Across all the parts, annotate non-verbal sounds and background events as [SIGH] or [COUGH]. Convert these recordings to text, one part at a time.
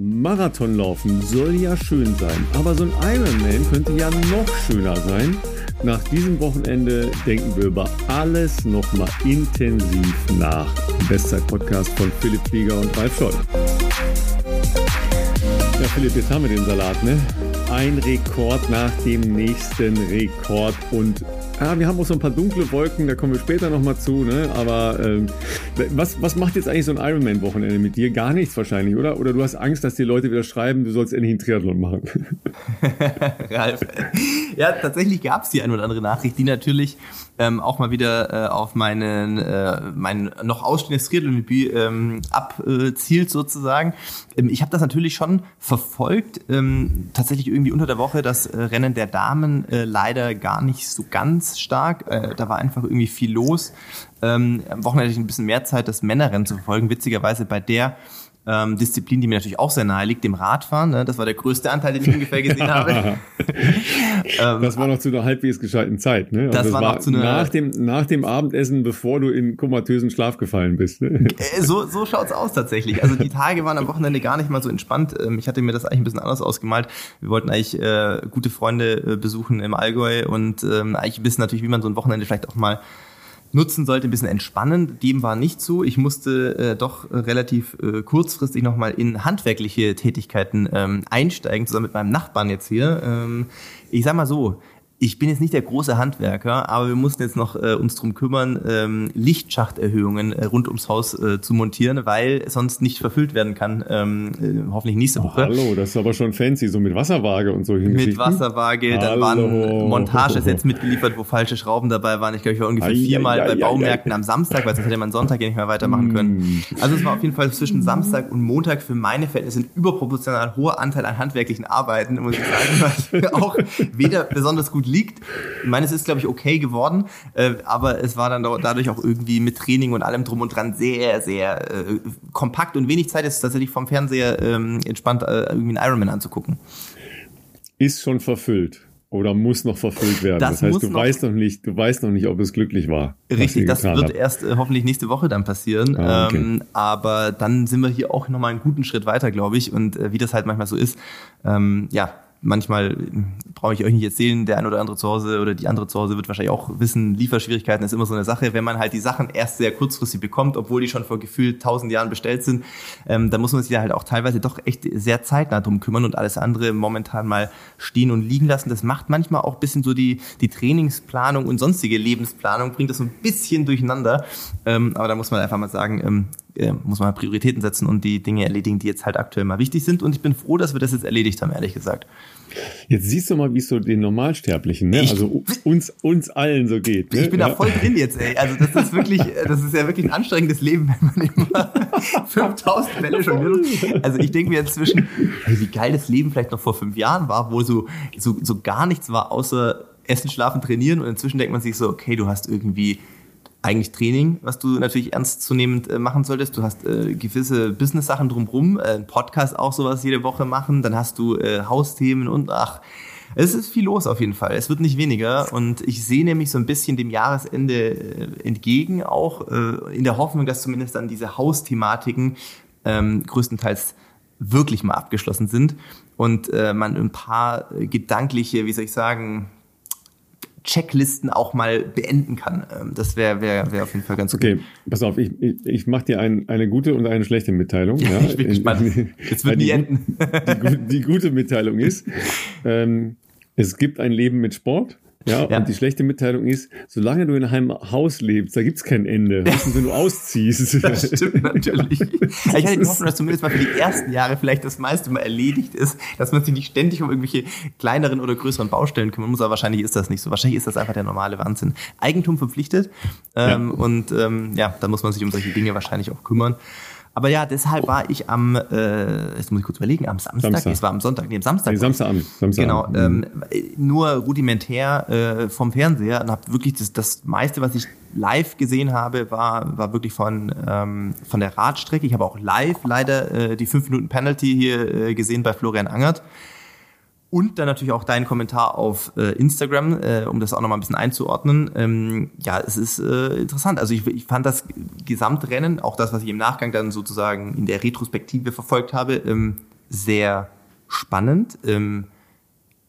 Marathonlaufen soll ja schön sein, aber so ein Ironman könnte ja noch schöner sein. Nach diesem Wochenende denken wir über alles nochmal intensiv nach. Bestzeit-Podcast von Philipp Flieger und Ralf Scholl. Ja, Philipp, jetzt haben wir den Salat, ne? Ein Rekord nach dem nächsten Rekord und ja, wir haben auch so ein paar dunkle Wolken, da kommen wir später nochmal zu, ne? Aber ähm, was, was macht jetzt eigentlich so ein Ironman-Wochenende mit dir? Gar nichts wahrscheinlich, oder? Oder du hast Angst, dass die Leute wieder schreiben, du sollst endlich einen Triathlon machen? [LAUGHS] Ralf. Ja, tatsächlich gab es die ein oder andere Nachricht, die natürlich ähm, auch mal wieder äh, auf meinen, äh, mein noch ausstehendes Triathlon-Debüt ähm, abzielt sozusagen. Ähm, ich habe das natürlich schon verfolgt. Ähm, tatsächlich irgendwie unter der Woche das äh, Rennen der Damen äh, leider gar nicht so ganz stark. Äh, da war einfach irgendwie viel los. Ähm, am Wochenende ein bisschen mehr Zeit, das Männerrennen zu verfolgen. Witzigerweise bei der ähm, Disziplin, die mir natürlich auch sehr nahe liegt, dem Radfahren. Ne? Das war der größte Anteil, den ich ungefähr gesehen habe. [LAUGHS] Ähm, das war noch zu einer halbwegs gescheiten Zeit. Ne? Also das, das, war noch zu einer nach dem, nach dem Abendessen, bevor du in komatösen Schlaf gefallen bist. Ne? Äh, so, so schaut's aus tatsächlich. Also die Tage waren am Wochenende gar nicht mal so entspannt. Ähm, ich hatte mir das eigentlich ein bisschen anders ausgemalt. Wir wollten eigentlich äh, gute Freunde äh, besuchen im Allgäu und ähm, eigentlich wissen natürlich, wie man so ein Wochenende vielleicht auch mal nutzen sollte, ein bisschen entspannen. Dem war nicht so. Ich musste äh, doch relativ äh, kurzfristig nochmal in handwerkliche Tätigkeiten ähm, einsteigen, zusammen mit meinem Nachbarn jetzt hier. Ähm, ich sag mal so, ich bin jetzt nicht der große Handwerker, aber wir mussten jetzt noch äh, uns drum kümmern, ähm, Lichtschachterhöhungen äh, rund ums Haus äh, zu montieren, weil sonst nicht verfüllt werden kann, ähm, äh, hoffentlich nächste Woche. Oh, hallo, das ist aber schon fancy, so mit Wasserwaage und so Mit Wasserwaage, hallo. dann waren Montagesets mitgeliefert, wo falsche Schrauben dabei waren. Ich glaube, ich war ungefähr ai, viermal ai, bei ai, Baumärkten am Samstag, weil sonst hätte man Sonntag ja nicht mehr weitermachen können. Mm. Also es war auf jeden Fall zwischen Samstag und Montag für meine Verhältnisse ein überproportional hoher Anteil an handwerklichen Arbeiten, muss ich sagen, [LAUGHS] was auch weder besonders gut liegt. Ich meine, es ist, glaube ich, okay geworden, äh, aber es war dann dadurch auch irgendwie mit Training und allem drum und dran sehr, sehr äh, kompakt und wenig Zeit ist tatsächlich vom Fernseher ähm, entspannt, äh, irgendwie einen Ironman anzugucken. Ist schon verfüllt oder muss noch verfüllt werden. Das, das heißt, du noch weißt noch nicht, du weißt noch nicht, ob es glücklich war. Richtig, das wird habt. erst äh, hoffentlich nächste Woche dann passieren. Ah, okay. ähm, aber dann sind wir hier auch nochmal einen guten Schritt weiter, glaube ich. Und äh, wie das halt manchmal so ist, ähm, ja, manchmal brauche ich euch nicht erzählen, der ein oder andere zu Hause oder die andere zu Hause wird wahrscheinlich auch wissen, Lieferschwierigkeiten ist immer so eine Sache. Wenn man halt die Sachen erst sehr kurzfristig bekommt, obwohl die schon vor gefühlt tausend Jahren bestellt sind, ähm, dann muss man sich da halt auch teilweise doch echt sehr zeitnah drum kümmern und alles andere momentan mal stehen und liegen lassen. Das macht manchmal auch bisschen so die, die Trainingsplanung und sonstige Lebensplanung, bringt das so ein bisschen durcheinander. Ähm, aber da muss man einfach mal sagen, ähm, äh, muss man Prioritäten setzen und die Dinge erledigen, die jetzt halt aktuell mal wichtig sind. Und ich bin froh, dass wir das jetzt erledigt haben, ehrlich gesagt. Jetzt siehst du mal, wie es so den Normalsterblichen, ne? also uns, uns allen so geht. Ne? Ich bin ja. da voll drin jetzt, ey. Also das ist wirklich, das ist ja wirklich ein anstrengendes Leben, wenn man immer [LAUGHS] 5000 Fälle schon will. Also ich denke mir inzwischen, wie geil das Leben vielleicht noch vor fünf Jahren war, wo so, so, so gar nichts war, außer Essen, Schlafen, Trainieren. Und inzwischen denkt man sich so, okay, du hast irgendwie eigentlich Training, was du natürlich ernstzunehmend äh, machen solltest. Du hast äh, gewisse Business-Sachen drumherum, äh, Podcast auch sowas jede Woche machen, dann hast du äh, Hausthemen und ach, es ist viel los auf jeden Fall. Es wird nicht weniger und ich sehe nämlich so ein bisschen dem Jahresende äh, entgegen, auch äh, in der Hoffnung, dass zumindest dann diese Hausthematiken ähm, größtenteils wirklich mal abgeschlossen sind und äh, man ein paar gedankliche, wie soll ich sagen, Checklisten auch mal beenden kann. Ähm, das wäre wär, wär auf jeden Fall ganz okay. Okay, pass auf, ich, ich, ich mache dir ein, eine gute und eine schlechte Mitteilung. [LAUGHS] Ja, ich bin gespannt. Jetzt wird nie enden. Die, die, gute Mitteilung ist, [LAUGHS] ähm, es gibt ein Leben mit Sport. Ja, ja, und die schlechte Mitteilung ist, solange du in einem Haus lebst, da gibt's kein Ende. Höchstens, wenn du ausziehst. [LAUGHS] Das stimmt natürlich. [LAUGHS] ich hatte die Hoffnung, dass zumindest mal für die ersten Jahre vielleicht das meiste mal erledigt ist, dass man sich nicht ständig um irgendwelche kleineren oder größeren Baustellen kümmern muss, aber wahrscheinlich ist das nicht so. Wahrscheinlich ist das einfach der normale Wahnsinn. Eigentum verpflichtet ähm, ja. und ähm, ja, da muss man sich um solche Dinge wahrscheinlich auch kümmern. Aber ja, deshalb war ich am, äh, jetzt muss ich kurz überlegen, am Samstag, Samstag. es war am Sonntag, nee, am Samstag. Nee, Samstagabend. Samstag genau, ähm, nur rudimentär äh, vom Fernseher und habe wirklich das, das meiste, was ich live gesehen habe, war, war wirklich von, ähm, von der Radstrecke. Ich habe auch live leider äh, die 5 Minuten Penalty hier äh, gesehen bei Florian Angert. Und dann natürlich auch dein Kommentar auf äh, Instagram, äh, um das auch nochmal ein bisschen einzuordnen. Ähm, ja, es ist äh, interessant. Also ich, ich fand das Gesamtrennen, auch das, was ich im Nachgang dann sozusagen in der Retrospektive verfolgt habe, ähm, sehr spannend. Ähm,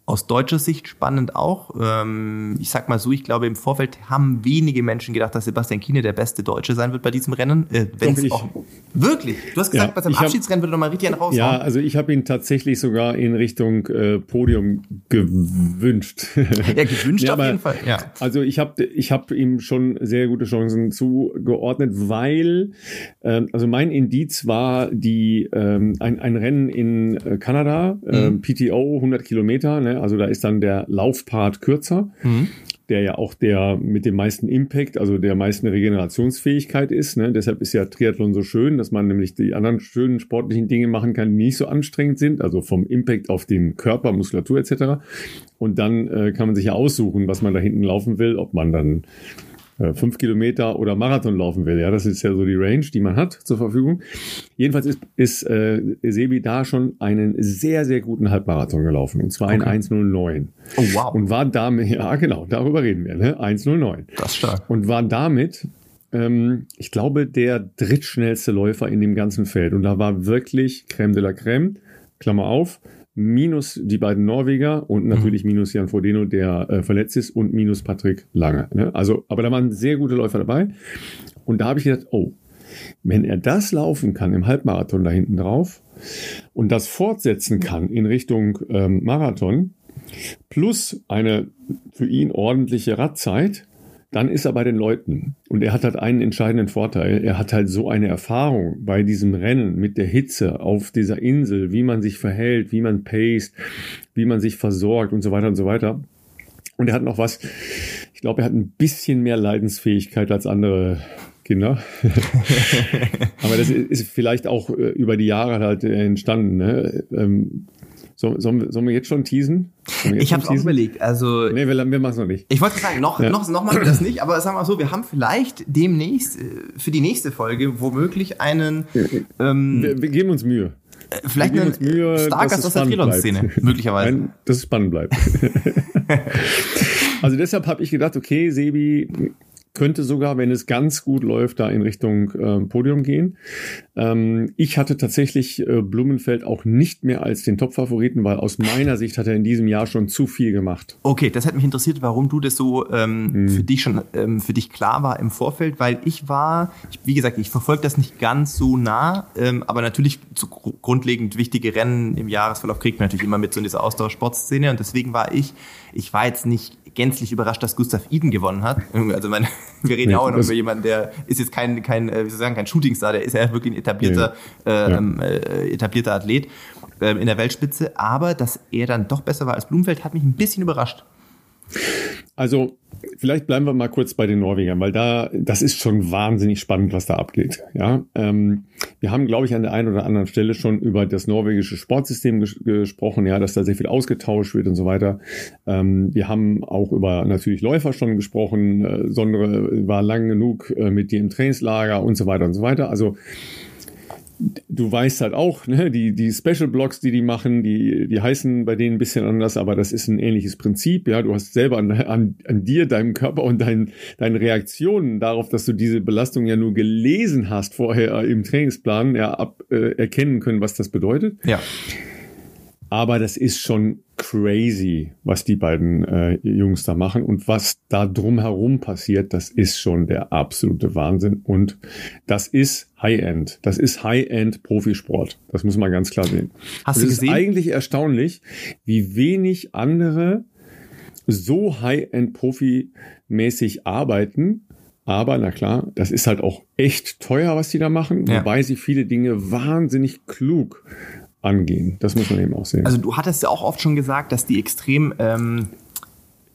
aus deutscher Sicht spannend auch. Ähm, ich sag mal so, ich glaube, im Vorfeld haben wenige Menschen gedacht, dass Sebastian Kiene der beste Deutsche sein wird bei diesem Rennen. Äh, wenn's auch, wirklich? Du hast gesagt, ja, bei seinem Abschiedsrennen würde er mal richtig raus. Ja, also ich habe ihn tatsächlich sogar in Richtung äh, Podium gewünscht. Ja, gewünscht [LAUGHS] ja, auf jeden Fall. Ja. Also ich habe ich hab ihm schon sehr gute Chancen zugeordnet, weil ähm, also mein Indiz war die ähm, ein, ein Rennen in äh, Kanada, äh, mhm. PTO 100 Kilometer, ne? Also da ist dann der Laufpart kürzer. Mhm der ja auch der mit dem meisten Impact, also der meisten Regenerationsfähigkeit ist. Ne? Deshalb ist ja Triathlon so schön, dass man nämlich die anderen schönen sportlichen Dinge machen kann, die nicht so anstrengend sind, also vom Impact auf den Körper, Muskulatur etc. Und dann äh, kann man sich ja aussuchen, was man da hinten laufen will, ob man dann fünf Kilometer oder Marathon laufen will. Ja, das ist ja so die Range, die man hat zur Verfügung. Jedenfalls ist, ist äh, Sebi da schon einen sehr, sehr guten Halbmarathon gelaufen. Und zwar okay. ein 1.09. Oh, wow. Und war damit, [LAUGHS] ja genau, darüber reden wir, ne? 1.09. Das ist stark. Und war damit ähm, ich glaube, der drittschnellste Läufer in dem ganzen Feld. Und da war wirklich Crème de la Crème, Klammer auf, minus die beiden Norweger und natürlich mhm. minus Jan Frodeno, der äh, verletzt ist, und minus Patrick Lange. Ne? Also, aber da waren sehr gute Läufer dabei. Und da habe ich gedacht, oh, wenn er das laufen kann im Halbmarathon da hinten drauf und das fortsetzen kann in Richtung ähm, Marathon, plus eine für ihn ordentliche Radzeit, dann ist er bei den Leuten. Und er hat halt einen entscheidenden Vorteil. Er hat halt so eine Erfahrung bei diesem Rennen mit der Hitze auf dieser Insel, wie man sich verhält, wie man paced, wie man sich versorgt und so weiter und so weiter. Und er hat noch was, ich glaube, er hat ein bisschen mehr Leidensfähigkeit als andere Kinder. [LAUGHS] Aber das ist vielleicht auch äh, über die Jahre halt entstanden. Ne? Ähm, so, sollen, wir, sollen wir jetzt schon teasen? Jetzt ich habe es auch überlegt. Also, nee, wir, wir machen es noch nicht. Ich wollte sagen, noch, ja. noch, noch machen wir das nicht, aber sagen wir mal so, wir haben vielleicht demnächst äh, für die nächste Folge womöglich einen. Ähm, wir, wir geben uns Mühe. Äh, vielleicht einen Mühe, Stargast aus der Triathlon-Szene, möglicherweise. Nein, dass es spannend bleibt. [LAUGHS] also deshalb habe ich gedacht, okay, Sebi, könnte sogar, wenn es ganz gut läuft, da in Richtung äh, Podium gehen. Ähm, ich hatte tatsächlich äh, Blumenfeld auch nicht mehr als den Top-Favoriten, weil aus meiner Sicht hat er in diesem Jahr schon zu viel gemacht. Okay, das hat mich interessiert, warum du das so ähm, hm. für dich schon ähm, für dich klar war im Vorfeld, weil ich war, ich, wie gesagt, ich verfolge das nicht ganz so nah, ähm, aber natürlich zu grundlegend wichtige Rennen im Jahresverlauf kriegt man natürlich immer mit so in dieser Ausdauersportszene und deswegen war ich, ich war jetzt nicht gänzlich überrascht, dass Gustav Iden gewonnen hat. Also meine, [LAUGHS] wir reden ja auch noch über jemanden, der ist jetzt kein, kein, äh, wie soll sagen, kein Shootingstar, der ist ja wirklich ein etablierter, ja. Ähm, äh, etablierter Athlet äh, in der Weltspitze. Aber dass er dann doch besser war als Blumenfeld, hat mich ein bisschen überrascht. Also vielleicht bleiben wir mal kurz bei den Norwegern, weil da das ist schon wahnsinnig spannend, was da abgeht. Ja, ähm, wir haben, glaube ich, an der einen oder anderen Stelle schon über das norwegische Sportsystem ges gesprochen, ja, dass da sehr viel ausgetauscht wird und so weiter. Ähm, wir haben auch über natürlich Läufer schon gesprochen. Äh, Sondre war lang genug äh, mit dir im Trainingslager und so weiter und so weiter. Also du weißt halt auch, ne, die, die Special Blocks, die die machen, die, die heißen bei denen ein bisschen anders, aber das ist ein ähnliches Prinzip. Ja, du hast selber an, an, an dir, deinem Körper und deinen, deinen Reaktionen darauf, dass du diese Belastung ja nur gelesen hast vorher im Trainingsplan, ja, ab, äh, erkennen können, was das bedeutet. Ja. Aber das ist schon crazy, was die beiden äh, Jungs da machen und was da drumherum passiert, das ist schon der absolute Wahnsinn und das ist High-End. Das ist High-End Profisport. Das muss man ganz klar sehen. Hast das du gesehen? ist eigentlich erstaunlich, wie wenig andere so High-End Profi-mäßig arbeiten. Aber na klar, das ist halt auch echt teuer, was die da machen, ja. wobei sie viele Dinge wahnsinnig klug angehen. Das muss man eben auch sehen. Also du hattest ja auch oft schon gesagt, dass die extrem, ähm,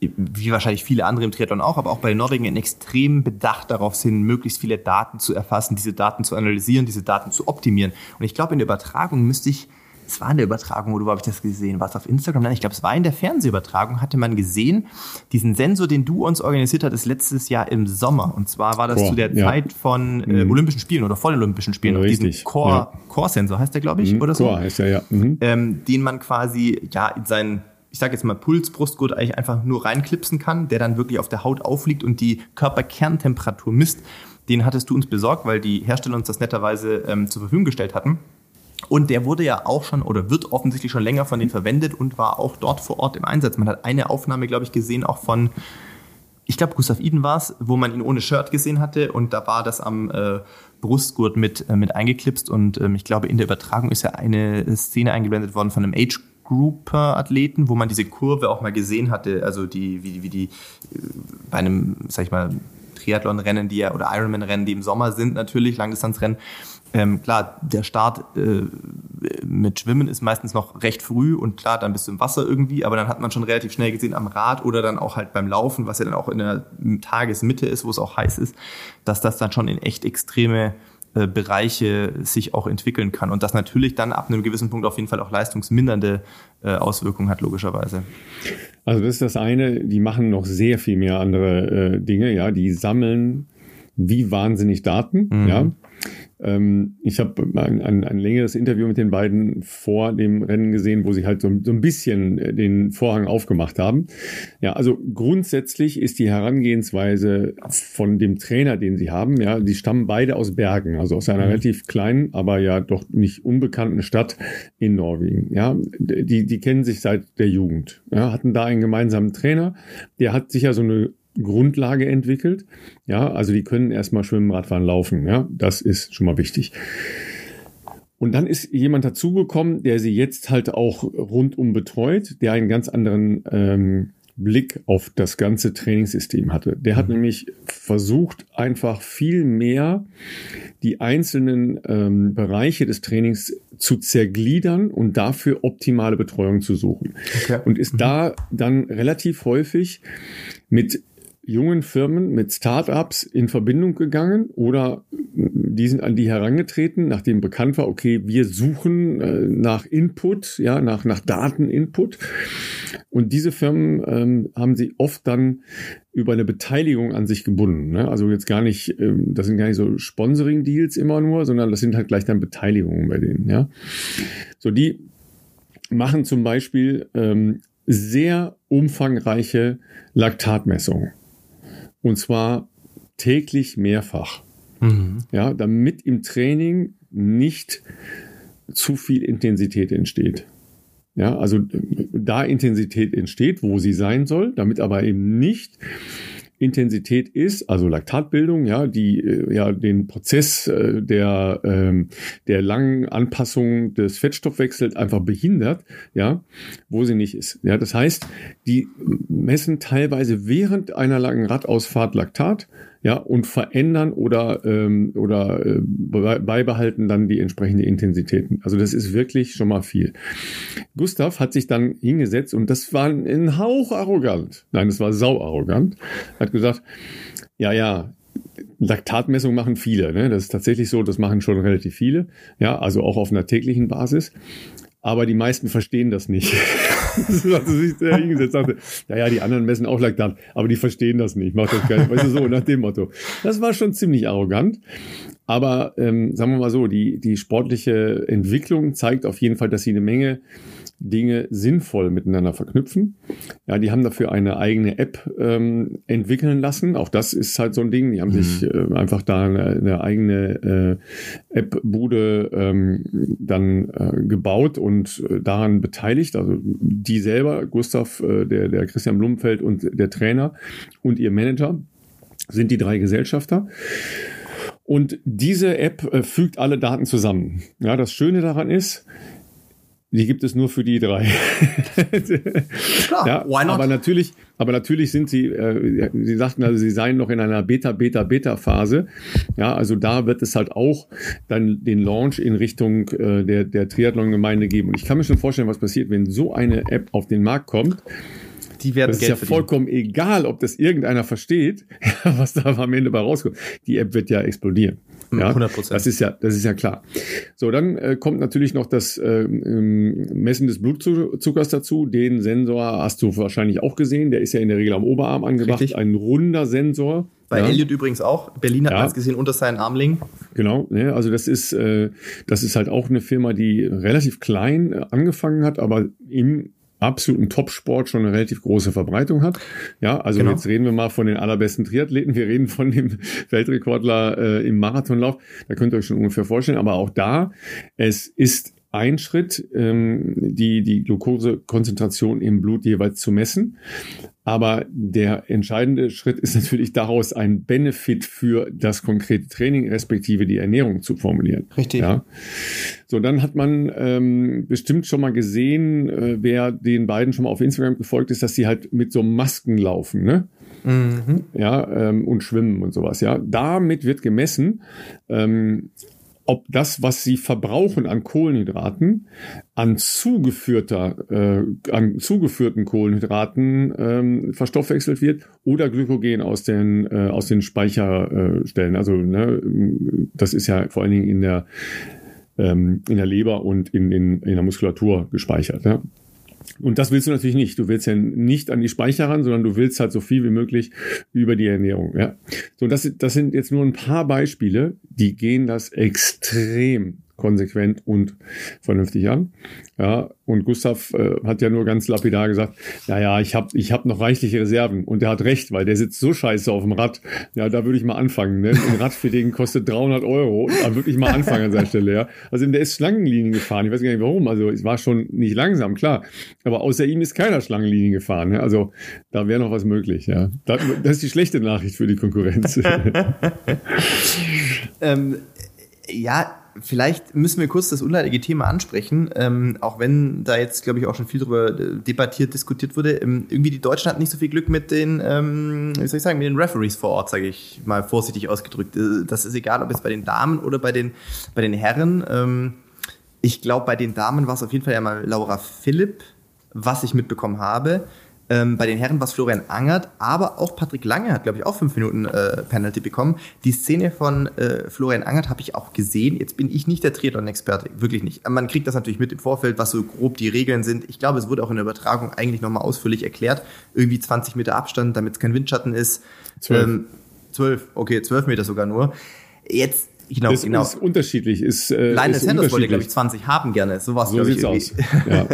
wie wahrscheinlich viele andere im Triathlon auch, aber auch bei den Norwegen extrem bedacht darauf sind, möglichst viele Daten zu erfassen, diese Daten zu analysieren, diese Daten zu optimieren. Und ich glaube, in der Übertragung müsste ich es war in der Übertragung, oder wo habe ich das gesehen? War es auf Instagram? Nein, ich glaube, es war in der Fernsehübertragung, hatte man gesehen, diesen Sensor, den du uns organisiert hattest letztes Jahr im Sommer. Und zwar war das Boah, zu der ja. Zeit von äh, mhm. Olympischen Spielen oder vor den Olympischen Spielen. Ja, richtig. Diesen Core, ja. Core-Sensor heißt der, glaube ich, mhm, oder so. Core heißt der, ja. Mhm. Ähm, den man quasi, ja, in seinen ich sage jetzt mal Puls, Brustgurt eigentlich einfach nur reinklipsen kann, der dann wirklich auf der Haut aufliegt und die Körperkerntemperatur misst. Den hattest du uns besorgt, weil die Hersteller uns das netterweise ähm, zur Verfügung gestellt hatten. Und der wurde ja auch schon oder wird offensichtlich schon länger von denen verwendet und war auch dort vor Ort im Einsatz. Man hat eine Aufnahme, glaube ich, gesehen, auch von, ich glaube, Gustav Iden war es, wo man ihn ohne Shirt gesehen hatte und da war das am äh, Brustgurt mit, äh, mit eingeklipst und ähm, ich glaube, in der Übertragung ist ja eine Szene eingeblendet worden von einem Age Grouper-Athleten, wo man diese Kurve auch mal gesehen hatte, also die, wie, wie die äh, bei einem, sag ich mal, Triathlon-Rennen, die ja, oder Ironman-Rennen, die im Sommer sind, natürlich, Langdistanzrennen. Ähm, klar, der Start äh, mit Schwimmen ist meistens noch recht früh und klar, dann bist du im Wasser irgendwie, aber dann hat man schon relativ schnell gesehen am Rad oder dann auch halt beim Laufen, was ja dann auch in der Tagesmitte ist, wo es auch heiß ist, dass das dann schon in echt extreme äh, Bereiche sich auch entwickeln kann und das natürlich dann ab einem gewissen Punkt auf jeden Fall auch leistungsmindernde äh, Auswirkungen hat, logischerweise. Also das ist das eine, die machen noch sehr viel mehr andere äh, Dinge, ja, die sammeln wie wahnsinnig Daten, mhm. ja. Ähm, ich habe ein, ein, ein, längeres Interview mit den beiden vor dem Rennen gesehen, wo sie halt so, so, ein bisschen äh, den Vorhang aufgemacht haben. Ja, also grundsätzlich ist die Herangehensweise von dem Trainer, den sie haben, ja, die stammen beide aus Bergen, also aus einer mhm. relativ kleinen, aber ja doch nicht unbekannten Stadt in Norwegen. Ja, die, die kennen sich seit der Jugend, ja, hatten da einen gemeinsamen Trainer, der hat sicher so eine Grundlage entwickelt. Ja, also die können erstmal schwimmen, Radfahren, laufen. Ja, das ist schon mal wichtig. Und dann ist jemand dazugekommen, der sie jetzt halt auch rundum betreut, der einen ganz anderen ähm, Blick auf das ganze Trainingssystem hatte. Der hat mhm. nämlich versucht, einfach viel mehr die einzelnen ähm, Bereiche des Trainings zu zergliedern und dafür optimale Betreuung zu suchen. Okay. Und ist mhm. da dann relativ häufig mit jungen Firmen, mit Startups in Verbindung gegangen oder die sind an die herangetreten, nachdem bekannt war, okay, wir suchen äh, nach Input, ja, nach, nach Dateninput. Und diese Firmen ähm, haben sie oft dann über eine Beteiligung an sich gebunden. Ne? Also jetzt gar nicht, ähm, das sind gar nicht so Sponsoring-Deals immer nur, sondern das sind halt gleich dann Beteiligungen bei denen, ja. So, die machen zum Beispiel ähm, sehr umfangreiche Laktatmessungen. Und zwar täglich mehrfach. Mhm. Ja, damit im Training nicht zu viel Intensität entsteht. Ja, also da Intensität entsteht, wo sie sein soll, damit aber eben nicht Intensität ist, also Laktatbildung, ja, die äh, ja den Prozess äh, der ähm, der langen Anpassung des Fettstoffwechsels einfach behindert, ja, wo sie nicht ist. Ja, das heißt, die messen teilweise während einer langen Radausfahrt Laktat, ja, und verändern oder, ähm, oder äh, beibehalten dann die entsprechende Intensitäten. Also das ist wirklich schon mal viel. Gustav hat sich dann hingesetzt und das war ein Hauch arrogant. Nein, es war sau arrogant. Hat gesagt, ja, ja, Laktatmessung machen viele. Ne? Das ist tatsächlich so, das machen schon relativ viele. Ja, also auch auf einer täglichen Basis aber die meisten verstehen das nicht. [LAUGHS] hat sich sehr hingesetzt, sagte, ja, ja, die anderen messen auch Laktat, aber die verstehen das nicht, macht das geil. Weißt du, so nach dem Motto. Das war schon ziemlich arrogant. Aber ähm, sagen wir mal so, die, die sportliche Entwicklung zeigt auf jeden Fall, dass sie eine Menge Dinge sinnvoll miteinander verknüpfen. Ja, die haben dafür eine eigene App ähm, entwickeln lassen. Auch das ist halt so ein Ding. Die haben mhm. sich äh, einfach da eine, eine eigene äh, App-Bude ähm, dann äh, gebaut und äh, daran beteiligt. Also die selber, Gustav, äh, der, der Christian Blumenfeld und der Trainer und ihr Manager sind die drei Gesellschafter. Und diese App äh, fügt alle Daten zusammen. Ja, das Schöne daran ist, die gibt es nur für die drei. [LAUGHS] Klar, ja, why not? Aber natürlich, aber natürlich sind sie, äh, sie sagten also, sie seien noch in einer Beta, Beta, Beta-Phase. Ja, also da wird es halt auch dann den Launch in Richtung äh, der, der Triathlon-Gemeinde geben. Und ich kann mir schon vorstellen, was passiert, wenn so eine App auf den Markt kommt. Die werden das Geld ist ja verdienen. vollkommen egal, ob das irgendeiner versteht, [LAUGHS] was da am Ende bei rauskommt. Die App wird ja explodieren. Ja, 100 Das ist ja, das ist ja klar. So, dann äh, kommt natürlich noch das äh, Messen des Blutzuckers dazu. Den Sensor hast du wahrscheinlich auch gesehen. Der ist ja in der Regel am Oberarm angebracht. Richtig. Ein runder Sensor. Bei ja. Elliot übrigens auch. Berlin hat ja. man es gesehen unter seinen Armlingen. Genau, ne, also das ist, äh, das ist halt auch eine Firma, die relativ klein äh, angefangen hat, aber im absoluten Topsport schon eine relativ große Verbreitung hat. Ja, also genau. jetzt reden wir mal von den allerbesten Triathleten. Wir reden von dem [LAUGHS] Weltrekordler äh, im Marathonlauf. Da könnt ihr euch schon ungefähr vorstellen. Aber auch da, es ist ein Schritt, ähm, die, die Glukosekonzentration im Blut jeweils zu messen. Aber der entscheidende Schritt ist natürlich daraus ein Benefit für das konkrete Training respektive die Ernährung zu formulieren. Richtig. Ja. So, dann hat man ähm, bestimmt schon mal gesehen, äh, wer den beiden schon mal auf Instagram gefolgt ist, dass sie halt mit so Masken laufen, ne? Mhm. Ja, ähm, und schwimmen und sowas. Ja, damit wird gemessen, ähm, ob das, was sie verbrauchen an Kohlenhydraten, an zugeführter, äh, an zugeführten Kohlenhydraten ähm, verstoffwechselt wird oder Glykogen aus den äh, aus den Speicherstellen. Also ne, das ist ja vor allen Dingen in der ähm, in der Leber und in, in, in der Muskulatur gespeichert. Ne? Und das willst du natürlich nicht. Du willst ja nicht an die Speicher ran, sondern du willst halt so viel wie möglich über die Ernährung. Ja. So, das, das sind jetzt nur ein paar Beispiele, die gehen das extrem konsequent und vernünftig an. Ja, und Gustav äh, hat ja nur ganz lapidar gesagt, naja, ich habe ich hab noch reichliche Reserven. Und der hat recht, weil der sitzt so scheiße auf dem Rad. Ja, da würde ich mal anfangen. Ne? Ein Radfitting kostet 300 Euro. Da würde ich mal anfangen an seiner Stelle. Ja. Also der ist Schlangenlinien gefahren. Ich weiß gar nicht warum. Also es war schon nicht langsam, klar. Aber außer ihm ist keiner Schlangenlinien gefahren. Ne? Also da wäre noch was möglich. Ja, das, das ist die schlechte Nachricht für die Konkurrenz. [LAUGHS] ähm, ja, vielleicht müssen wir kurz das unleidige Thema ansprechen, ähm, auch wenn da jetzt, glaube ich, auch schon viel darüber äh, debattiert, diskutiert wurde. Ähm, irgendwie die Deutschen hatten nicht so viel Glück mit den, ähm, wie soll ich sagen, mit den Referees vor Ort, sage ich mal vorsichtig ausgedrückt. Äh, das ist egal, ob es bei den Damen oder bei den, bei den Herren. Ähm, ich glaube, bei den Damen war es auf jeden Fall ja mal Laura Philipp, was ich mitbekommen habe. Ähm, bei den Herren war es Florian Angert, aber auch Patrick Lange hat, glaube ich, auch fünf Minuten äh, Penalty bekommen. Die Szene von äh, Florian Angert habe ich auch gesehen. Jetzt bin ich nicht der Triathlon-Experte, wirklich nicht. Man kriegt das natürlich mit im Vorfeld, was so grob die Regeln sind. Ich glaube, es wurde auch in der Übertragung eigentlich nochmal ausführlich erklärt. Irgendwie 20 Meter Abstand, damit es kein Windschatten ist. Zwölf. Ähm, zwölf, okay, zwölf Meter sogar nur. Jetzt Genau, das genau. ist unterschiedlich. Ist, äh, Lionel Sanders wollte, glaube ich, 20 haben gerne. Sowas, so sieht's aus. [LAUGHS] Ja.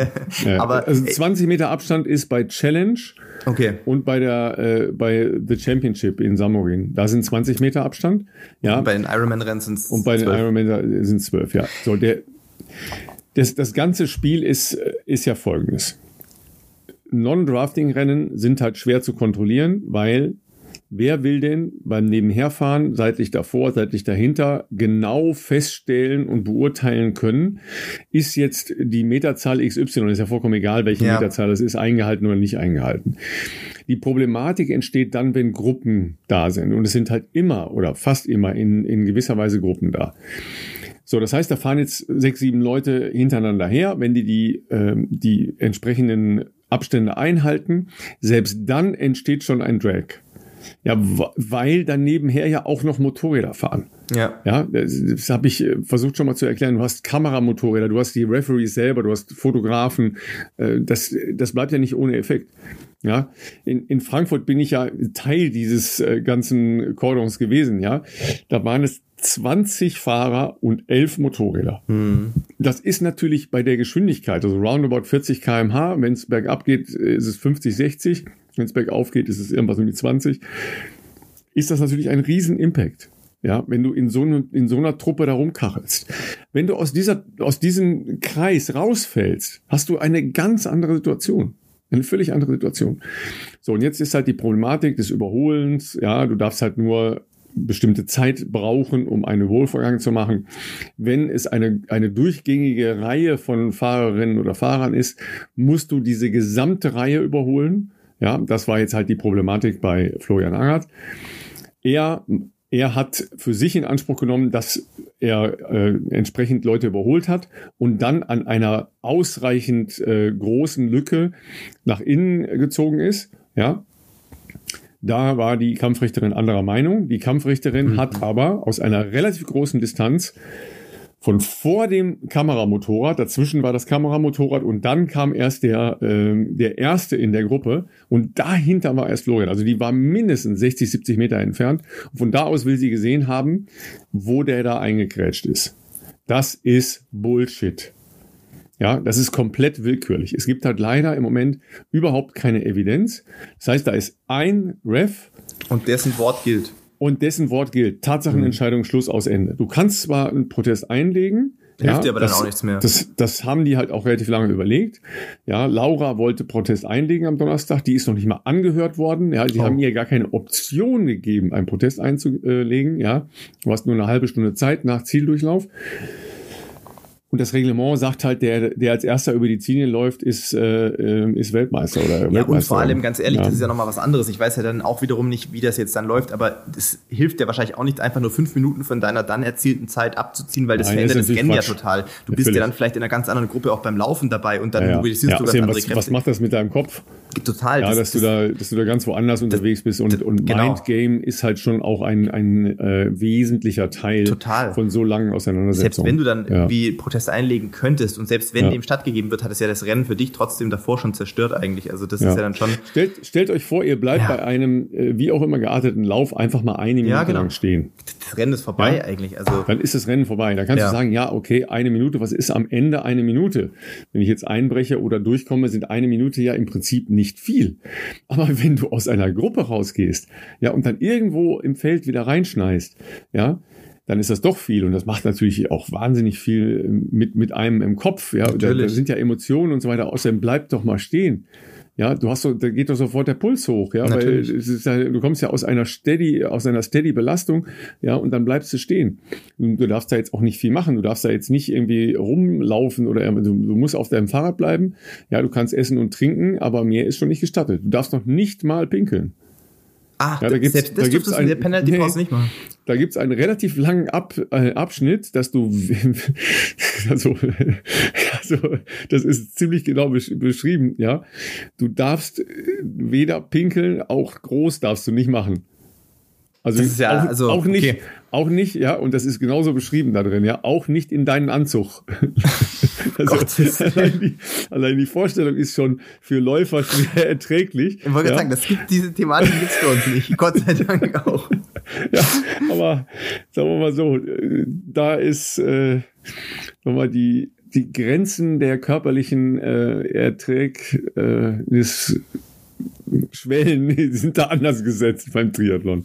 ja. Aber, also 20 Meter Abstand ist bei Challenge okay. und bei der äh, bei The Championship in Samorin. Da sind 20 Meter Abstand. Ja. Und bei den Ironman-Rennen sind es Und bei 12. den Ironman sind es 12, ja. So, der, das, das ganze Spiel ist, ist ja folgendes. Non-Drafting-Rennen sind halt schwer zu kontrollieren, weil Wer will denn beim Nebenherfahren, seitlich davor, seitlich dahinter, genau feststellen und beurteilen können, ist jetzt die Meterzahl XY, ist ja vollkommen egal, welche ja. Meterzahl das ist, eingehalten oder nicht eingehalten. Die Problematik entsteht dann, wenn Gruppen da sind. Und es sind halt immer oder fast immer in, in gewisser Weise Gruppen da. So, das heißt, da fahren jetzt sechs, sieben Leute hintereinander her. Wenn die die, äh, die entsprechenden Abstände einhalten, selbst dann entsteht schon ein Drag. Ja, weil dann nebenher ja auch noch Motorräder fahren. Ja. Ja, das, das habe ich äh, versucht schon mal zu erklären. Du hast Kameramotorräder, du hast die Referees selber, du hast Fotografen. Äh, das, das bleibt ja nicht ohne Effekt. Ja, in, in Frankfurt bin ich ja Teil dieses äh, ganzen Cordons gewesen. Ja, da waren es 20 Fahrer und 11 Motorräder. Mhm. Das ist natürlich bei der Geschwindigkeit, also roundabout 40 kmh, wenn es bergab geht, ist es 50, 60. Wenn es bergauf geht, ist es irgendwas um die 20. Ist das natürlich ein Riesen-Impact. Ja, wenn du in so, ne, in so einer Truppe da rumkachelst. Wenn du aus dieser, aus diesem Kreis rausfällst, hast du eine ganz andere Situation. Eine völlig andere Situation. So, und jetzt ist halt die Problematik des Überholens. Ja, du darfst halt nur bestimmte Zeit brauchen, um einen Wohlvorgang zu machen. Wenn es eine, eine durchgängige Reihe von Fahrerinnen oder Fahrern ist, musst du diese gesamte Reihe überholen. Ja, das war jetzt halt die Problematik bei Florian Angert. Er, er hat für sich in Anspruch genommen, dass er äh, entsprechend Leute überholt hat und dann an einer ausreichend äh, großen Lücke nach innen gezogen ist. Ja, da war die Kampfrichterin anderer Meinung. Die Kampfrichterin mhm. hat aber aus einer relativ großen Distanz von vor dem Kameramotorrad, dazwischen war das Kameramotorrad und dann kam erst der, äh, der erste in der Gruppe und dahinter war erst Florian. Also die war mindestens 60, 70 Meter entfernt. Und von da aus will sie gesehen haben, wo der da eingekrätscht ist. Das ist Bullshit. Ja, das ist komplett willkürlich. Es gibt halt leider im Moment überhaupt keine Evidenz. Das heißt, da ist ein Ref. Und dessen Wort gilt. Und dessen Wort gilt. Tatsachenentscheidung, Schluss aus Ende. Du kannst zwar einen Protest einlegen, Hilft ja, dir aber das, dann auch nichts mehr. Das, das haben die halt auch relativ lange überlegt. Ja, Laura wollte Protest einlegen am Donnerstag. Die ist noch nicht mal angehört worden. Ja, die Oh. haben ihr gar keine Option gegeben, einen Protest einzulegen. Ja, du hast nur eine halbe Stunde Zeit nach Zieldurchlauf. Und das Reglement sagt halt, der, der als erster über die Ziellinie läuft, ist, äh, äh, ist Weltmeister oder Ja, Weltmeister. und vor allem, ganz ehrlich, Ja. das ist ja nochmal was anderes. Ich weiß ja dann auch wiederum nicht, wie das jetzt dann läuft, aber das hilft dir wahrscheinlich auch nicht, einfach nur fünf Minuten von deiner dann erzielten Zeit abzuziehen, weil das Nein, verändert das das Rennen ja natürlich total. Du Ja, bist ja dann vielleicht in einer ganz anderen Gruppe auch beim Laufen dabei und dann ja, ja. mobilisierst ja, du ganz andere was, Kräfte. was macht das mit deinem Kopf? total. Ja, das- dass du das- da, dass du da ganz woanders unterwegs bist und, und genau. Mindgame ist halt schon auch ein, ein äh, wesentlicher Teil Total. von so langen Auseinandersetzungen. Selbst wenn du dann ja. irgendwie Protest einlegen könntest und selbst wenn Ja. dem stattgegeben wird, hat es ja das Rennen für dich trotzdem davor schon zerstört eigentlich. Also das Ja. ist ja dann schon. Stellt, stellt euch vor, ihr bleibt Ja. bei einem äh, wie auch immer gearteten Lauf einfach mal eine Minute genau. lang stehen. Das Rennen ist vorbei Ja. eigentlich. Also Dann ist das Rennen vorbei. Da kannst Ja. du sagen, ja, okay, eine Minute, was ist am Ende eine Minute? Wenn ich jetzt einbreche oder durchkomme, sind eine Minute ja im Prinzip nicht viel. Aber wenn du aus einer Gruppe rausgehst, ja, und dann irgendwo im Feld wieder reinschneist, ja, dann ist das doch viel und das macht natürlich auch wahnsinnig viel ähm, mit, mit einem im Kopf, ja. Da, da sind ja Emotionen und so weiter. Außerdem bleib doch mal stehen. Ja, du hast so, da geht doch sofort der Puls hoch, ja, Natürlich. weil ist du kommst ja aus einer steady, aus einer steady Belastung, ja, und dann bleibst du stehen. Du, du darfst da jetzt auch nicht viel machen, du darfst da jetzt nicht irgendwie rumlaufen oder du, du musst auf deinem Fahrrad bleiben. Ja, du kannst essen und trinken, aber mehr ist schon nicht gestattet. Du darfst noch nicht mal pinkeln. Ah, Ja, da gibt's- selbst da das gibt's dürftest du in der ein- Penalty Pause Nee. nicht machen. Da gibt's einen relativ langen Ab, äh, Abschnitt, dass du, [LAUGHS] also, also, das ist ziemlich genau besch beschrieben, ja. Du darfst äh, weder pinkeln, auch groß darfst du nicht machen. Also, Das ist ja- auch, also, auch nicht, okay. auch nicht, ja, und das ist genauso beschrieben da drin, ja, auch nicht in deinen Anzug. [LAUGHS] also, allein, die, allein die Vorstellung ist schon für Läufer schwer erträglich. Ich wollte ja. gerade sagen, das gibt diese Thematik gibt's für uns nicht. Gott sei Dank auch. [LAUGHS] Ja, aber sagen wir mal so, äh, da ist äh, nochmal die, die Grenzen der körperlichen äh, Erträg äh, Schwellen sind da anders gesetzt beim Triathlon.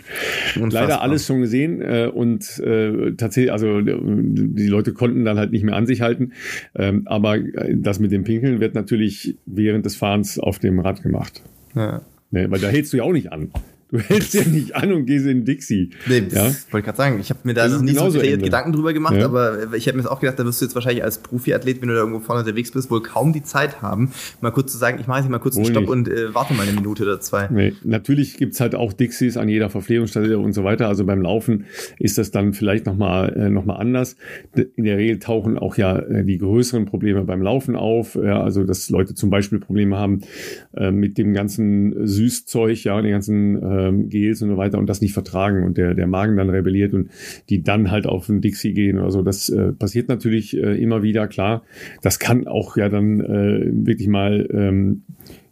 Leider alles schon gesehen äh, und äh, tatsächlich, also äh, die Leute konnten dann halt nicht mehr an sich halten. Ähm, aber äh, das mit dem Pinkeln wird natürlich während des Fahrens auf dem Rad gemacht. Ja. Ne, weil da hältst du ja auch nicht an. Du hältst ja nicht an und gehst in Dixie. Nee, das ja? wollte ich gerade sagen. Ich habe mir da noch nicht so detailliert. Gedanken drüber gemacht, Ja. aber ich habe mir auch gedacht, da wirst du jetzt wahrscheinlich als Profiathlet, wenn du da irgendwo vorne unterwegs bist, wohl kaum die Zeit haben, mal kurz zu sagen, ich mache jetzt mal kurz einen Wohl Stopp nicht. und äh, warte mal eine Minute oder zwei. Nee, natürlich gibt's halt auch Dixies an jeder Verpflegungsstelle und so weiter. Also beim Laufen ist das dann vielleicht nochmal äh, noch mal anders. In der Regel tauchen auch ja äh, die größeren Probleme beim Laufen auf. Ja, also dass Leute zum Beispiel Probleme haben äh, mit dem ganzen Süßzeug, ja, den ganzen ähm, Gels und so weiter und das nicht vertragen und der, der Magen dann rebelliert und die dann halt auf den Dixie gehen oder so. Das äh, passiert natürlich äh, immer wieder, klar. Das kann auch ja dann äh, wirklich mal ähm,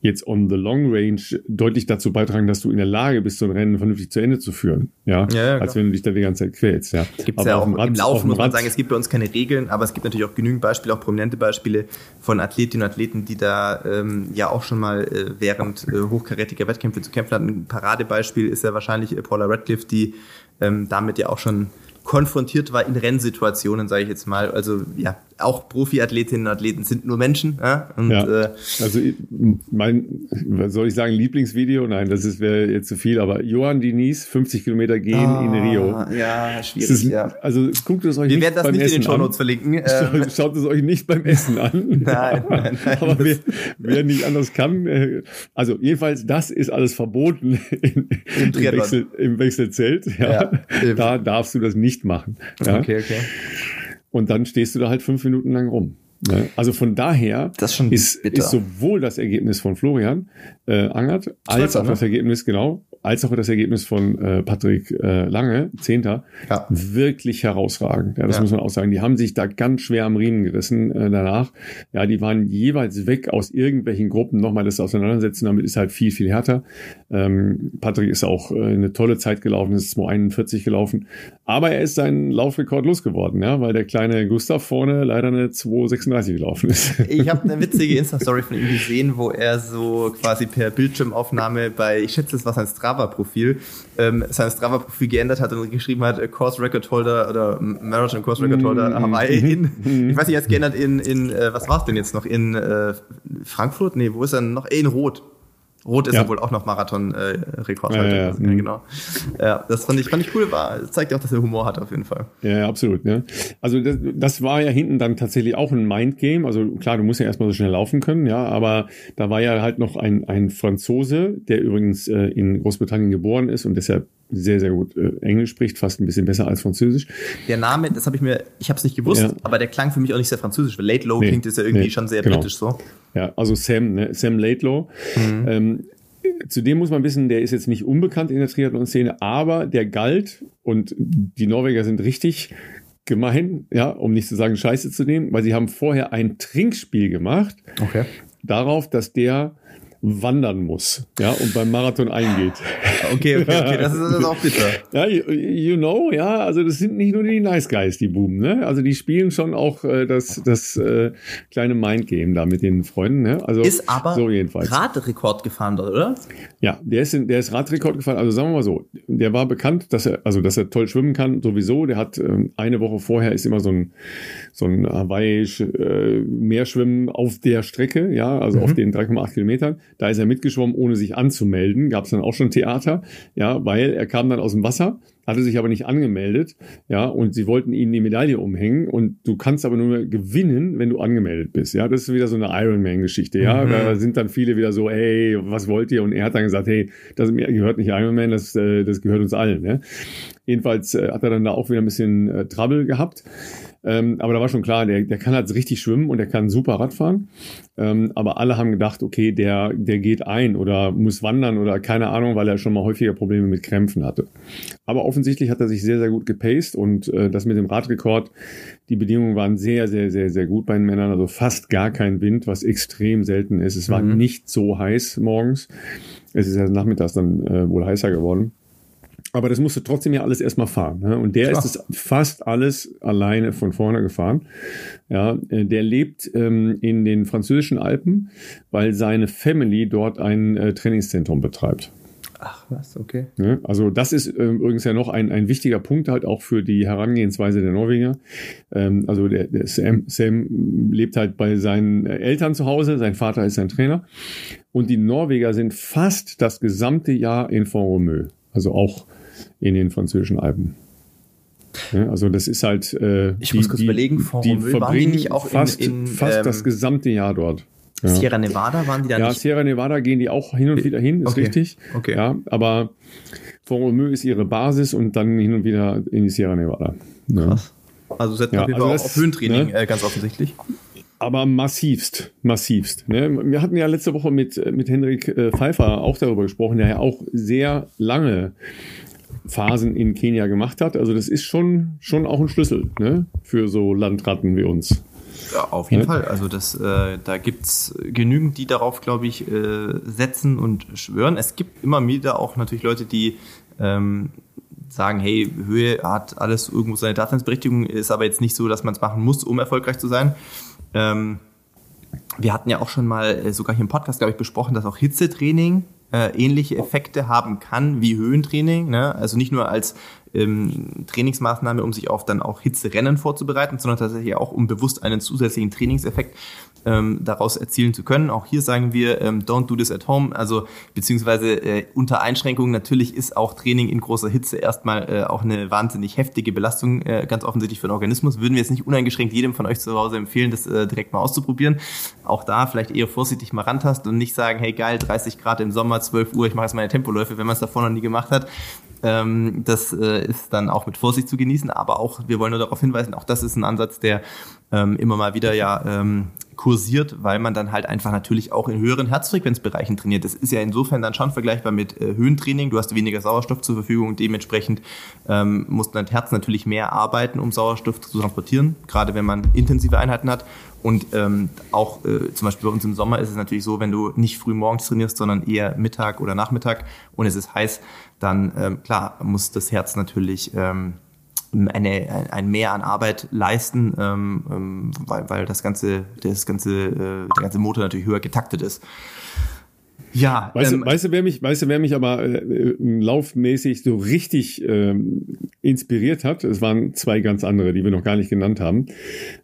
jetzt on the long range deutlich dazu beitragen, dass du in der Lage bist, so ein Rennen vernünftig zu Ende zu führen. Ja, Ja, ja, als wenn du dich da die ganze Zeit quälst. Ja, es Aber ja auch Rad- im auf Laufen, muss man sagen, es gibt bei uns keine Regeln, aber es gibt natürlich auch genügend Beispiele, auch prominente Beispiele von Athletinnen und Athleten, die da ähm, ja auch schon mal äh, während äh, hochkarätiger Wettkämpfe zu kämpfen hatten. Ein Paradebeispiel ist ja wahrscheinlich äh, Paula Radcliffe, die ähm, damit ja auch schon konfrontiert war in Rennsituationen, sage ich jetzt mal. Also ja, auch Profiathletinnen und Athleten sind nur Menschen. Ja? Und Ja. äh, Also mein, was soll ich sagen, Lieblingsvideo? Nein, das ist wäre jetzt zu viel, aber Johann Diniz, 50 Kilometer gehen in Rio. Ah, Ja, schwierig, ist, ja. Also guckt es euch Wir nicht werden das beim nicht Essen in den Show Notes an. verlinken. [LAUGHS] Ähm, Schaut- es euch nicht beim Essen an. Nein, [LAUGHS] nein, nein. Aber wer, wer nicht anders kann, äh, also jedenfalls, das ist alles verboten [LAUGHS] in, im, Triathlon. Wechsel, im Wechselzelt. Ja. Ja. Da darfst du das nicht machen. Ja. Okay, okay. Und dann stehst du da halt fünf Minuten lang rum. Ne? Also von daher ist ist, sowohl das Ergebnis von Florian äh, Angert als auch ne? das Ergebnis, genau, als auch das Ergebnis von äh, Patrick äh, Lange, Zehnter, ja. wirklich herausragend. Ja, das ja. muss man auch sagen. Die haben sich da ganz schwer am Riemen gerissen äh, danach. Ja, die waren jeweils weg aus irgendwelchen Gruppen. Nochmal das Auseinandersetzen damit ist halt viel, viel härter. Ähm, Patrick ist auch äh, eine tolle Zeit gelaufen, ist 241 gelaufen. Aber er ist seinen Laufrekord losgeworden, ja, weil der kleine Gustav vorne leider eine 236 gelaufen ist. [LAUGHS] Ich habe eine witzige [LAUGHS] Insta-Story von ihm gesehen, wo er so quasi per Bildschirmaufnahme bei, ich schätze, es war sein Strava-Profil, ähm, sein Strava-Profil geändert hat und geschrieben hat, Course Record Holder oder Marathon Course Record Holder mm -hmm. Hawaii in, mhm. ich weiß nicht, jetzt geändert in, in äh, was war es denn jetzt noch, in äh, Frankfurt? Nee, wo ist er noch? In Rot. Rot ist ja, wohl auch noch Marathon-Rekordhalter. Äh, ja, ja, ja, genau. Ja, das fand ich, fand ich cool. War, zeigt ja auch, dass er Humor hat auf jeden Fall. Ja, absolut. Ja. Also das, das war ja hinten dann tatsächlich auch ein Mindgame. Also klar, du musst ja erstmal so schnell laufen können, ja, aber da war ja halt noch ein, ein Franzose, der übrigens äh, in Großbritannien geboren ist und deshalb sehr, sehr gut äh, Englisch spricht, fast ein bisschen besser als Französisch. Der Name, das habe ich mir, ich habe es nicht gewusst, ja. aber der klang für mich auch nicht sehr französisch, weil Late Low nee, klingt ist ja irgendwie nee, schon sehr genau. britisch so. Ja, also Sam, ne? Sam Laidlow. Mhm. Ähm, zudem muss man wissen, der ist jetzt nicht unbekannt in der Triathlon-Szene, aber der galt und die Norweger sind richtig gemein, ja, um nicht zu sagen Scheiße zu nehmen, weil sie haben vorher ein Trinkspiel gemacht. Okay. Darauf, dass der wandern muss, ja, und beim Marathon eingeht. Okay, okay, okay, [LAUGHS] das ist, das ist auch bitter. Ja, you, you, know, ja, also das sind nicht nur die Nice Guys, die Buben, ne? Also die spielen schon auch äh, das, das äh, kleine Mindgame da mit den Freunden, ne? Also ist aber so jedenfalls. Radrekord gefahren, oder? Ja, der ist, in, der ist Radrekord gefahren. Also sagen wir mal so, der war bekannt, dass er, also dass er toll schwimmen kann, sowieso. Der hat ähm, eine Woche vorher ist immer so ein so ein Hawaii äh, Meerschwimmen auf der Strecke, ja, also mhm. auf den 3,8 Kilometern. Da ist er mitgeschwommen, ohne sich anzumelden. Gab es dann auch schon Theater, ja, weil er kam dann aus dem Wasser, hatte sich aber nicht angemeldet, ja, und sie wollten ihm die Medaille umhängen und du kannst aber nur gewinnen, wenn du angemeldet bist, ja. Das ist wieder so eine Ironman-Geschichte, ja. Mhm. Da sind dann viele wieder so, ey, was wollt ihr? Und er hat dann gesagt, hey, das gehört nicht Ironman, das, äh, das gehört uns allen, ja. Jedenfalls äh, hat er dann da auch wieder ein bisschen äh, Trouble gehabt. Ähm, aber da war schon klar, der, der kann halt richtig schwimmen und der kann super Radfahren. Ähm, aber alle haben gedacht, okay, der, der geht ein oder muss wandern oder keine Ahnung, weil er schon mal häufiger Probleme mit Krämpfen hatte. Aber offensichtlich hat er sich sehr, sehr gut gepaced und äh, das mit dem Radrekord, die Bedingungen waren sehr, sehr, sehr, sehr gut bei den Männern. Also fast gar kein Wind, was extrem selten ist. Es war mhm. nicht so heiß morgens. Es ist ja nachmittags dann äh, wohl heißer geworden. Aber das musste trotzdem ja alles erstmal fahren. Ne? Und der Klar. ist es fast alles alleine von vorne gefahren. Ja, äh, der lebt ähm, in den französischen Alpen, weil seine Family dort ein äh, Trainingszentrum betreibt. Ach was, okay. Ja, also das ist äh, übrigens ja noch ein, ein wichtiger Punkt halt auch für die Herangehensweise der Norweger. Ähm, also der, der Sam, Sam lebt halt bei seinen Eltern zu Hause, sein Vater ist sein Trainer. Und die Norweger sind fast das gesamte Jahr in Font-Romeu. Also auch in den französischen Alpen. Ja, also das ist halt. Äh, ich die, muss kurz die, überlegen, Font die verbringen nicht auch fast, in, in fast ähm, das gesamte Jahr dort. Ja. Sierra Nevada waren die da ja, nicht? Ja, Sierra Nevada gehen die auch hin und wieder hin, ist okay. richtig. Okay. Ja, aber Font-Romeu ist ihre Basis und dann hin und wieder in die Sierra Nevada. Ja. Krass. Also setzen ja, also das, auf Höhentraining ne? äh, ganz offensichtlich. Aber massivst, massivst. Ne? Wir hatten ja letzte Woche mit, mit Henrik äh, Pfeiffer auch darüber gesprochen, der ja auch sehr lange Phasen in Kenia gemacht hat. Also das ist schon, schon auch ein Schlüssel ne? für so Landratten wie uns. Ja, auf jeden ja. Fall. Also das, äh, da gibt's genügend, die darauf, glaube ich, äh, setzen und schwören. Es gibt immer wieder auch natürlich Leute, die ähm, sagen, hey, Höhe hat alles irgendwo seine Daseinsberechtigung, ist aber jetzt nicht so, dass man es machen muss, um erfolgreich zu sein. Ähm, wir hatten ja auch schon mal äh, sogar hier im Podcast, glaube ich, besprochen, dass auch Hitzetraining äh, ähnliche Effekte haben kann wie Höhentraining. Ne? Also nicht nur als ähm, Trainingsmaßnahme, um sich auf dann auch Hitzerennen vorzubereiten, sondern tatsächlich auch, um bewusst einen zusätzlichen Trainingseffekt ähm, daraus erzielen zu können. Auch hier sagen wir, ähm, don't do this at home, also beziehungsweise äh, unter Einschränkungen. Natürlich ist auch Training in großer Hitze erstmal äh, auch eine wahnsinnig heftige Belastung, äh, ganz offensichtlich für den Organismus. Würden wir jetzt nicht uneingeschränkt jedem von euch zu Hause empfehlen, das äh, direkt mal auszuprobieren. Auch da vielleicht eher vorsichtig mal rantasten und nicht sagen, hey geil, 30 Grad im Sommer, 12 Uhr, ich mache jetzt meine Tempoläufe, wenn man es davor noch nie gemacht hat Ähm, das äh, ist dann auch mit Vorsicht zu genießen, aber auch, wir wollen nur darauf hinweisen, auch das ist ein Ansatz, der ähm, immer mal wieder ja ähm, kursiert, weil man dann halt einfach natürlich auch in höheren Herzfrequenzbereichen trainiert. Das ist ja insofern dann schon vergleichbar mit äh, Höhentraining. Du hast weniger Sauerstoff zur Verfügung, dementsprechend ähm, muss dein Herz natürlich mehr arbeiten, um Sauerstoff zu transportieren, gerade wenn man intensive Einheiten hat. Und ähm, auch äh, zum Beispiel bei uns im Sommer ist es natürlich so, wenn du nicht früh morgens trainierst, sondern eher Mittag oder Nachmittag und es ist heiß, dann ähm, klar muss das Herz natürlich ähm, eine, ein Mehr an Arbeit leisten, ähm, ähm, weil, weil das ganze, das ganze, äh, der ganze Motor natürlich höher getaktet ist. Ja, weißt, ähm, du, weißt du, wer mich, weißt du, wer mich aber äh, äh, laufmäßig so richtig ähm, inspiriert hat? Es waren zwei ganz andere, die wir noch gar nicht genannt haben.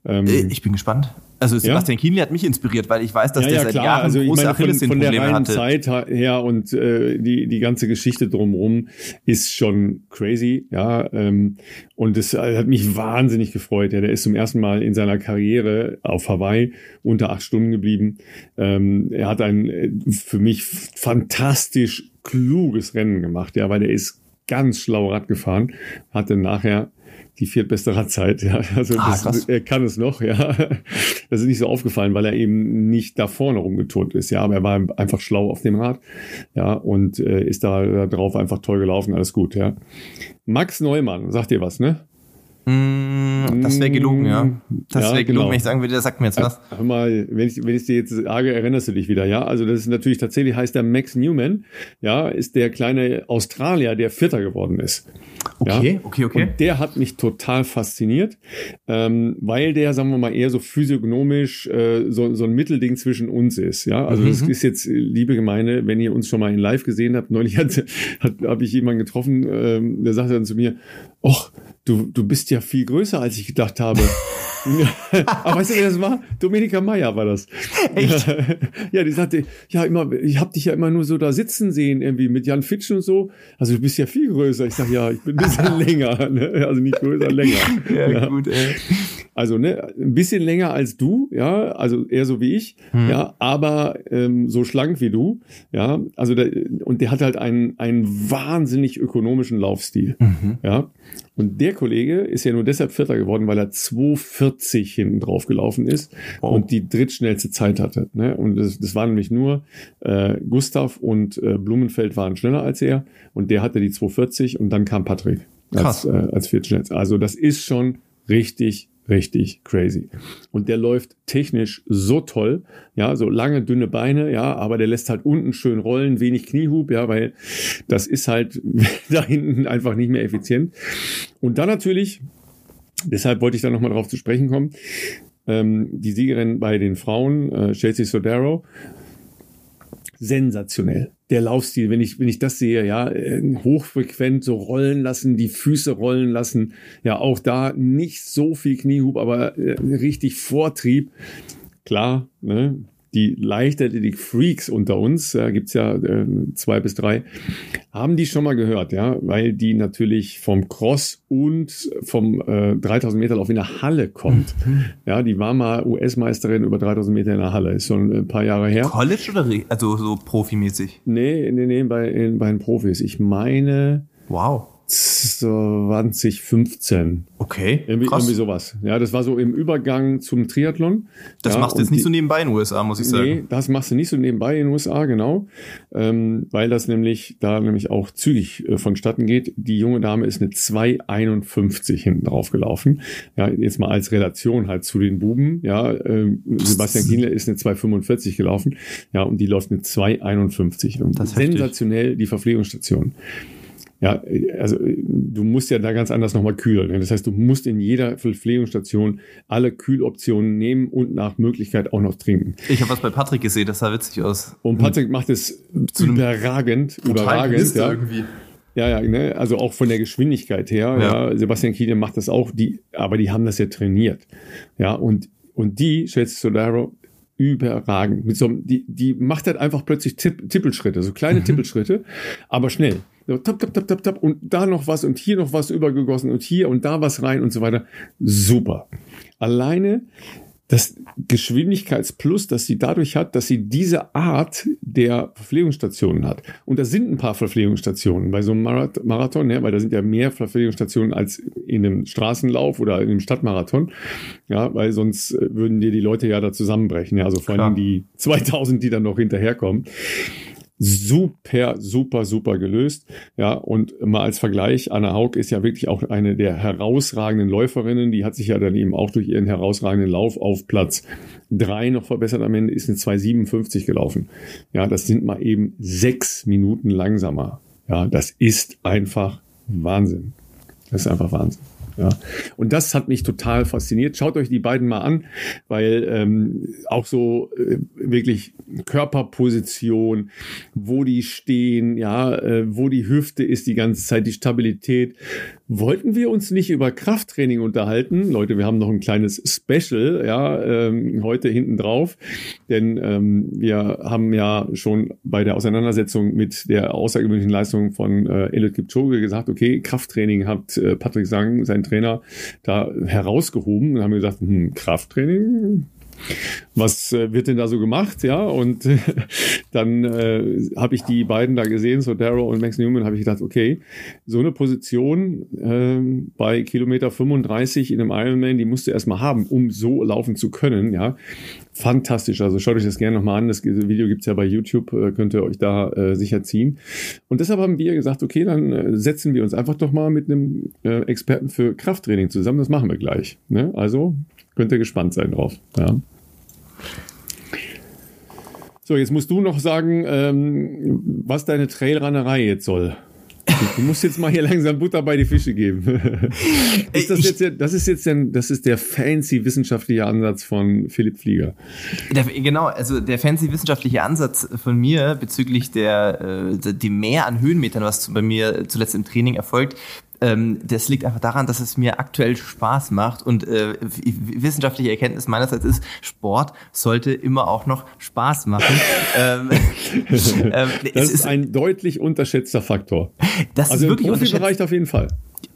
Ähm, äh, ich bin gespannt. Also Sebastian ja? Kienle hat mich inspiriert, weil ich weiß, dass ja, der ja, seit klar. Jahren also, große Achillessehnenprobleme von, von der Zeit her und äh, die die ganze Geschichte drumherum ist schon crazy, ja. Ähm, und es hat mich wahnsinnig gefreut. Ja, der ist zum ersten Mal in seiner Karriere auf Hawaii unter acht Stunden geblieben. Ähm, er hat ein äh, für mich fantastisch kluges Rennen gemacht, ja, weil er ist ganz schlau Rad gefahren, hatte nachher die viertbeste Radzeit. Ja. Also ah, das, er kann es noch, ja. [LAUGHS] Das ist nicht so aufgefallen, weil er eben nicht da vorne rumgeturnt ist, ja. Aber er war einfach schlau auf dem Rad, ja, und äh, ist da, da drauf einfach toll gelaufen, alles gut, ja. Max Neumann, sagt ihr was, ne? Mm, das wäre gelogen, ja. Das ja, wäre gelogen, genau. wenn ich sagen würde, der sagt mir jetzt was. Hör mal, wenn ich, wenn ich dir jetzt sage, erinnerst du dich wieder, ja? Also das ist natürlich tatsächlich, heißt der Max Newman, ja, ist der kleine Australier, der Vierter geworden ist. Okay, ja? okay, okay. Und der hat mich total fasziniert, ähm, weil der, sagen wir mal, eher so physiognomisch äh, so, so ein Mittelding zwischen uns ist, ja? Also mhm. das ist jetzt, liebe Gemeinde, wenn ihr uns schon mal in live gesehen habt, neulich hat, hat, habe ich jemanden getroffen, ähm, der sagte dann zu mir, och, du, du bist ja viel größer, als ich gedacht habe. [LAUGHS] Aber weißt du, wer das war? Dominika Meyer war das. Echt? [LAUGHS] Ja, die sagte, ja, immer, ich habe dich ja immer nur so da sitzen sehen, irgendwie mit Jan Fitsch und so. Also du bist ja viel größer. Ich sag ja, ich bin ein bisschen [LAUGHS] länger. Ne? Also nicht größer, länger. Ja, ja, gut, ey. Also, ne, ein bisschen länger als du, ja, also eher so wie ich, hm. ja, aber ähm, so schlank wie du, ja. Also der, und der hat halt einen, einen wahnsinnig ökonomischen Laufstil. Mhm. Ja. Und der Kollege ist ja nur deshalb Vierter geworden, weil er 2,40 hinten drauf gelaufen ist oh. und die drittschnellste Zeit hatte. Ne? Und das, das war nämlich nur äh, Gustav und äh, Blumenfeld waren schneller als er und der hatte die 2,40 und dann kam Patrick als, äh, als viertschnellst. Also das ist schon richtig richtig crazy. Und der läuft technisch so toll, ja, so lange, dünne Beine, ja, aber der lässt halt unten schön rollen, wenig Kniehub, ja, weil das ist halt [LAUGHS] da hinten einfach nicht mehr effizient. Und dann natürlich, deshalb wollte ich da nochmal drauf zu sprechen kommen, ähm, die Siegerin bei den Frauen, äh, Chelsea Sodaro, sensationell. Der Laufstil, wenn ich, wenn ich das sehe, ja, äh, hochfrequent so rollen lassen, die Füße rollen lassen, ja, auch da nicht so viel Kniehub, aber äh, richtig Vortrieb. Klar, ne, die Leichtathletik-Freaks unter uns, da gibt's ja äh, zwei bis drei, haben die schon mal gehört, ja, weil die natürlich vom Cross und vom äh, 3000 Meter Lauf in der Halle kommt. Mhm. Ja, die war mal US-Meisterin über 3000 Meter in der Halle, ist schon ein paar Jahre her. College oder also so profimäßig? Nee, nee, nee, bei, in, bei den Profis. Ich meine. Wow. 2015. Okay. Irgendwie, krass. irgendwie sowas. Ja, das war so im Übergang zum Triathlon. Das ja, machst du jetzt nicht die, so nebenbei in den USA, muss ich sagen. Nee, das machst du nicht so nebenbei in den USA, genau. Ähm, weil das nämlich da nämlich auch zügig äh, vonstatten geht. Die junge Dame ist eine 2,51 hinten drauf gelaufen. Ja, jetzt mal als Relation halt zu den Buben. Ja, äh, Sebastian Kienle ist eine 2,45 gelaufen. Ja, und die läuft eine 2,51. Sensationell heftig. die Verpflegungsstation. Ja, also du musst ja da ganz anders nochmal kühlen. Das heißt, du musst in jeder Verpflegungsstation alle Kühloptionen nehmen und nach Möglichkeit auch noch trinken. Ich habe was bei Patrick gesehen, das sah witzig aus. Und Patrick macht es überragend, überragend. Ja. Irgendwie. Ja, ja, ne? also auch von der Geschwindigkeit her. Ja. ja. Sebastian Kiene macht das auch, die, aber die haben das ja trainiert. Ja, und, und die, Chelsea Solaro, überragend. Mit so, die, die macht halt einfach plötzlich Tipp, Tippelschritte, so kleine mhm. Tippelschritte, aber schnell. So, tap, tap, tap, tap, tap, und da noch was und hier noch was übergegossen und hier und da was rein und so weiter. Super. Alleine das Geschwindigkeitsplus, das sie dadurch hat, dass sie diese Art der Verpflegungsstationen hat. Und da sind ein paar Verpflegungsstationen bei so einem Marathon, ja, weil da sind ja mehr Verpflegungsstationen als in einem Straßenlauf oder in einem Stadtmarathon. Ja, weil sonst äh, würden dir die Leute ja da zusammenbrechen. Ja, also vor allem die 2000, die dann noch hinterherkommen super, super, super gelöst. Ja, und mal als Vergleich, Anna Haug ist ja wirklich auch eine der herausragenden Läuferinnen. Die hat sich ja dann eben auch durch ihren herausragenden Lauf auf Platz drei noch verbessert. Am Ende ist eine 2,57 gelaufen. Ja, das sind mal eben sechs Minuten langsamer. Ja, das ist einfach Wahnsinn. Das ist einfach Wahnsinn. Ja. Und das hat mich total fasziniert. Schaut euch die beiden mal an, weil ähm, auch so äh, wirklich Körperposition, wo die stehen, ja, äh, wo die Hüfte ist die ganze Zeit, die Stabilität. Wollten wir uns nicht über Krafttraining unterhalten? Leute, wir haben noch ein kleines Special, ja, ähm, heute hinten drauf, denn ähm, wir haben ja schon bei der Auseinandersetzung mit der außergewöhnlichen Leistung von äh, Eliud Kipchoge gesagt, okay, Krafttraining hat äh, Patrick Sang, sein Trainer da herausgehoben und haben gesagt, hm, Krafttraining, was äh, wird denn da so gemacht? Ja, und [LAUGHS] dann äh, habe ich die beiden da gesehen, so Darrow und Max Newman, habe ich gedacht, okay, so eine Position äh, bei Kilometer 35 in einem Ironman, die musst du erstmal haben, um so laufen zu können. Ja, fantastisch. Also schaut euch das gerne nochmal an. Das Video gibt's ja bei YouTube, äh, könnt ihr euch da äh, sicher ziehen. Und deshalb haben wir gesagt, okay, dann äh, setzen wir uns einfach doch mal mit einem äh, Experten für Krafttraining zusammen. Das machen wir gleich. Ne? Also könnt ihr gespannt sein drauf. Ja. So, jetzt musst du noch sagen, ähm, was deine Trailrunnerei jetzt soll. Du musst jetzt mal hier langsam Butter bei die Fische geben. [LAUGHS] ist das, jetzt, das ist jetzt der, das ist der fancy wissenschaftliche Ansatz von Philipp Flieger. Der, genau, also der fancy wissenschaftliche Ansatz von mir bezüglich der, äh, die Mehr an Höhenmetern, was bei mir zuletzt im Training erfolgt, ähm, das liegt einfach daran, dass es mir aktuell Spaß macht und äh, wissenschaftliche Erkenntnis meinerseits ist, Sport sollte immer auch noch Spaß machen. ähm, [LAUGHS] ähm, das ist ein deutlich unterschätzter Faktor. Das also ist wirklich im Profibereich auf jeden Fall.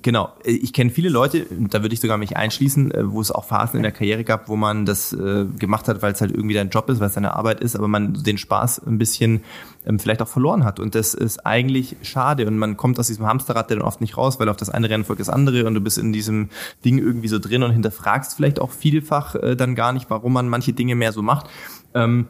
Genau, ich kenne viele Leute, da würde ich sogar mich einschließen, äh, wo es auch Phasen in der Karriere gab, wo man das äh, gemacht hat, weil es halt irgendwie dein Job ist, weil es deine Arbeit ist, aber man den Spaß ein bisschen ähm, vielleicht auch verloren hat. Und das ist eigentlich schade. Und man kommt aus diesem Hamsterrad dann oft nicht raus, weil auf das eine Rennen folgt das andere und du bist in diesem Ding irgendwie so drin und hinterfragst vielleicht auch vielfach äh, dann gar nicht, warum man manche Dinge mehr so macht. Ähm,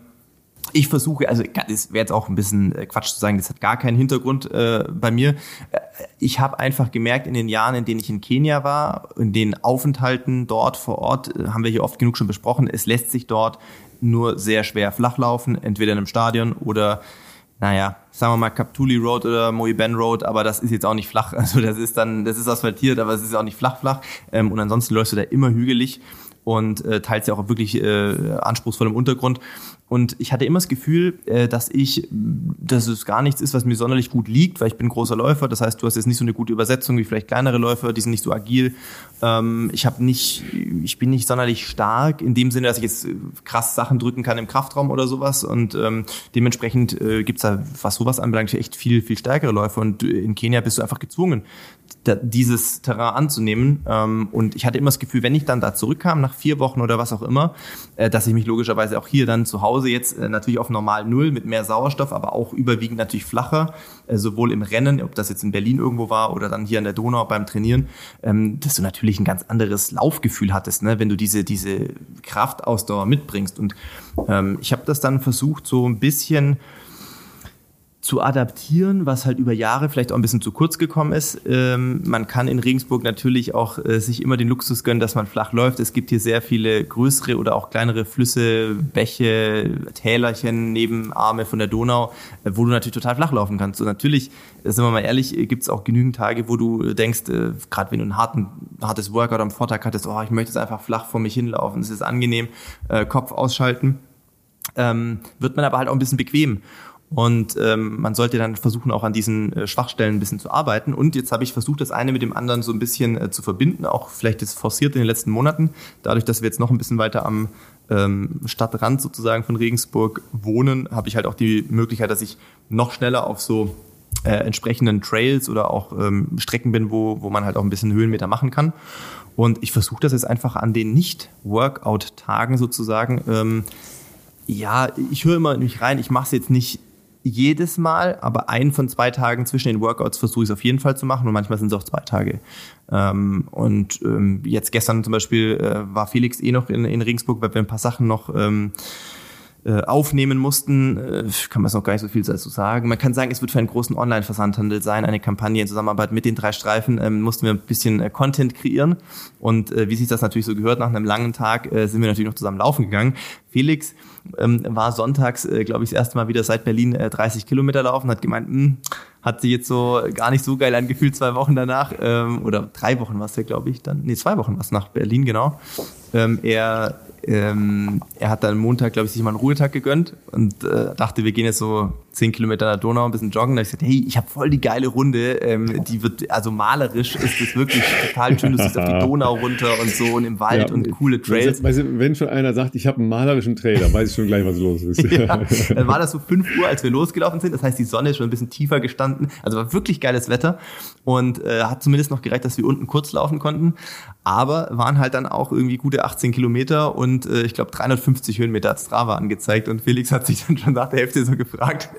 ich versuche, also es wäre jetzt auch ein bisschen äh, Quatsch zu sagen, das hat gar keinen Hintergrund äh, bei mir. Äh, ich habe einfach gemerkt in den Jahren, in denen ich in Kenia war, in den Aufenthalten dort vor Ort, äh, haben wir hier oft genug schon besprochen, es lässt sich dort nur sehr schwer flachlaufen, entweder in einem Stadion oder naja, sagen wir mal Kaptuli Road oder Ben Road, aber das ist jetzt auch nicht flach. [LAUGHS] Also das ist dann, das ist asphaltiert, aber es ist auch nicht flach flach. Ähm, und ansonsten läufst du da immer hügelig und äh, teilst ja auch wirklich äh, anspruchsvoll im Untergrund. Und ich hatte immer das Gefühl, äh, dass ich, dass es gar nichts ist, was mir sonderlich gut liegt, weil ich bin großer Läufer. Das heißt, du hast jetzt nicht so eine gute Übersetzung wie vielleicht kleinere Läufer, die sind nicht so agil. Ähm, ich habe nicht, ich bin nicht sonderlich stark in dem Sinne, dass ich jetzt äh, krass Sachen drücken kann im Kraftraum oder sowas. Und ähm, dementsprechend äh, gibt's da, was sowas anbelangt, echt viel, viel stärkere Läufer. Und in Kenia bist du einfach gezwungen, dieses Terrain anzunehmen. Ähm, und ich hatte immer das Gefühl, wenn ich dann da zurückkam, nach vier Wochen oder was auch immer, dass ich mich logischerweise auch hier dann zu Hause Hause jetzt äh, natürlich auf normal Null mit mehr Sauerstoff, aber auch überwiegend natürlich flacher, äh, sowohl im Rennen, ob das jetzt in Berlin irgendwo war oder dann hier an der Donau beim Trainieren, ähm, dass du natürlich ein ganz anderes Laufgefühl hattest, ne, wenn du diese, diese Kraftausdauer mitbringst. Und ähm, ich habe das dann versucht, so ein bisschen zu adaptieren, was halt über Jahre vielleicht auch ein bisschen zu kurz gekommen ist. Ähm, man kann in Regensburg natürlich auch äh, sich immer den Luxus gönnen, dass man flach läuft. Es gibt hier sehr viele größere oder auch kleinere Flüsse, Bäche, Tälerchen, Nebenarme von der Donau, äh, wo du natürlich total flach laufen kannst. Und natürlich, äh, sind wir mal ehrlich, äh, gibt es auch genügend Tage, wo du denkst, äh, gerade wenn du ein harten, hartes Workout am Vortag hattest, oh, ich möchte jetzt einfach flach vor mich hinlaufen, es ist angenehm, äh, Kopf ausschalten, ähm, wird man aber halt auch ein bisschen bequem. Und ähm, man sollte dann versuchen, auch an diesen äh, Schwachstellen ein bisschen zu arbeiten. Und jetzt habe ich versucht, das eine mit dem anderen so ein bisschen äh, zu verbinden, auch vielleicht jetzt forciert in den letzten Monaten. Dadurch, dass wir jetzt noch ein bisschen weiter am ähm, Stadtrand sozusagen von Regensburg wohnen, habe ich halt auch die Möglichkeit, dass ich noch schneller auf so äh, entsprechenden Trails oder auch ähm, Strecken bin, wo, wo man halt auch ein bisschen Höhenmeter machen kann. Und ich versuche das jetzt einfach an den Nicht-Workout-Tagen sozusagen. Ähm, ja, ich höre immer nicht rein, ich mache es jetzt nicht jedes Mal, aber einen von zwei Tagen zwischen den Workouts versuche ich es auf jeden Fall zu machen und manchmal sind es auch zwei Tage. Ähm, und ähm, jetzt gestern zum Beispiel äh, war Felix eh noch in, in Regensburg, weil wir ein paar Sachen noch ähm, äh, aufnehmen mussten, äh, kann man es noch gar nicht so viel dazu sagen. Man kann sagen, es wird für einen großen Online-Versandhandel sein, eine Kampagne in Zusammenarbeit mit den drei Streifen, ähm, mussten wir ein bisschen äh, Content kreieren und äh, wie sich das natürlich so gehört, nach einem langen Tag äh, sind wir natürlich noch zusammen laufen gegangen. Felix ähm, war sonntags, äh, glaube ich, das erste Mal wieder seit Berlin äh, 30 Kilometer laufen, hat gemeint, mh, hm, hat sich jetzt so gar nicht so geil angefühlt, zwei Wochen danach, ähm, oder drei Wochen war es ja, glaube ich, dann, nee, zwei Wochen war es nach Berlin, genau. Ähm, er ähm, er hat dann Montag, glaube ich, sich mal einen Ruhetag gegönnt und äh, dachte, wir gehen jetzt so zehn Kilometer nach Donau, ein bisschen joggen. Da habe ich gesagt, hey, ich habe voll die geile Runde. Ähm, die wird, also malerisch ist es wirklich total schön. Du siehst auf die Donau runter und so und im Wald ja, und coole Trails. Weißt du, wenn schon einer sagt, ich habe einen malerischen Trail, dann weiß ich schon gleich, was los ist. [LAUGHS] ja, [LAUGHS] dann war das so fünf Uhr, als wir losgelaufen sind. Das heißt, die Sonne ist schon ein bisschen tiefer gestanden. Also war wirklich geiles Wetter und äh, hat zumindest noch gereicht, dass wir unten kurz laufen konnten. Aber waren halt dann auch irgendwie gute 18 Kilometer und äh, ich glaube 350 Höhenmeter hat Strava angezeigt und Felix hat sich dann schon nach der Hälfte so gefragt,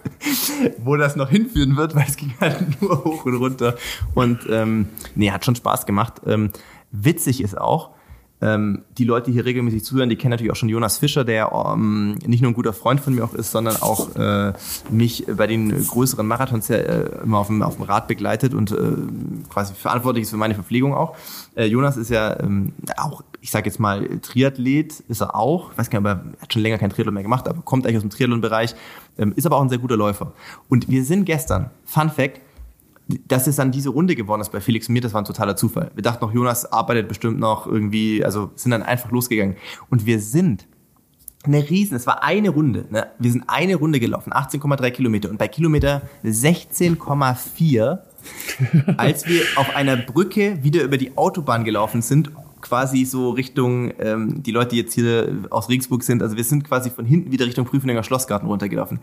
wo das noch hinführen wird, weil es ging halt nur hoch und runter. Und ähm, nee, hat schon Spaß gemacht. Ähm, witzig ist auch, ähm, die Leute, die hier regelmäßig zuhören, die kennen natürlich auch schon Jonas Fischer, der ähm, nicht nur ein guter Freund von mir auch ist, sondern auch äh, mich bei den größeren Marathons ja, äh, immer auf dem, auf dem Rad begleitet und äh, quasi verantwortlich ist für meine Verpflegung auch. Äh, Jonas ist ja ähm, auch, ich sage jetzt mal, Triathlet ist er auch. Ich weiß gar nicht, aber er hat schon länger kein Triathlon mehr gemacht, aber kommt eigentlich aus dem Triathlon-Bereich, ähm, ist aber auch ein sehr guter Läufer. Und wir sind gestern, Fun Fact, dass es dann diese Runde geworden ist bei Felix und mir, das war ein totaler Zufall. Wir dachten noch, Jonas arbeitet bestimmt noch irgendwie, also sind dann einfach losgegangen. Und wir sind eine riesen, es war eine Runde, ne? wir sind eine Runde gelaufen, 18,3 Kilometer und bei Kilometer 16,4, [LAUGHS] als wir auf einer Brücke wieder über die Autobahn gelaufen sind, quasi so Richtung, ähm, die Leute, die jetzt hier aus Regensburg sind, also wir sind quasi von hinten wieder Richtung Prüfeninger Schlossgarten runtergelaufen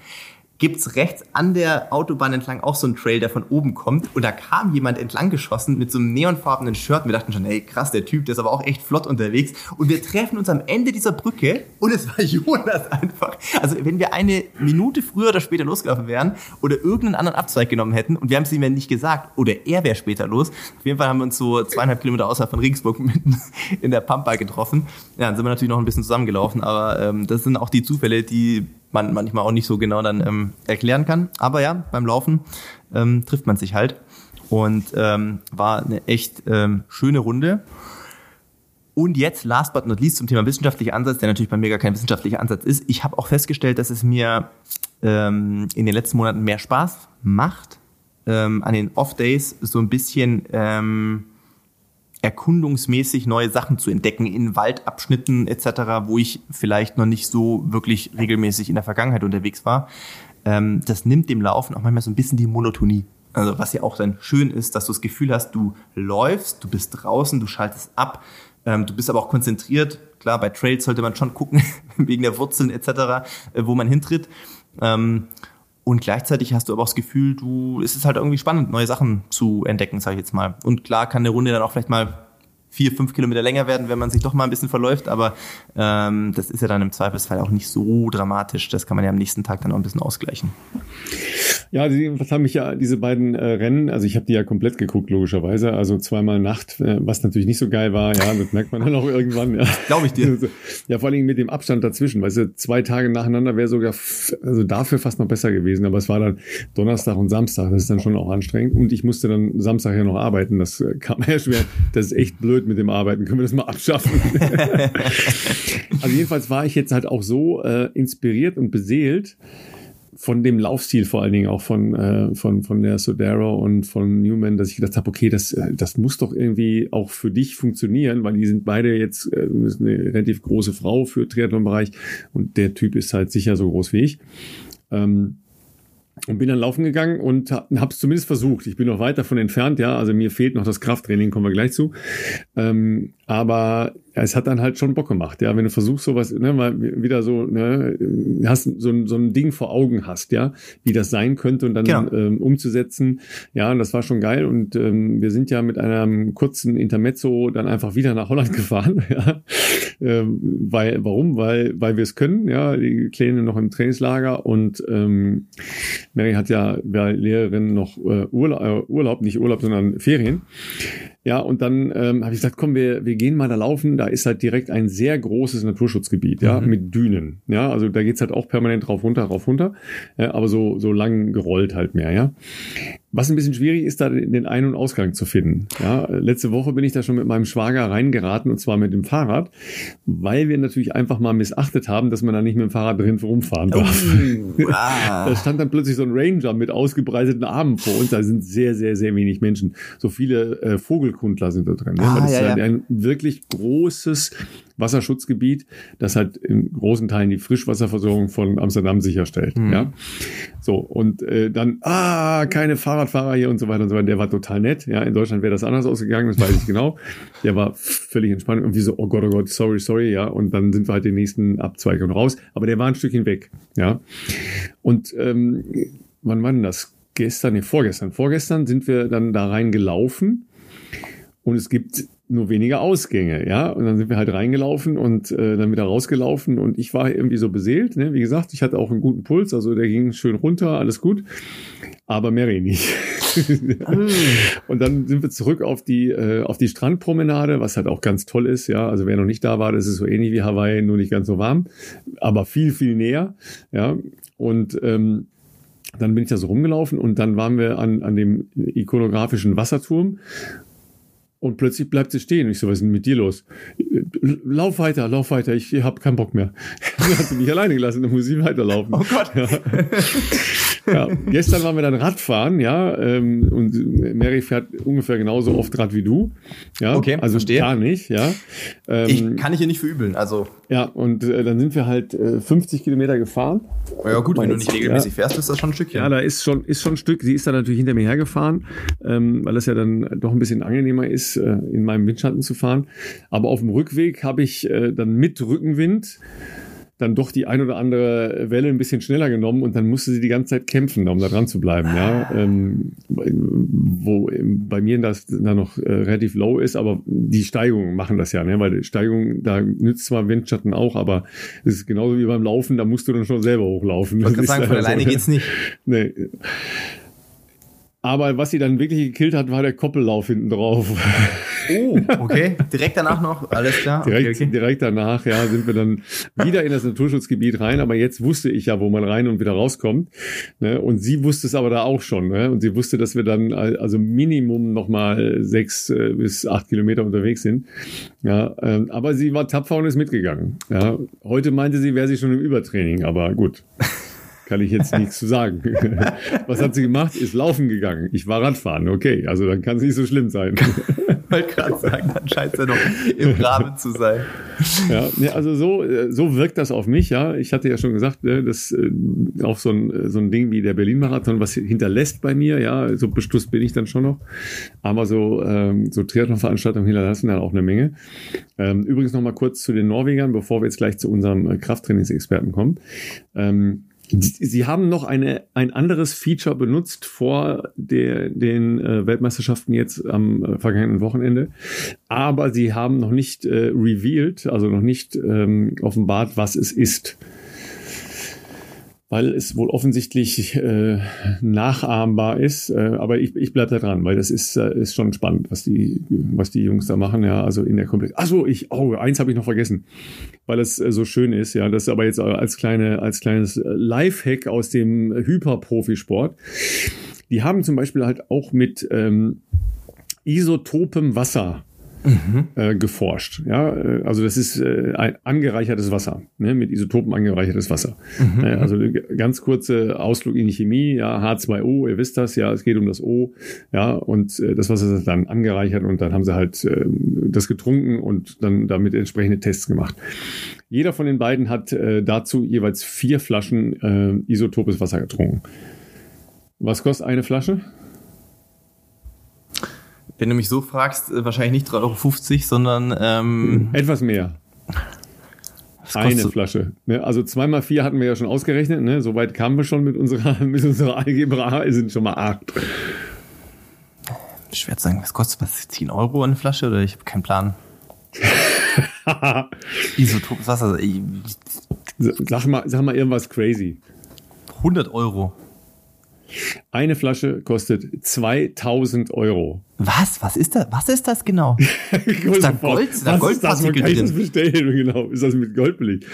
gibt's rechts an der Autobahn entlang auch so einen Trail, der von oben kommt. Und da kam jemand entlang geschossen mit so einem neonfarbenen Shirt. Wir dachten schon, hey, krass, der Typ, der ist aber auch echt flott unterwegs. Und wir treffen uns am Ende dieser Brücke und es war [LAUGHS] Jonas einfach. Also wenn wir eine Minute früher oder später losgelaufen wären oder irgendeinen anderen Abzweig genommen hätten und wir haben es ihm ja nicht gesagt oder er wäre später los. Auf jeden Fall haben wir uns so zweieinhalb Kilometer außerhalb von Regensburg [LAUGHS] mitten in der Pampa getroffen. Ja, dann sind wir natürlich noch ein bisschen zusammengelaufen, aber ähm, das sind auch die Zufälle, die man manchmal auch nicht so genau dann ähm, erklären kann. Aber ja, beim Laufen ähm, trifft man sich halt. Und ähm, war eine echt ähm, schöne Runde. Und jetzt, last but not least, zum Thema wissenschaftlicher Ansatz, der natürlich bei mir gar kein wissenschaftlicher Ansatz ist. Ich habe auch festgestellt, dass es mir ähm, in den letzten Monaten mehr Spaß macht, ähm, an den Off-Days so ein bisschen ähm, erkundungsmäßig neue Sachen zu entdecken in Waldabschnitten etc., wo ich vielleicht noch nicht so wirklich regelmäßig in der Vergangenheit unterwegs war. Ähm, das nimmt dem Laufen auch manchmal so ein bisschen die Monotonie. Also was ja auch dann schön ist, dass du das Gefühl hast, du läufst, du bist draußen, du schaltest ab, ähm, du bist aber auch konzentriert. Klar, bei Trails sollte man schon gucken, [LAUGHS] wegen der Wurzeln etc., äh, wo man hintritt. Ähm, und gleichzeitig hast du aber auch das Gefühl, du, es ist halt irgendwie spannend, neue Sachen zu entdecken, sage ich jetzt mal. Und klar kann eine Runde dann auch vielleicht mal vier, fünf Kilometer länger werden, wenn man sich doch mal ein bisschen verläuft, aber ähm, das ist ja dann im Zweifelsfall auch nicht so dramatisch. Das kann man ja am nächsten Tag dann auch ein bisschen ausgleichen. Ja, die, was haben mich ja diese beiden äh, Rennen, also ich habe die ja komplett geguckt, logischerweise, also zweimal Nacht, äh, was natürlich nicht so geil war, ja, das merkt man dann auch irgendwann. Ja. [LAUGHS] Glaube ich dir. Ja, vor allem mit dem Abstand dazwischen, weißt du, zwei Tage nacheinander wäre sogar, also dafür fast noch besser gewesen, aber es war dann Donnerstag und Samstag, das ist dann schon auch anstrengend und ich musste dann Samstag ja noch arbeiten, das äh, kam mir [LAUGHS] schwer, das ist echt blöd mit dem Arbeiten, können wir das mal abschaffen. [LAUGHS] also jedenfalls war ich jetzt halt auch so äh, inspiriert und beseelt, von dem Laufstil vor allen Dingen auch von, äh, von, von der Sodero und von Newman, dass ich gedacht habe, okay, das, äh, das muss doch irgendwie auch für dich funktionieren, weil die sind beide jetzt äh, eine relativ große Frau für Triathlon-Bereich und der Typ ist halt sicher so groß wie ich. Ähm, und bin dann laufen gegangen und habe es zumindest versucht. Ich bin noch weit davon entfernt, ja. Also mir fehlt noch das Krafttraining, kommen wir gleich zu. Ähm, aber ja, es hat dann halt schon Bock gemacht, ja, wenn du versuchst sowas, ne, mal wieder so, ne, hast so, so ein Ding vor Augen hast, ja, wie das sein könnte und dann genau. ähm, umzusetzen, ja, und das war schon geil und ähm, wir sind ja mit einem kurzen Intermezzo dann einfach wieder nach Holland [LAUGHS] gefahren, ja, ähm, weil, warum? Weil, weil wir es können, ja, die Kleine noch im Trainingslager und ähm, Mary hat ja, war Lehrerin noch äh, Urlaub, äh, Urlaub, nicht Urlaub, sondern Ferien. Ja, und dann ähm, habe ich gesagt, komm, wir, wir gehen mal da laufen. Da ist halt direkt ein sehr großes Naturschutzgebiet, ja, mhm. mit Dünen. Ja, also da geht's halt auch permanent rauf runter, rauf runter, ja, aber so, so lang gerollt halt mehr, ja. Was ein bisschen schwierig ist, da den Ein- und Ausgang zu finden. Ja, letzte Woche bin ich da schon mit meinem Schwager reingeraten und zwar mit dem Fahrrad, weil wir natürlich einfach mal missachtet haben, dass man da nicht mit dem Fahrrad drin rumfahren darf. Oh, [LAUGHS] ah. da stand dann plötzlich so ein Ranger mit ausgebreiteten Armen vor uns. Da sind sehr, sehr, sehr wenig Menschen. So viele äh, Vogelkundler sind da drin. Ah, ja, das ist ja. ein wirklich großes Wasserschutzgebiet, das halt in großen Teilen die Frischwasserversorgung von Amsterdam sicherstellt. Mhm. Ja, so und äh, dann ah keine Fahrradfahrer hier und so weiter und so weiter. Der war total nett. Ja, in Deutschland wäre das anders ausgegangen, das weiß ich genau. Der war völlig entspannt und wie so oh Gott oh Gott sorry sorry ja und dann sind wir halt den nächsten Abzweigung raus. Aber der war ein Stückchen weg. Ja und ähm, wann war denn das? Gestern, nee, vorgestern. Vorgestern sind wir dann da reingelaufen und es gibt nur wenige Ausgänge, ja. Und dann sind wir halt reingelaufen und äh, dann wieder rausgelaufen und ich war irgendwie so beseelt, ne? Wie gesagt, ich hatte auch einen guten Puls, also der ging schön runter, alles gut, aber Mary nicht. [LAUGHS] und dann sind wir zurück auf die äh, auf die Strandpromenade, was halt auch ganz toll ist, ja. Also wer noch nicht da war, das ist so ähnlich wie Hawaii, nur nicht ganz so warm, aber viel viel näher, ja. Und ähm, dann bin ich da so rumgelaufen und dann waren wir an, an dem ikonografischen Wasserturm und plötzlich bleibt sie stehen. ich so, was ist denn mit dir los? Lauf weiter, lauf weiter, ich habe keinen Bock mehr. dann [LAUGHS] hat sie mich alleine gelassen, dann muss sie weiterlaufen. Oh Gott. Ja. [LAUGHS] ja. Gestern waren wir dann Radfahren, ja, ähm, und Mary fährt ungefähr genauso oft Rad wie du. Ja, okay, also verstehe. gar nicht, ja. Ähm, ich kann ich hier nicht verübeln, also. Ja, und äh, dann sind wir halt äh, 50 Kilometer gefahren. Ja gut, wenn du nicht regelmäßig ja. fährst, ist das schon ein Stückchen. Ja, da ist schon, ist schon ein Stück. Sie ist dann natürlich hinter mir hergefahren, ähm, weil das ja dann doch ein bisschen angenehmer ist, äh, in meinem Windschatten zu fahren. Aber auf dem Rückweg habe ich äh, dann mit Rückenwind dann doch die ein oder andere Welle ein bisschen schneller genommen und dann musste sie die ganze Zeit kämpfen, um da dran zu bleiben. Ja, ah. ähm, wo bei mir das da noch äh, relativ low ist, aber die Steigungen machen das ja, ne? weil die Steigung, da nützt zwar Windschatten auch, aber es ist genauso wie beim Laufen, da musst du dann schon selber hochlaufen. Ich wollte sagen, von alleine so, geht's nicht. [LAUGHS] Nee. Aber was sie dann wirklich gekillt hat, war der Koppellauf hinten drauf. Oh, [LAUGHS] okay. Direkt danach noch, alles klar. Direkt, okay, okay. direkt danach, ja, sind wir dann wieder in das Naturschutzgebiet rein. Aber jetzt wusste ich ja, wo man rein und wieder rauskommt. Ne? Und sie wusste es aber da auch schon. Ne? Und sie wusste, dass wir dann also Minimum nochmal sechs äh, bis acht Kilometer unterwegs sind. Ja, ähm, aber sie war tapfer und ist mitgegangen. Ja, heute meinte sie, wäre sie schon im Übertraining, aber gut [LAUGHS] kann ich jetzt nichts zu sagen. [LAUGHS] Was hat sie gemacht? Ist laufen gegangen. Ich war Radfahren. Okay, also dann kann es nicht so schlimm sein. Wollte gerade sagen, dann scheint es ja noch im Rahmen zu sein. Ja, also so, so wirkt das auf mich, ja. Ich hatte ja schon gesagt, ne, das äh, auch so ein, so ein Ding wie der Berlin-Marathon, was hinterlässt bei mir, ja, so bestusst bin ich dann schon noch. Aber so, ähm, so Triathlon-Veranstaltungen hinterlassen dann auch eine Menge. Ähm, übrigens noch mal kurz zu den Norwegern, bevor wir jetzt gleich zu unserem äh, Krafttrainingsexperten kommen. Ähm, Sie haben noch eine, ein anderes Feature benutzt vor der, den äh, Weltmeisterschaften jetzt am äh, vergangenen Wochenende, aber Sie haben noch nicht äh, revealed, also noch nicht ähm, offenbart, was es ist weil es wohl offensichtlich äh, nachahmbar ist. Äh, aber ich, ich bleibe da dran, weil das ist, äh, ist schon spannend, was die, was die Jungs da machen, ja, also in der Komplett. Achso, ich, oh, eins habe ich noch vergessen, weil es äh, so schön ist, ja. Das ist aber jetzt als kleine, als kleines Lifehack aus dem Hyperprofisport. Die haben zum Beispiel halt auch mit ähm, isotopem Wasser mhm. äh, geforscht. Ja, äh, also das ist äh, ein angereichertes Wasser, ne, mit Isotopen angereichertes Wasser. Mhm. Äh, also ganz kurze Ausflug in die Chemie, ja, H2O, ihr wisst das, ja, es geht um das O, ja, und äh, das Wasser ist dann angereichert und dann haben sie halt äh, das getrunken und dann damit entsprechende Tests gemacht. Jeder von den beiden hat äh, dazu jeweils vier Flaschen äh, isotopes Wasser getrunken. Was kostet eine Flasche? Wenn du mich so fragst, äh, wahrscheinlich nicht 3,50 Euro, sondern ähm, etwas mehr. Eine Flasche. Ne? Also zweimal vier hatten wir ja schon ausgerechnet. Ne? Soweit kamen wir schon mit unserer, [LAUGHS] mit unserer Algebra. Es sind schon mal acht. Schwer zu sagen, was kostet was? 10 Euro eine Flasche? Oder ich habe keinen Plan. [LAUGHS] Isotopes Wasser. Sag mal, sag mal irgendwas crazy. 100 Euro. Eine Flasche kostet 2000 Euro. Was? Was ist das? Was ist das genau? [LAUGHS] ist da Gold? Ist da Goldpartikel drin? Das bestellen? [LAUGHS] Genau. Ist das mit Gold belegt?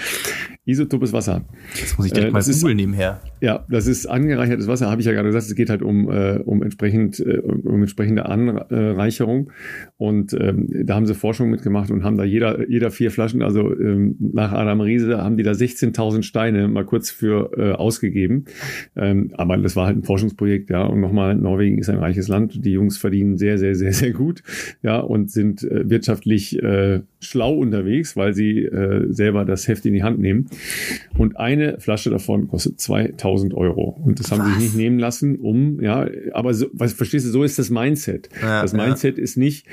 Isotopes Wasser. Das muss ich direkt äh, mal googeln nebenher. Ja, das ist angereichertes Wasser, habe ich ja gerade gesagt. Es geht halt um, äh, um, entsprechend, äh, um entsprechende Anreicherung. Und ähm, da haben sie Forschung mitgemacht und haben da jeder, jeder vier Flaschen, also ähm, nach Adam Riese, haben die da 16.000 Steine mal kurz für äh, ausgegeben. Ähm, aber das war halt ein Forschungsprojekt, ja. Und nochmal, Norwegen ist ein reiches Land. Die Jungs verdienen sehr, sehr, sehr, sehr gut, ja, und sind äh, wirtschaftlich äh, schlau unterwegs, weil sie äh, selber das Heft in die Hand nehmen. Und eine Flasche davon kostet 2000 Euro. Und das haben was? sie sich nicht nehmen lassen, um, ja, aber so, was, verstehst du, so ist das Mindset. Ja, das Mindset ja. ist nicht,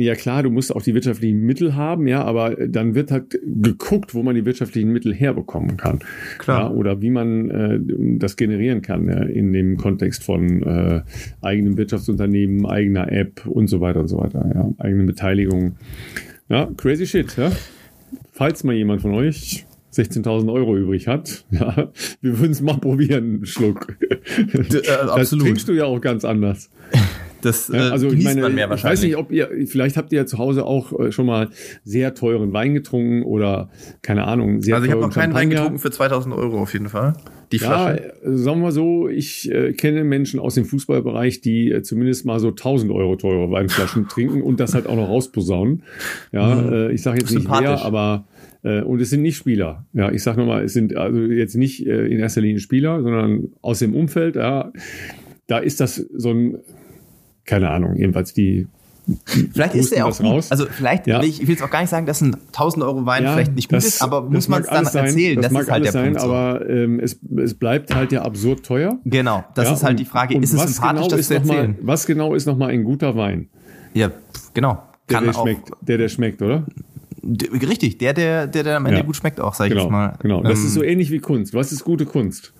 ja klar, du musst auch die wirtschaftlichen Mittel haben, ja, aber dann wird halt geguckt, wo man die wirtschaftlichen Mittel herbekommen kann. Klar. Ja, oder wie man äh, das generieren kann ja, in dem Kontext von äh, eigenem Wirtschaftsunternehmen, eigener App und so weiter und so weiter, ja, eigene Beteiligung. Ja, crazy shit, ja falls mal jemand von euch 16.000 Euro übrig hat, [LAUGHS] ja, wir würden es mal probieren, Schluck. Äh, [LAUGHS] das trinkst du ja auch ganz anders. [LAUGHS] Das ja, äh, also ich meine, man mehr wahrscheinlich. Ich weiß nicht, ob ihr, vielleicht habt ihr ja zu Hause auch äh, schon mal sehr teuren Wein getrunken oder keine Ahnung, sehr Also ich habe noch keinen Wein getrunken für 2000 Euro auf jeden Fall. Die Flasche. Ja, sagen wir so, ich äh, kenne Menschen aus dem Fußballbereich, die äh, zumindest mal so 1000 Euro teure Weinflaschen [LAUGHS] trinken und das halt auch noch rausposaunen. Ja, mhm. äh, ich sage jetzt nicht wer, aber äh, und es sind nicht Spieler. Ja, ich sage nochmal, es sind also jetzt nicht äh, in erster Linie Spieler, sondern aus dem Umfeld. Ja, da ist das so ein, keine Ahnung, jedenfalls die Vielleicht ist er auch. Raus. Also vielleicht, ja. ich will jetzt auch gar nicht sagen, dass ein 1000 Euro Wein ja, vielleicht nicht gut das, ist, aber muss man es dann sein, erzählen? Das, das mag ist halt der sein, Punkt. Aber ähm, es, es bleibt halt ja absurd teuer. Genau, das ja, ist halt die Frage, ist es sympathisch, genau das zu erzählen? Mal, was genau ist nochmal ein guter Wein? Ja, genau. Der, der schmeckt, der, der schmeckt, oder? Richtig, der, der, der, der am Ende ja. gut schmeckt auch, sag ich genau, jetzt mal. Genau, das ähm, ist so ähnlich wie Kunst. Was ist gute Kunst?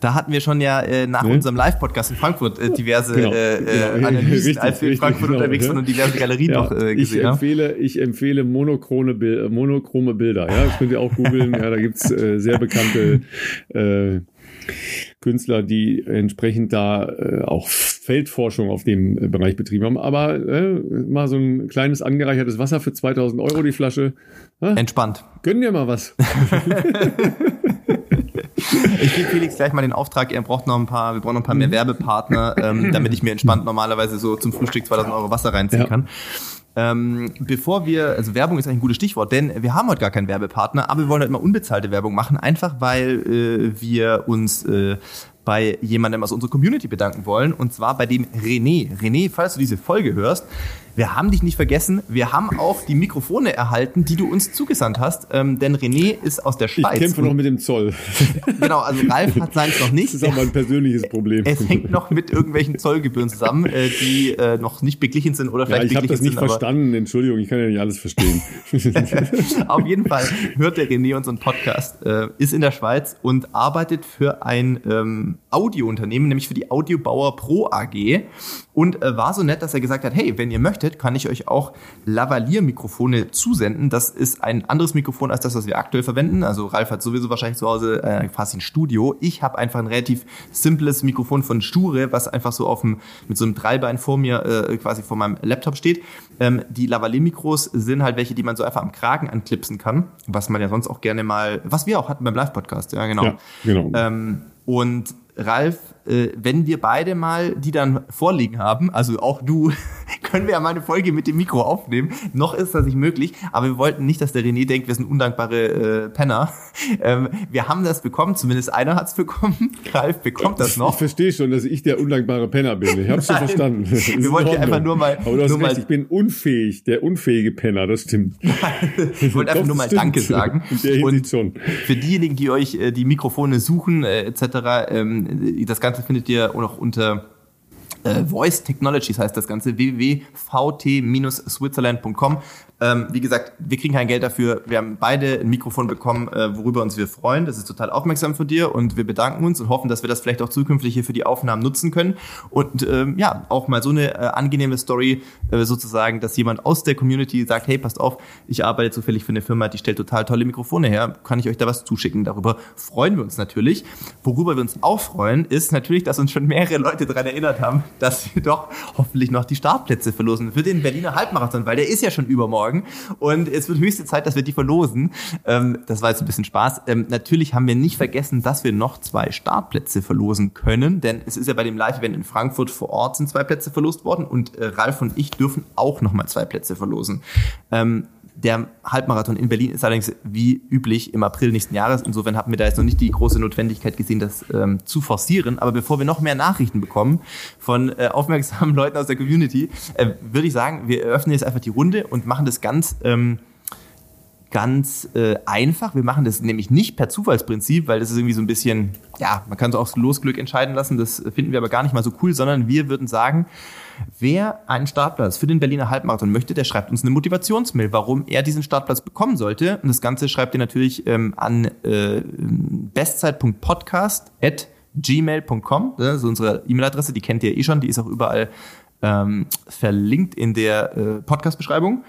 Da hatten wir schon ja äh, nach ne? unserem Live-Podcast in Frankfurt äh, diverse genau, äh, genau. Analysen, [LAUGHS] richtig, als wir in Frankfurt richtig, unterwegs genau, waren und diverse Galerien ja, noch äh, gesehen ich empfehle, haben. Ich empfehle monochrome, Bil monochrome Bilder. Ja, das könnt ihr auch googeln. ja, da gibt's äh, sehr bekannte äh, Künstler, die entsprechend da äh, auch Feldforschung auf dem äh, Bereich betrieben haben. Aber äh, mal so ein kleines angereichertes Wasser für 2000 Euro die Flasche. Äh? Entspannt. Gönnen dir mal was. [LAUGHS] ich gebe Felix gleich mal den Auftrag, er braucht noch ein paar, wir brauchen noch ein paar mehr Werbepartner, ähm, [LAUGHS] damit ich mir entspannt normalerweise so zum Frühstück 2000 Euro Wasser reinziehen ja. kann. Ähm, bevor wir, also Werbung ist eigentlich ein gutes Stichwort, denn wir haben heute gar keinen Werbepartner, aber wir wollen heute mal unbezahlte Werbung machen, einfach weil äh, wir uns äh, bei jemandem aus unserer Community bedanken wollen, und zwar bei dem René. René, falls du diese Folge hörst, wir haben dich nicht vergessen. Wir haben auch die Mikrofone erhalten, die du uns zugesandt hast. Ähm, denn René ist aus der Schweiz. Ich kämpfe noch mit dem Zoll. genau, also Ralf hat seins noch nicht. Das ist auch mein persönliches Problem. Es hängt noch mit irgendwelchen Zollgebühren zusammen, äh, die äh, noch nicht beglichen sind oder vielleicht ja, ich habe das nicht sind, verstanden. Entschuldigung, ich kann ja nicht alles verstehen. [LAUGHS] Auf jeden Fall hört der René unseren Podcast, äh, ist in der Schweiz und arbeitet für ein ähm, Audiounternehmen, nämlich für die Audiobauer Pro AG und äh, war so nett, dass er gesagt hat, hey, wenn ihr möchtet, kann ich euch auch Lavalier-Mikrofone zusenden. Das ist ein anderes Mikrofon als das, was wir aktuell verwenden. Also Ralf hat sowieso wahrscheinlich zu Hause äh, fast ein Studio. Ich habe einfach ein relativ simples Mikrofon von Sture, was einfach so auf dem, mit so einem Dreibein vor mir äh, quasi vor meinem Laptop steht. Ähm, die Lavalier-Mikros sind halt welche, die man so einfach am Kragen anklipsen kann, was man ja sonst auch gerne mal, was wir auch hatten beim Live-Podcast, ja genau. Ja, genau. Ähm, und Ralf, äh, wenn wir beide mal die dann vorliegen haben, also auch du, [LAUGHS] können wir ja mal eine Folge mit dem Mikro aufnehmen. Noch ist das nicht möglich, aber wir wollten nicht, dass der René denkt, wir sind undankbare äh, Penner. [LAUGHS] Ähm, wir haben das bekommen, zumindest einer hat es bekommen. [LAUGHS] Ralf bekommt das noch. Ich verstehe schon, dass ich der undankbare Penner bin. Ich habe schon verstanden. wir wollten ja einfach nur mal. Aber du hast recht, mal, ich bin unfähig, der unfähige Penner, das stimmt. ich wollte einfach nur mal stimmt. Danke sagen. Und schon. für diejenigen, die euch äh, die Mikrofone suchen, äh, etc., ähm, das Ganze findet ihr auch noch unter Voice Technologies heißt das Ganze, www.vt-switzerland.com. Ähm, wie gesagt, wir kriegen kein Geld dafür. Wir haben beide ein Mikrofon bekommen, äh, worüber uns wir freuen. Das ist total aufmerksam von dir und wir bedanken uns und hoffen, dass wir das vielleicht auch zukünftig hier für die Aufnahmen nutzen können. Und ähm, ja, auch mal so eine äh, angenehme Story äh, sozusagen, dass jemand aus der Community sagt, hey, passt auf, ich arbeite zufällig für eine Firma, die stellt total tolle Mikrofone her. Kann ich euch da was zuschicken? Darüber freuen wir uns natürlich. Worüber wir uns auch freuen, ist natürlich, dass uns schon mehrere Leute daran erinnert haben, dass wir doch hoffentlich noch die Startplätze verlosen für den Berliner Halbmarathon, weil der ist ja schon übermorgen morgen. Und es wird höchste Zeit, dass wir die verlosen. Ähm, das war jetzt ein bisschen Spaß. Ähm, natürlich haben wir nicht vergessen, dass wir noch zwei Startplätze verlosen können, denn es ist ja bei dem Live-Event in Frankfurt vor Ort sind zwei Plätze verlost worden und äh, Ralf und ich dürfen auch nochmal zwei Plätze verlosen. Ähm, der Halbmarathon in Berlin ist allerdings wie üblich im April nächsten Jahres. Insofern haben wir da jetzt noch nicht die große Notwendigkeit gesehen, das ähm, zu forcieren. Aber bevor wir noch mehr Nachrichten bekommen von äh, aufmerksamen [LAUGHS] Leuten aus der Community, äh, würde ich sagen, wir eröffnen jetzt einfach die Runde und machen das ganz ähm, ganz äh, einfach. Wir machen das nämlich nicht per Zufallsprinzip, weil das ist irgendwie so ein bisschen, ja, man kann so aufs Losglück entscheiden lassen. Das finden wir aber gar nicht mal so cool, sondern wir würden sagen, wer einen Startplatz für den Berliner Halbmarathon möchte, der schreibt uns eine Motivationsmail, warum er diesen Startplatz bekommen sollte. Und das Ganze schreibt ihr natürlich ähm, an äh, bestzeit.podcast. Das ist unsere E-Mail-Adresse, die kennt ihr eh schon, die ist auch überall ähm, verlinkt in der äh, Podcast-Beschreibung.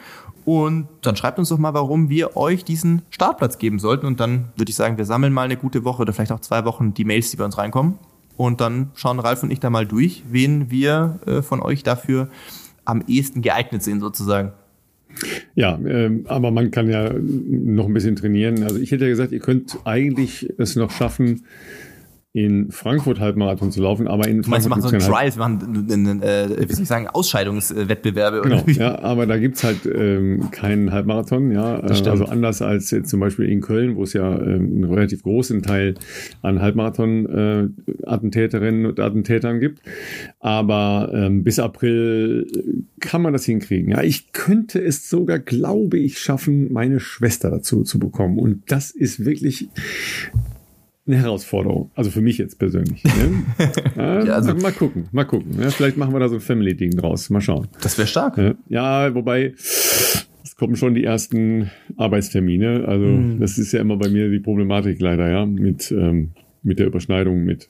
Und dann schreibt uns doch mal, warum wir euch diesen Startplatz geben sollten. Und dann würde ich sagen, wir sammeln mal eine gute Woche oder vielleicht auch zwei Wochen die Mails, die bei uns reinkommen. Und dann schauen Ralf und ich da mal durch, wen wir äh, von euch dafür am ehesten geeignet sehen, sozusagen. Ja, ähm, aber man kann ja noch ein bisschen trainieren. Also ich hätte ja gesagt, ihr könnt eigentlich es noch schaffen, in Frankfurt Halbmarathon zu laufen, aber in Frankfurt. Meinst, wir machen so einen Trials, wir machen äh, wie soll ich sagen, Ausscheidungswettbewerbe. Genau, ja, aber da gibt's halt ähm, keinen Halbmarathon, ja. Äh, also anders als jetzt zum Beispiel in Köln, wo es ja äh, einen relativ großen Teil an Halbmarathon-Attentäterinnen äh, und Attentätern gibt. Aber ähm, bis April kann man das hinkriegen. Ja, ich könnte es sogar, glaube ich, schaffen, meine Schwester dazu zu bekommen. Und das ist wirklich eine Herausforderung. Also für mich jetzt persönlich. Ne? [LAUGHS] ja, also mal gucken, mal gucken. Ja, vielleicht machen wir da so ein Family-Ding draus. Mal schauen. Das wäre stark. Ja, wobei es kommen schon die ersten Arbeitstermine. Also mhm. das ist ja immer bei mir die Problematik leider, ja, mit ähm, mit der Überschneidung mit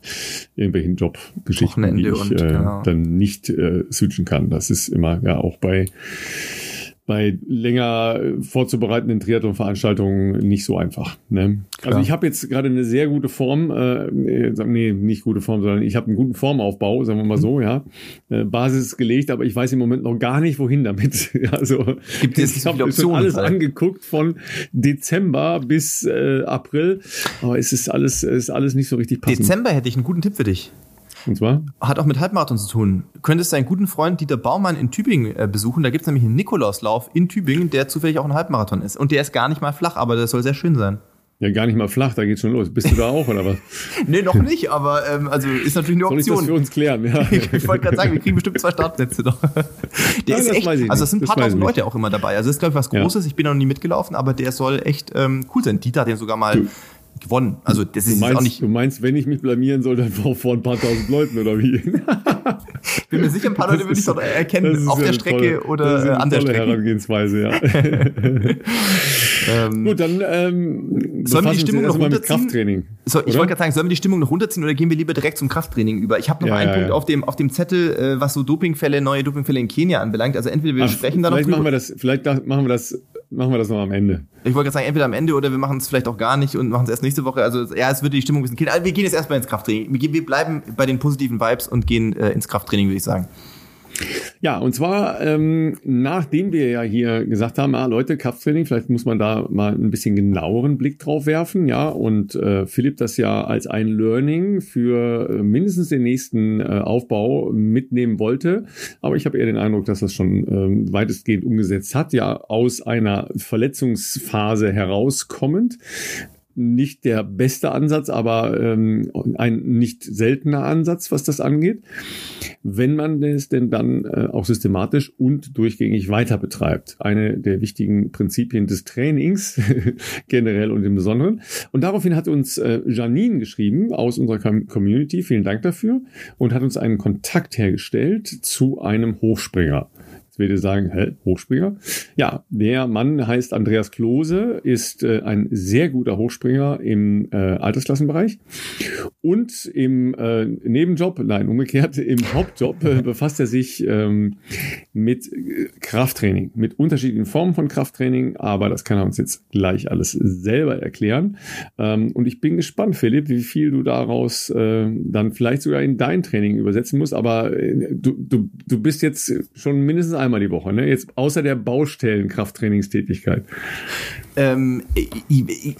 irgendwelchen Jobgeschichten, die ich äh, genau. dann nicht äh, switchen kann. Das ist immer ja auch bei bei länger vorzubereitenden Triathlon-Veranstaltungen nicht so einfach. Ne? Also ich habe jetzt gerade eine sehr gute Form, äh, nee, nicht gute Form, sondern ich habe einen guten Formaufbau, sagen wir mal so, ja. Äh, Basis gelegt, aber ich weiß im Moment noch gar nicht, wohin damit. [LAUGHS] also gibt es ich habe alles halt. angeguckt von Dezember bis äh, April, aber es ist alles, es ist alles nicht so richtig passend. Dezember hätte ich einen guten Tipp für dich. Und zwar? Hat auch mit Halbmarathon zu tun. Du könntest deinen guten Freund Dieter Baumann in Tübingen äh, besuchen. Da gibt es nämlich einen Nikolauslauf in Tübingen, der zufällig auch ein Halbmarathon ist. Und der ist gar nicht mal flach, aber der soll sehr schön sein. Ja, gar nicht mal flach, da geht's schon los. Bist du da auch, oder was? [LAUGHS] nee, noch nicht, aber ähm, also ist natürlich eine Option. Soll ich das für uns klären? Ja. [LAUGHS] ich wollte gerade sagen, wir kriegen bestimmt zwei Startplätze noch. [LAUGHS] Der ja, ist echt, also es sind ein paar tausend Leute auch immer dabei. Also das ist, glaube ich, was Großes. Ja. Ich bin noch nie mitgelaufen, aber der soll echt ähm, cool sein. Dieter hat den sogar mal du, gewonnen. Also das ist meinst, auch nicht. Du meinst, wenn ich mich blamieren soll, dann vor ein paar tausend Leuten oder wie? ich bin mir sicher, ein paar [LAUGHS] Leute würde ich doch erkennen auf ja der Strecke tolle, oder äh, an der Strecke. Herangehensweise, ja. [LAUGHS] ähm, Gut, dann ähm, sollen wir die Stimmung noch runterziehen? Krafttraining. So, ich wollte gerade sagen, sollen wir die Stimmung noch runterziehen oder gehen wir lieber direkt zum Krafttraining über? Ich habe noch ja, einen ja, Punkt auf dem auf dem Zettel, äh, was so Dopingfälle, neue Dopingfälle in Kenia anbelangt. Also entweder wir Ach, sprechen da noch drüber. Machen wir das, vielleicht machen wir das machen wir das noch am Ende. Ich wollte gerade sagen, entweder am Ende oder wir machen es vielleicht auch gar nicht und machen es erst nächste Woche. Also ja, es würde die Stimmung ein bisschen killen. Also, wir gehen jetzt erstmal ins Krafttraining. Wir bleiben bei den positiven Vibes und gehen äh, ins Krafttraining, würde ich sagen. Ja, und zwar, ähm, nachdem wir ja hier gesagt haben, ah, Leute, Krafttraining, vielleicht muss man da mal ein bisschen genaueren Blick drauf werfen, ja, und äh, Philipp das ja als ein Learning für äh, mindestens den nächsten äh, Aufbau mitnehmen wollte. Aber ich habe eher den Eindruck, dass das schon ähm, weitestgehend umgesetzt hat, ja, aus einer Verletzungsphase herauskommend nicht der beste Ansatz, aber ähm, ein nicht seltener Ansatz, was das angeht, wenn man es denn dann äh, auch systematisch und durchgängig weiter betreibt. Eine der wichtigen Prinzipien des Trainings [LAUGHS] generell und im Besonderen. Und daraufhin hat uns äh, Janine geschrieben aus unserer Community, vielen Dank dafür, und hat uns einen Kontakt hergestellt zu einem Hochspringer. Jetzt werdet ihr sagen, hä, Hochspringer? Ja, der Mann heißt Andreas Klose, ist äh, ein sehr guter Hochspringer im äh, Altersklassenbereich und im äh, Nebenjob, nein, umgekehrt, im Hauptjob äh, befasst er sich ähm, mit äh, Krafttraining, mit unterschiedlichen Formen von Krafttraining, aber das kann er uns jetzt gleich alles selber erklären. Ähm, und ich bin gespannt, Philipp, wie viel du daraus äh, dann vielleicht sogar in dein Training übersetzen musst, aber äh, du, du, du bist jetzt schon mindestens einmal die Woche, ne? Jetzt außer der Baustellen-Krafttrainingstätigkeit. Ähm, ich, ich,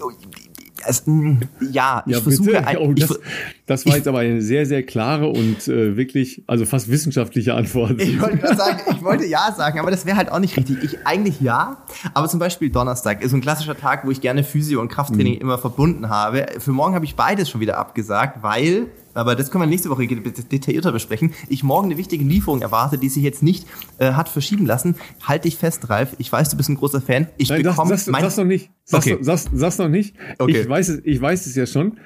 es, mm, ja, ich ja, versuche. Ein, oh, das, das, war jetzt aber eine sehr, sehr klare und äh, wirklich, also fast wissenschaftliche Antwort. Ich wollte sagen, ich wollte ja sagen, aber das wäre halt auch nicht richtig. Ich eigentlich ja, aber zum Beispiel Donnerstag ist ein klassischer Tag, wo ich gerne Physio und Krafttraining mhm. immer verbunden habe. Für morgen habe ich beides schon wieder abgesagt, weil aber das können wir nächste Woche detaillierter besprechen. Ich morgen eine wichtige Lieferung erwarte, die sich jetzt nicht äh, hat verschieben lassen. Halt dich fest, Ralf. Ich weiß, du bist ein großer Fan. Ich Nein, bekomme das, das, das noch nicht. Sag's, okay. sag's, sag's noch nicht. Okay. Ich weiß es, ich weiß es ja schon.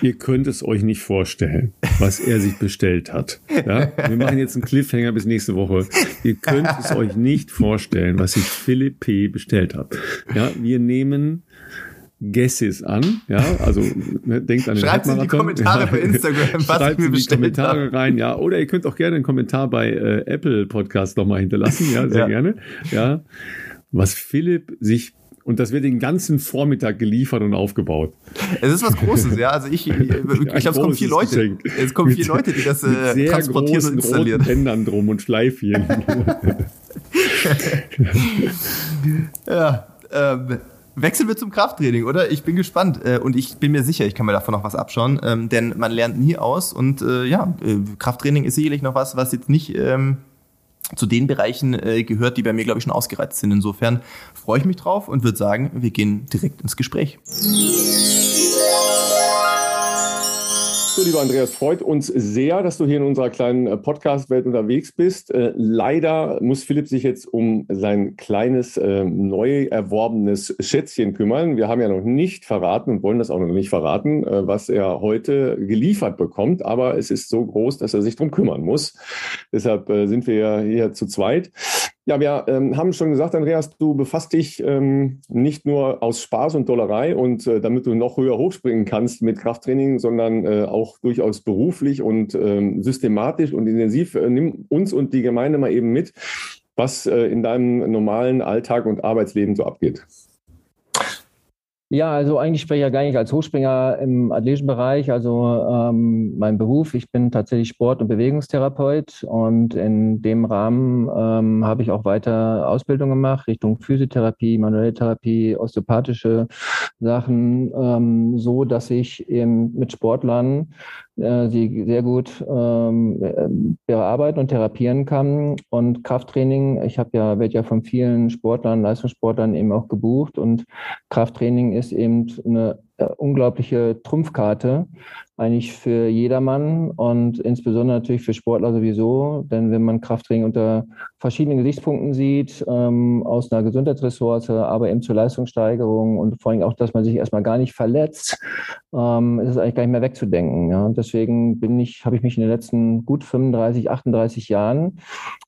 Ihr könnt es euch nicht vorstellen, was er sich bestellt hat. Ja? Wir machen jetzt einen Cliffhanger bis nächste Woche. Ihr könnt es euch nicht vorstellen, was sich Philipp P. bestellt hat. Ja, wir nehmen Guesses an. Ja, also ne, denkt an den Schreibt in die Kommentare bei Instagram, was Schreibt in die Kommentare habe. rein, ja. Oder ihr könnt auch gerne einen Kommentar bei äh, Apple Podcast nochmal hinterlassen, ja, sehr ja. gerne. Ja, was Philipp sich und das wird den ganzen Vormittag geliefert und aufgebaut. Es ist was Großes, ja. Also ich, [LAUGHS] ich, ich glaube, es kommen vier Leute. Geschenk. Es kommen vier Leute, die das äh, sehr transportieren und installieren. Roten [LAUGHS] Bändern drum und Schleifchen. [LAUGHS] ja. Ähm, Wechseln wir zum Krafttraining, oder? Ich bin gespannt äh, und ich bin mir sicher, ich kann mir davon noch was abschauen, ähm, denn man lernt nie aus und äh, ja, äh, Krafttraining ist sicherlich noch was, was jetzt nicht ähm, zu den Bereichen äh, gehört, die bei mir, glaube ich, schon ausgereizt sind. Insofern freue ich mich drauf und würde sagen, wir gehen direkt ins Gespräch. Lieber Andreas, freut uns sehr, dass du hier in unserer kleinen äh, Podcast-Welt unterwegs bist. Äh, leider muss Philipp sich jetzt um sein kleines, äh, neu erworbenes Schätzchen kümmern. Wir haben ja noch nicht verraten und wollen das auch noch nicht verraten, äh, was er heute geliefert bekommt. Aber es ist so groß, dass er sich darum kümmern muss. Deshalb sind wir ja hier zu zweit. Ja, wir ähm, haben schon gesagt, Andreas, du befasst dich ähm, nicht nur aus Spaß und Dollerei und äh, damit du noch höher hochspringen kannst mit Krafttraining, sondern äh, auch durchaus beruflich und ähm, systematisch und intensiv. Äh, nimm uns und die Gemeinde mal eben mit, was äh, in deinem normalen Alltag und Arbeitsleben so abgeht. Ja, also eigentlich spreche ich ja gar nicht als Hochspringer im athletischen Bereich. Also ähm, mein Beruf, ich bin tatsächlich Sport- und Bewegungstherapeut und in dem Rahmen ähm, habe ich auch weiter Ausbildung gemacht Richtung Physiotherapie, manuelle Therapie, osteopathische Sachen, ähm, so dass ich eben mit Sportlern äh, sie sehr gut ähm, äh, bearbeiten und therapieren kann. Und Krafttraining, ich habe ja, werde ja von vielen Sportlern, Leistungssportlern eben auch gebucht und Krafttraining ist eben eine äh, unglaubliche Trumpfkarte, eigentlich für jedermann und insbesondere natürlich für Sportler sowieso. Denn wenn man Krafttraining unter verschiedenen Gesichtspunkten sieht, ähm, aus einer Gesundheitsressource, aber eben zur Leistungssteigerung und vor allem auch, dass man sich erstmal gar nicht verletzt, ähm, ist es eigentlich gar nicht mehr wegzudenken. Ja? Und deswegen bin ich, habe ich mich in den letzten gut 35, 38 Jahren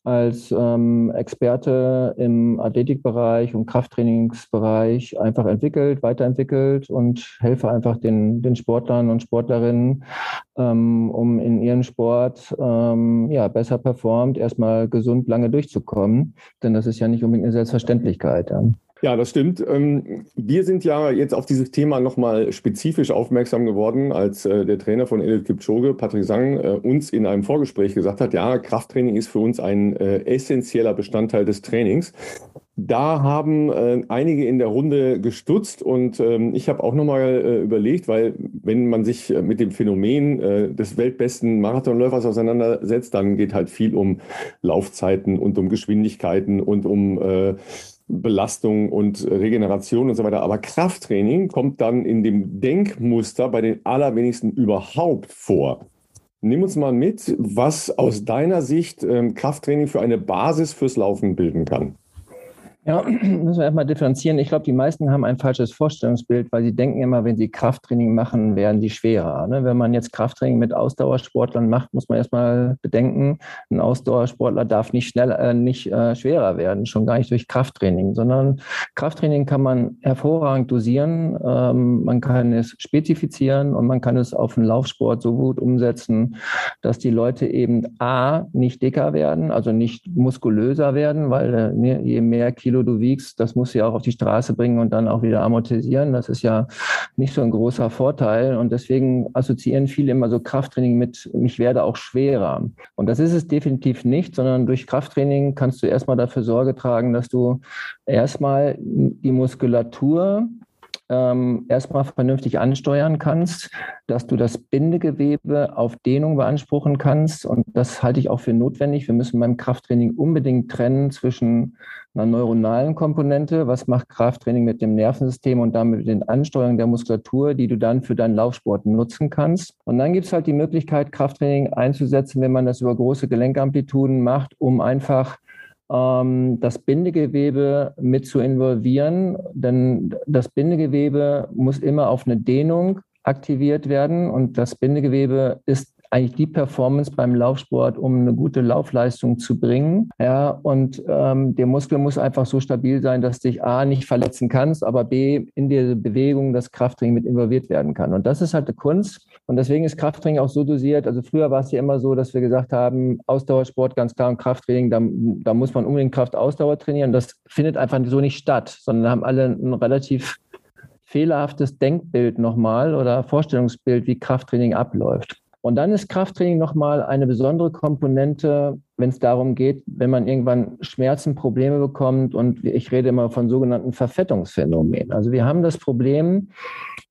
als ähm, Experte im Athletikbereich und Krafttrainingsbereich einfach entwickelt, weiterentwickelt und helfe einfach den, den Sportlern und Sportlerinnen, ähm, um in ihrem Sport ähm, ja, besser performt, erstmal gesund lange durchzukommen. Denn das ist ja nicht unbedingt eine Selbstverständlichkeit. Ja. Ja, das stimmt. Ähm, wir sind ja jetzt auf dieses Thema nochmal spezifisch aufmerksam geworden, als äh, der Trainer von Elliot Kipchoge, Patrick Sang, äh, uns in einem Vorgespräch gesagt hat, ja, Krafttraining ist für uns ein äh, essentieller Bestandteil des Trainings. Da haben einige in der Runde gestutzt und ähm, ich habe auch nochmal überlegt, weil wenn man sich mit dem Phänomen des weltbesten Marathonläufers auseinandersetzt, dann geht halt viel um Laufzeiten und um Geschwindigkeiten und um Belastung und Regeneration und so weiter. Aber Krafttraining kommt dann in dem Denkmuster bei den allerwenigsten überhaupt vor. Nimm uns mal mit, was aus deiner Sicht ähm, Krafttraining für eine Basis fürs Laufen bilden kann. Ja, [CLEARS THROAT] müssen wir erstmal differenzieren. Ich glaube, die meisten haben ein falsches Vorstellungsbild, weil sie denken immer, wenn sie Krafttraining machen, werden sie schwerer. Ne? Wenn man jetzt Krafttraining mit Ausdauersportlern macht, muss man erstmal bedenken, ein Ausdauersportler darf nicht schnell, äh, nicht äh, schwerer werden, schon gar nicht durch Krafttraining, sondern Krafttraining kann man hervorragend dosieren. Ähm, man kann es spezifizieren und man kann es auf den Laufsport so gut umsetzen, dass die Leute eben A, nicht dicker werden, also nicht muskulöser werden, weil äh, ne, je mehr Kilo Kilo du wiegst, das musst du ja auch auf die Straße bringen und dann auch wieder amortisieren. Das ist ja nicht so ein großer Vorteil. Und deswegen assoziieren viele immer so Krafttraining mit, ich werde auch schwerer. Und das ist es definitiv nicht, sondern durch Krafttraining kannst du erstmal dafür Sorge tragen, dass du erstmal die Muskulatur ähm, erstmal vernünftig ansteuern kannst, dass du das Bindegewebe auf Dehnung beanspruchen kannst. Und das halte ich auch für notwendig. Wir müssen beim Krafttraining unbedingt trennen zwischen einer neuronalen Komponente, was macht Krafttraining mit dem Nervensystem und damit mit den Ansteuerungen der Muskulatur, die du dann für deinen Laufsport nutzen kannst. Und dann gibt es halt die Möglichkeit, Krafttraining einzusetzen, wenn man das über große Gelenkamplituden macht, um einfach das Bindegewebe mit zu involvieren, denn das Bindegewebe muss immer auf eine Dehnung aktiviert werden und das Bindegewebe ist eigentlich die Performance beim Laufsport, um eine gute Laufleistung zu bringen. Ja, und ähm, der Muskel muss einfach so stabil sein, dass dich A nicht verletzen kannst, aber B in diese Bewegung das Krafttraining mit involviert werden kann. Und das ist halt eine Kunst. Und deswegen ist Krafttraining auch so dosiert. Also früher war es ja immer so, dass wir gesagt haben, Ausdauersport ganz klar und Krafttraining, da, da muss man unbedingt Kraftausdauer trainieren. Das findet einfach so nicht statt, sondern haben alle ein relativ fehlerhaftes Denkbild nochmal oder Vorstellungsbild, wie Krafttraining abläuft. Und dann ist Krafttraining nochmal eine besondere Komponente, wenn es darum geht, wenn man irgendwann Schmerzen, Probleme bekommt. Und ich rede immer von sogenannten Verfettungsphänomenen. Also wir haben das Problem,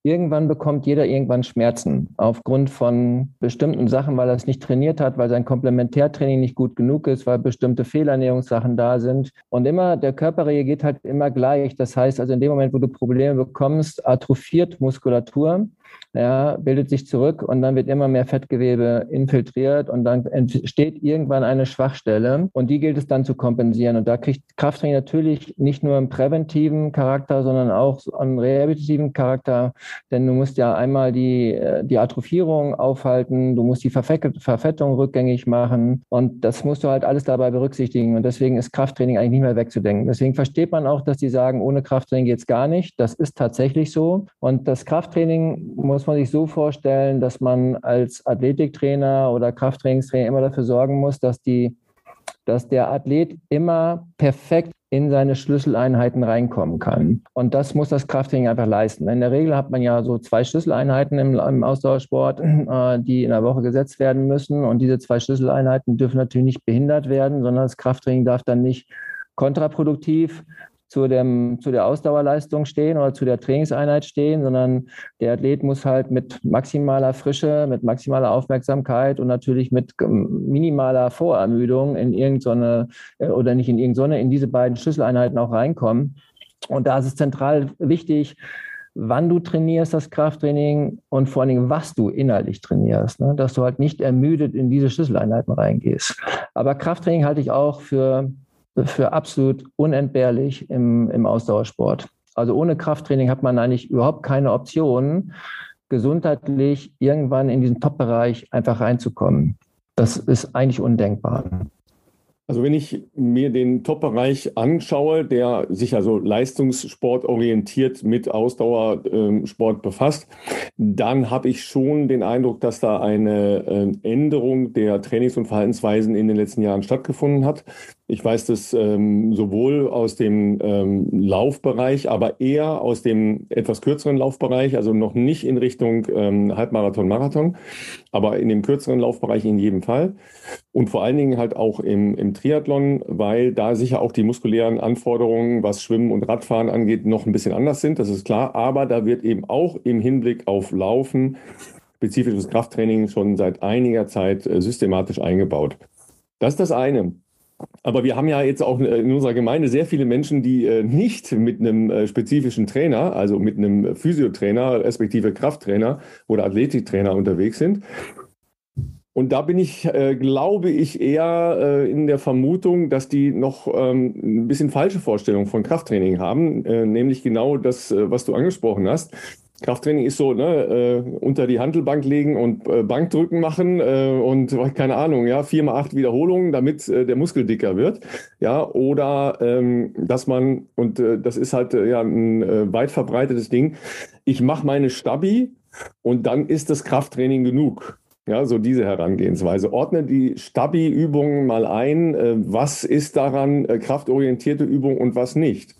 irgendwann bekommt jeder irgendwann Schmerzen aufgrund von bestimmten Sachen, weil er es nicht trainiert hat, weil sein Komplementärtraining nicht gut genug ist, weil bestimmte Fehlernährungssachen da sind. Und immer, der Körper reagiert halt immer gleich. Das heißt also, in dem Moment, wo du Probleme bekommst, atrophiert Muskulatur ja, bildet sich zurück und dann wird immer mehr Fettgewebe infiltriert und dann entsteht irgendwann eine Schwachstelle und die gilt es dann zu kompensieren. Und da kriegt Krafttraining natürlich nicht nur einen präventiven Charakter, sondern auch einen rehabilitativen Charakter, denn du musst ja einmal die, äh, die Atrophierung aufhalten, du musst die Verfettung rückgängig machen und das musst du halt alles dabei berücksichtigen und deswegen ist Krafttraining eigentlich nicht mehr wegzudenken. Deswegen versteht man auch, dass die sagen, ohne Krafttraining geht es gar nicht. Das ist tatsächlich so und das Krafttraining muss man sich so vorstellen, dass man als Athletiktrainer oder Krafttrainingstrainer immer dafür sorgen muss, dass, die, dass der Athlet immer perfekt in seine Schlüsseleinheiten reinkommen kann. Und das muss das Krafttraining einfach leisten. In der Regel hat man ja so zwei Schlüsseleinheiten im, im Ausdauersport, äh, die in der Woche gesetzt werden müssen. Und diese zwei Schlüsseleinheiten dürfen natürlich nicht behindert werden, sondern das Krafttraining darf dann nicht kontraproduktiv zu, dem, zu der Ausdauerleistung stehen oder zu der Trainingseinheit stehen, sondern der Athlet muss halt mit maximaler Frische, mit maximaler Aufmerksamkeit und natürlich mit minimaler Vorermüdung in irgendeine äh, oder nicht in irgendeine, in diese beiden Schlüsseleinheiten auch reinkommen. Und da ist es zentral wichtig, wann du trainierst, das Krafttraining und vor allen Dingen, was du inhaltlich trainierst, ne? dass du halt nicht ermüdet in diese Schlüsseleinheiten reingehst. Aber Krafttraining halte ich auch für für absolut unentbehrlich im, im Ausdauersport. Also ohne Krafttraining hat man eigentlich überhaupt keine Option, gesundheitlich irgendwann in diesen Top-Bereich einfach reinzukommen. Das ist eigentlich undenkbar. Also wenn ich mir den Top-Bereich anschaue, der sich also leistungssportorientiert mit Ausdauersport befasst, dann habe ich schon den Eindruck, dass da eine ähm, Änderung der Trainings- und Verhaltensweisen in den letzten Jahren stattgefunden hat. Ich weiß das ähm, sowohl aus dem ähm, Laufbereich, aber eher aus dem etwas kürzeren Laufbereich, also noch nicht in Richtung ähm, Halbmarathon, Marathon, aber in dem kürzeren Laufbereich in jedem Fall. Und vor allen Dingen halt auch im, im Triathlon, weil da sicher auch die muskulären Anforderungen, was Schwimmen und Radfahren angeht, noch ein bisschen anders sind, das ist klar. Aber da wird eben auch im Hinblick auf Laufen spezifisches Krafttraining schon seit einiger Zeit äh, systematisch eingebaut. Das ist das eine. Aber wir haben ja jetzt auch in unserer Gemeinde sehr viele Menschen, die äh, nicht mit einem äh, spezifischen Trainer, also mit einem Physiotrainer, respektive Krafttrainer oder Athletiktrainer unterwegs sind. Und da bin ich, äh, glaube ich, eher äh, in der Vermutung, dass die noch ähm, ein bisschen falsche Vorstellungen von Krafttraining haben, äh, nämlich genau das, äh, was du angesprochen hast. Krafttraining ist so, ne, äh, unter die Handelbank legen und äh, Bankdrücken machen äh, und [LAUGHS] keine Ahnung, ja, vier mal acht Wiederholungen, damit äh, der Muskel dicker wird, ja, oder ähm, dass man und äh, das ist halt äh, ja ein weit verbreitetes Ding. Ich mache meine Stabi und dann ist das Krafttraining genug. Ja, so diese Herangehensweise. Ordne die Stabi-Übungen mal ein. Was ist daran kraftorientierte Übung und was nicht?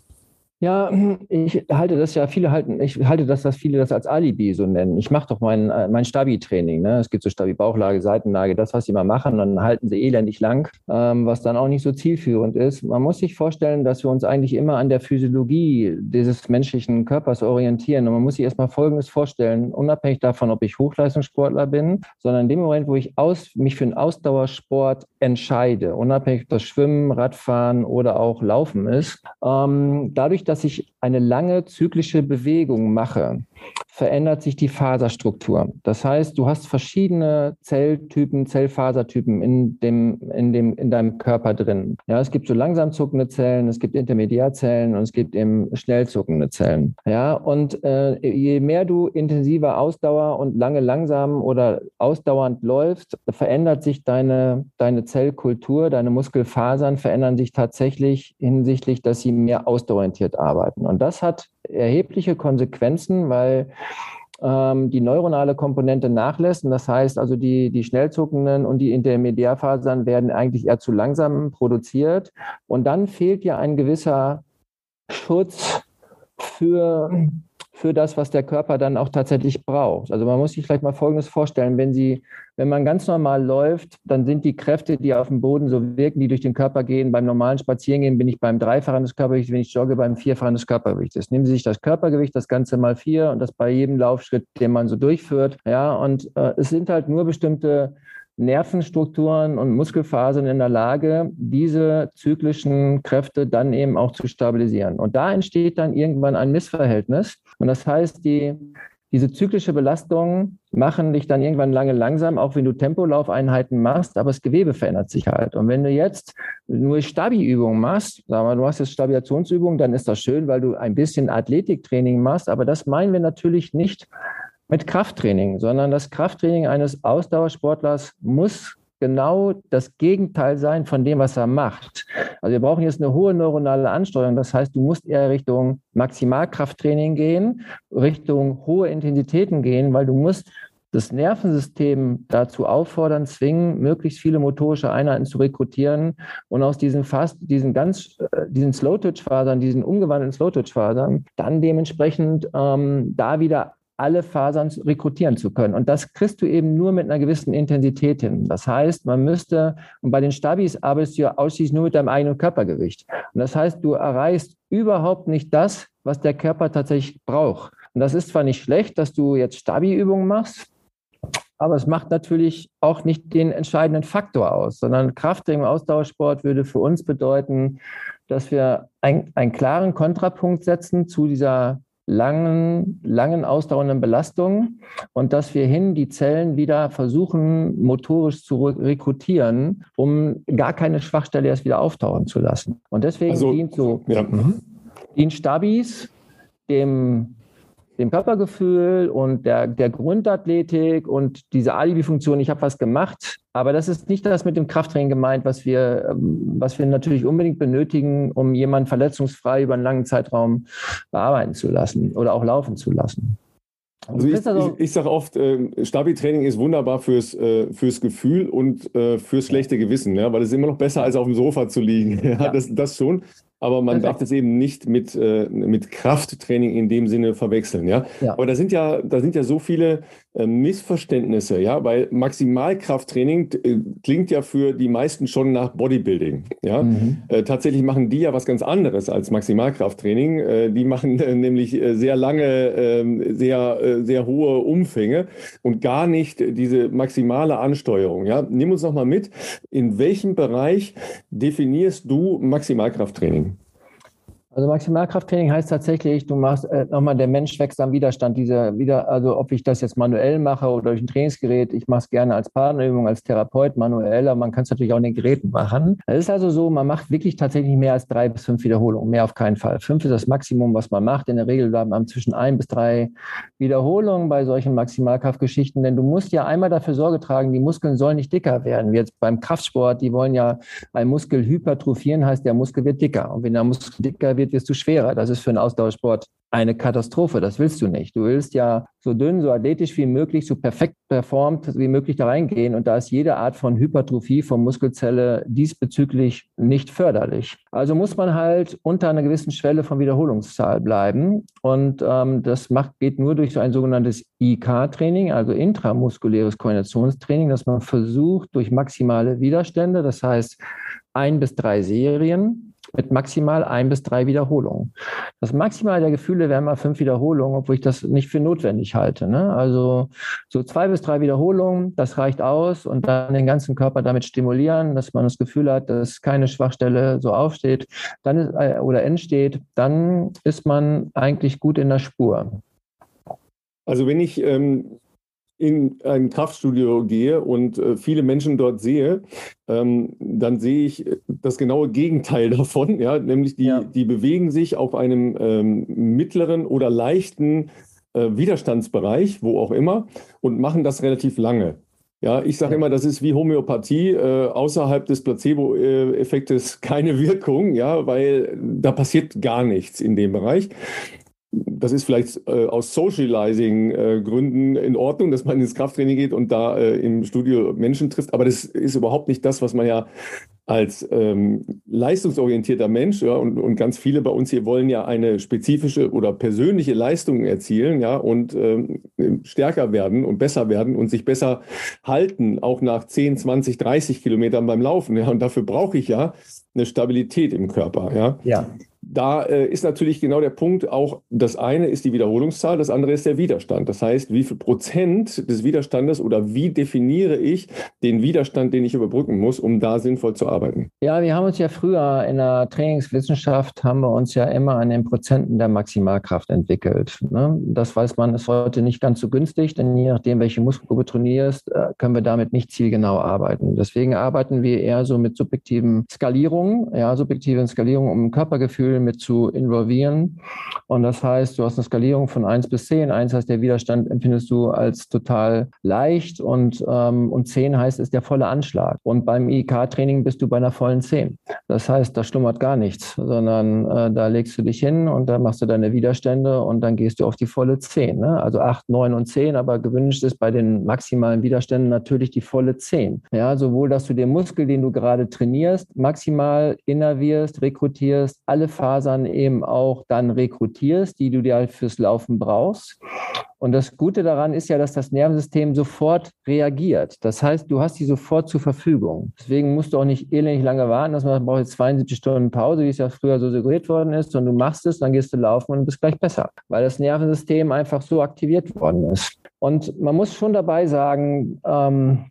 Ja, ich halte das ja, viele halten, ich halte das, dass viele das als Alibi so nennen. Ich mache doch mein, äh, mein Stabi-Training. Ne? Es gibt so Stabi-Bauchlage, Seitenlage, das, was sie mal machen, dann halten sie elendig lang, ähm, was dann auch nicht so zielführend ist. Man muss sich vorstellen, dass wir uns eigentlich immer an der Physiologie dieses menschlichen Körpers orientieren. Und man muss sich erstmal Folgendes vorstellen, unabhängig davon, ob ich Hochleistungssportler bin, sondern in dem Moment, wo ich aus, mich für einen Ausdauersport entscheide, unabhängig ob das Schwimmen, Radfahren oder auch Laufen ist, ähm, dadurch, dass ich eine lange zyklische Bewegung mache, verändert sich die Faserstruktur. Das heißt, du hast verschiedene Zelltypen, Zellfasertypen in, dem, in, dem, in deinem Körper drin. Ja, es gibt so langsam zuckende Zellen, es gibt Intermediarzellen und es gibt eben schnell zuckende Zellen. Ja, und äh, je mehr du intensiver Ausdauer und lange langsam oder ausdauernd läufst, verändert sich deine, deine Zellkultur, deine Muskelfasern verändern sich tatsächlich hinsichtlich, dass sie mehr ausdauerorientiert arbeiten. Und das hat erhebliche Konsequenzen, weil ähm, die neuronale Komponente nachlässt. Und das heißt also, die, die schnellzuckenden und die Intermediärfasern werden eigentlich eher zu langsam produziert. Und dann fehlt ja ein gewisser Schutz für für das, was der Körper dann auch tatsächlich braucht. Also man muss sich vielleicht mal Folgendes vorstellen, wenn Sie, wenn man ganz normal läuft, dann sind die Kräfte, die auf dem Boden so wirken, die durch den Körper gehen. Beim normalen Spazierengehen bin ich beim Dreifachen des Körpergewichts, wenn ich jogge, beim Vierfachen des Körpergewichts. Nehmen Sie sich das Körpergewicht, das Ganze mal vier und das bei jedem Laufschritt, den man so durchführt. Ja, und äh, es sind halt nur bestimmte Nervenstrukturen und Muskelfasern in der Lage, diese zyklischen Kräfte dann eben auch zu stabilisieren. Und da entsteht dann irgendwann ein Missverhältnis. Und das heißt, die, diese zyklische Belastung machen dich dann irgendwann lange langsam, auch wenn du Tempolaufeinheiten machst, aber das Gewebe verändert sich halt. Und wenn du jetzt nur Stabi-Übungen machst, sagen wir, du hast jetzt Stabilationsübungen, dann ist das schön, weil du ein bisschen Athletiktraining machst, aber das meinen wir natürlich nicht mit Krafttraining, sondern das Krafttraining eines Ausdauersportlers muss genau das Gegenteil sein von dem, was er macht. Also wir brauchen jetzt eine hohe neuronale Ansteuerung. Das heißt, du musst eher Richtung Maximalkrafttraining gehen, Richtung hohe Intensitäten gehen, weil du musst das Nervensystem dazu auffordern, zwingen, möglichst viele motorische Einheiten zu rekrutieren und aus diesen fast, diesen ganz, äh, diesen Slow-Twitch-Fasern, diesen umgewandelten Slow-Twitch-Fasern, dann dementsprechend ähm, da wieder alle Fasern rekrutieren zu können. Und das kriegst du eben nur mit einer gewissen Intensität hin. Das heißt, man müsste, und bei den Stabis arbeitest du ja ausschließlich nur mit deinem eigenen Körpergewicht. Und das heißt, du erreichst überhaupt nicht das, was der Körper tatsächlich braucht. Und das ist zwar nicht schlecht, dass du jetzt Stabi-Übungen machst, aber es macht natürlich auch nicht den entscheidenden Faktor aus, sondern Krafttraining im Ausdauersport würde für uns bedeuten, dass wir ein, einen klaren Kontrapunkt setzen zu dieser langen, langen ausdauernden Belastungen und dass wir hin die Zellen wieder versuchen, motorisch zu rekrutieren, um gar keine Schwachstelle erst wieder auftauchen zu lassen. Und deswegen also, dient so ja. dient Stabis dem dem Körpergefühl und der, der Grundathletik und diese Alibi-Funktion, ich habe was gemacht. Aber das ist nicht das mit dem Krafttraining gemeint, was wir, ähm, was wir natürlich unbedingt benötigen, um jemanden verletzungsfrei über einen langen Zeitraum bearbeiten zu lassen oder auch laufen zu lassen. Also ich, also ich, ich sage oft, äh, Stabi-Training ist wunderbar fürs, äh, fürs Gefühl und äh, fürs schlechte Gewissen, ja, weil es ist immer noch besser, als auf dem Sofa zu liegen. [LAUGHS] ja, ja. Das, das schon. Aber man darf das eben nicht mit, äh, mit Krafttraining in dem Sinne verwechseln. Ja? ja? Aber da sind ja, da sind ja so viele äh, Missverständnisse, ja, weil Maximalkrafttraining äh, klingt ja für die meisten schon nach Bodybuilding. Ja? Mhm. Äh, tatsächlich machen die ja was ganz anderes als Maximalkrafttraining. Äh, die machen nämlich sehr lange, ähm, sehr, sehr hohe Umfänge und gar nicht diese maximale Ansteuerung. Ja? Nimm uns noch mal mit, in welchem Bereich definierst du Maximalkrafttraining? Also Maximalkrafttraining heißt tatsächlich, du machst äh, nochmal, der Mensch wächst am Widerstand. Dieser wieder, also ob ich das jetzt manuell mache oder durch ein Trainingsgerät, ich mache es gerne als Partnerübung, als Therapeut manuell, aber man kann es natürlich auch in den Geräten machen. Es ist also so, man macht wirklich tatsächlich mehr als drei bis fünf Wiederholungen, mehr auf keinen Fall. Fünf ist das Maximum, was man macht. In der Regel bleiben man zwischen ein bis drei Wiederholungen bei solchen Maximalkraftgeschichten, denn du musst ja einmal dafür Sorge tragen, die Muskeln sollen nicht dicker werden. Wie jetzt beim Kraftsport, die wollen ja ein Muskel hypertrophieren, heißt der Muskel wird dicker. Und wenn der Muskel dicker wird, wird, wirst du schwerer. Das ist für einen Ausdauersport eine Katastrophe. Das willst du nicht. Du willst ja so dünn, so athletisch wie möglich, so perfekt performt wie möglich da reingehen. Und da ist jede Art von Hypertrophie von Muskelzelle diesbezüglich nicht förderlich. Also muss man halt unter einer gewissen Schwelle von Wiederholungszahl bleiben. Und ähm, das macht, geht nur durch so ein sogenanntes IK-Training, also intramuskuläres Koordinationstraining, dass man versucht, durch maximale Widerstände, das heißt ein bis drei Serien, mit maximal ein bis drei Wiederholungen. Das Maximal der Gefühle wären mal fünf Wiederholungen, obwohl ich das nicht für notwendig halte. Ne? Also so zwei bis drei Wiederholungen, das reicht aus und dann den ganzen Körper damit stimulieren, dass man das Gefühl hat, dass keine Schwachstelle so aufsteht dann ist, äh, oder entsteht, dann ist man eigentlich gut in der Spur. Also wenn ich ähm, in ein Kraftstudio gehe und äh, viele Menschen dort sehe, ähm, dann sehe ich das genaue Gegenteil [LAUGHS] davon, ja, nämlich die, ja. die bewegen sich auf einem ähm, mittleren oder leichten äh, Widerstandsbereich, wo auch immer, und machen das relativ lange. Ja, ich sage immer, das ist wie Homöopathie, äh, außerhalb des Placebo-Effektes keine Wirkung, ja, weil da passiert gar nichts in dem Bereich das ist vielleicht äh, aus Socializing-Gründen äh, in Ordnung, dass man ins Krafttraining geht und da äh, im Studio Menschen trifft, aber das ist überhaupt nicht das, was man ja als ähm, leistungsorientierter Mensch ja, und, und ganz viele bei uns hier wollen ja eine spezifische oder persönliche Leistung erzielen ja, und ähm, stärker werden und besser werden und sich besser halten, auch nach 10, 20, 30 Kilometern beim Laufen. Ja, und dafür brauche ich ja eine Stabilität im Körper. Ja. ja da äh, ist natürlich genau der Punkt, auch das eine ist die Wiederholungszahl, das andere ist der Widerstand. Das heißt, wie viel Prozent des Widerstandes oder wie definiere ich den Widerstand, den ich überbrücken muss, um da sinnvoll zu arbeiten? Ja, wir haben uns ja früher in der Trainingswissenschaft, haben wir uns ja immer an den Prozenten der Maximalkraft entwickelt. Ne? Das weiß man, ist heute nicht ganz so günstig, denn je nachdem, welche Muskelgruppe trainierst, äh, können wir damit nicht zielgenau arbeiten. Deswegen arbeiten wir eher so mit subjektiven Skalierungen, ja, subjektiven Skalierungen, um ein Körpergefühl mit zu involvieren. Und das heißt, du hast eine Skalierung von 1 bis 10. 1 heißt, der Widerstand empfindest du als total leicht und, ähm, und 10 heißt, ist der volle Anschlag. Und beim IK-Training bist du bei einer vollen 10. Das heißt, da schlummert gar nichts, sondern äh, da legst du dich hin und dann machst du deine Widerstände und dann gehst du auf die volle 10. Ne? Also 8, 9 und 10, aber gewünscht ist bei den maximalen Widerständen natürlich die volle 10. Ja, sowohl, dass du den Muskel, den du gerade trainierst, maximal innervierst, rekrutierst, alle Phasen Fasern eben auch dann rekrutierst, die du dir halt fürs Laufen brauchst. Und das Gute daran ist ja, dass das Nervensystem sofort reagiert. Das heißt, du hast die sofort zur Verfügung. Deswegen musst du auch nicht elendig lange warten, dass man braucht jetzt 72 Stunden Pause, wie es ja früher so suggeriert worden ist, sondern du machst es, dann gehst du laufen und bist gleich besser, weil das Nervensystem einfach so aktiviert worden ist. Und man muss schon dabei sagen, ähm,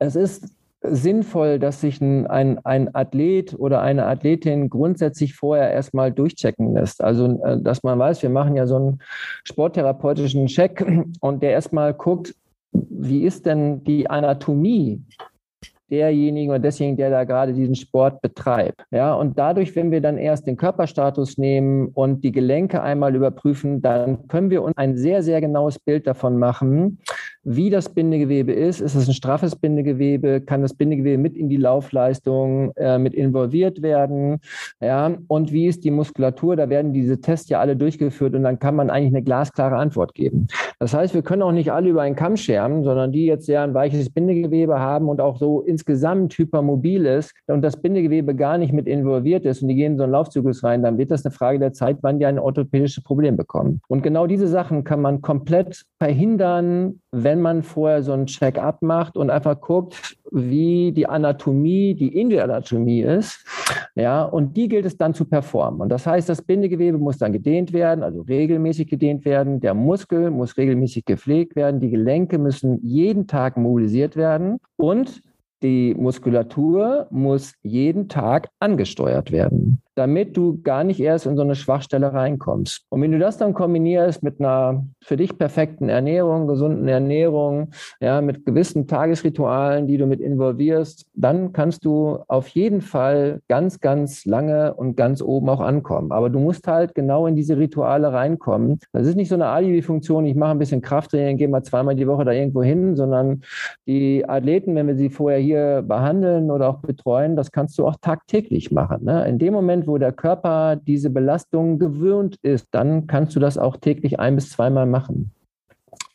es ist sinnvoll, dass sich ein, ein, ein Athlet oder eine Athletin grundsätzlich vorher erstmal durchchecken lässt. Also, äh, dass man weiß, wir machen ja so einen sporttherapeutischen Check und der erstmal guckt, wie ist denn die Anatomie derjenigen oder desjenigen, der da gerade diesen Sport betreibt. Ja, und dadurch, wenn wir dann erst den Körperstatus nehmen und die Gelenke einmal überprüfen, dann können wir uns ein sehr, sehr genaues Bild davon machen, wie das Bindegewebe ist. Ist es ein straffes Bindegewebe? Kann das Bindegewebe mit in die Laufleistung äh, mit involviert werden? Ja, und wie ist die Muskulatur? Da werden diese Tests ja alle durchgeführt und dann kann man eigentlich eine glasklare Antwort geben. Das heißt, wir können auch nicht alle über einen Kamm scheren, sondern die jetzt sehr ein weiches Bindegewebe haben und auch so insgesamt hypermobil ist und das Bindegewebe gar nicht mit involviert ist und die gehen in so einen Laufzyklus rein, dann wird das eine Frage der Zeit, wann die ein orthopädisches Problem bekommen. Und genau diese Sachen kann man komplett verhindern, wenn man vorher so ein Check-up macht und einfach guckt, wie die Anatomie, die Indianatomie ist. Ja, und die gilt es dann zu performen. Und das heißt, das Bindegewebe muss dann gedehnt werden, also regelmäßig gedehnt werden. Der Muskel muss regelmäßig gepflegt werden. Die Gelenke müssen jeden Tag mobilisiert werden. Und die Muskulatur muss jeden Tag angesteuert werden damit du gar nicht erst in so eine Schwachstelle reinkommst. Und wenn du das dann kombinierst mit einer für dich perfekten Ernährung, gesunden Ernährung, ja, mit gewissen Tagesritualen, die du mit involvierst, dann kannst du auf jeden Fall ganz, ganz lange und ganz oben auch ankommen. Aber du musst halt genau in diese Rituale reinkommen. Das ist nicht so eine Alibi-Funktion, ich mache ein bisschen Krafttraining, gehe mal zweimal die Woche da irgendwo hin, sondern die Athleten, wenn wir sie vorher hier behandeln oder auch betreuen, das kannst du auch tagtäglich machen. Ne? In dem Moment, wo der Körper diese Belastung gewöhnt ist, dann kannst du das auch täglich ein bis zweimal machen.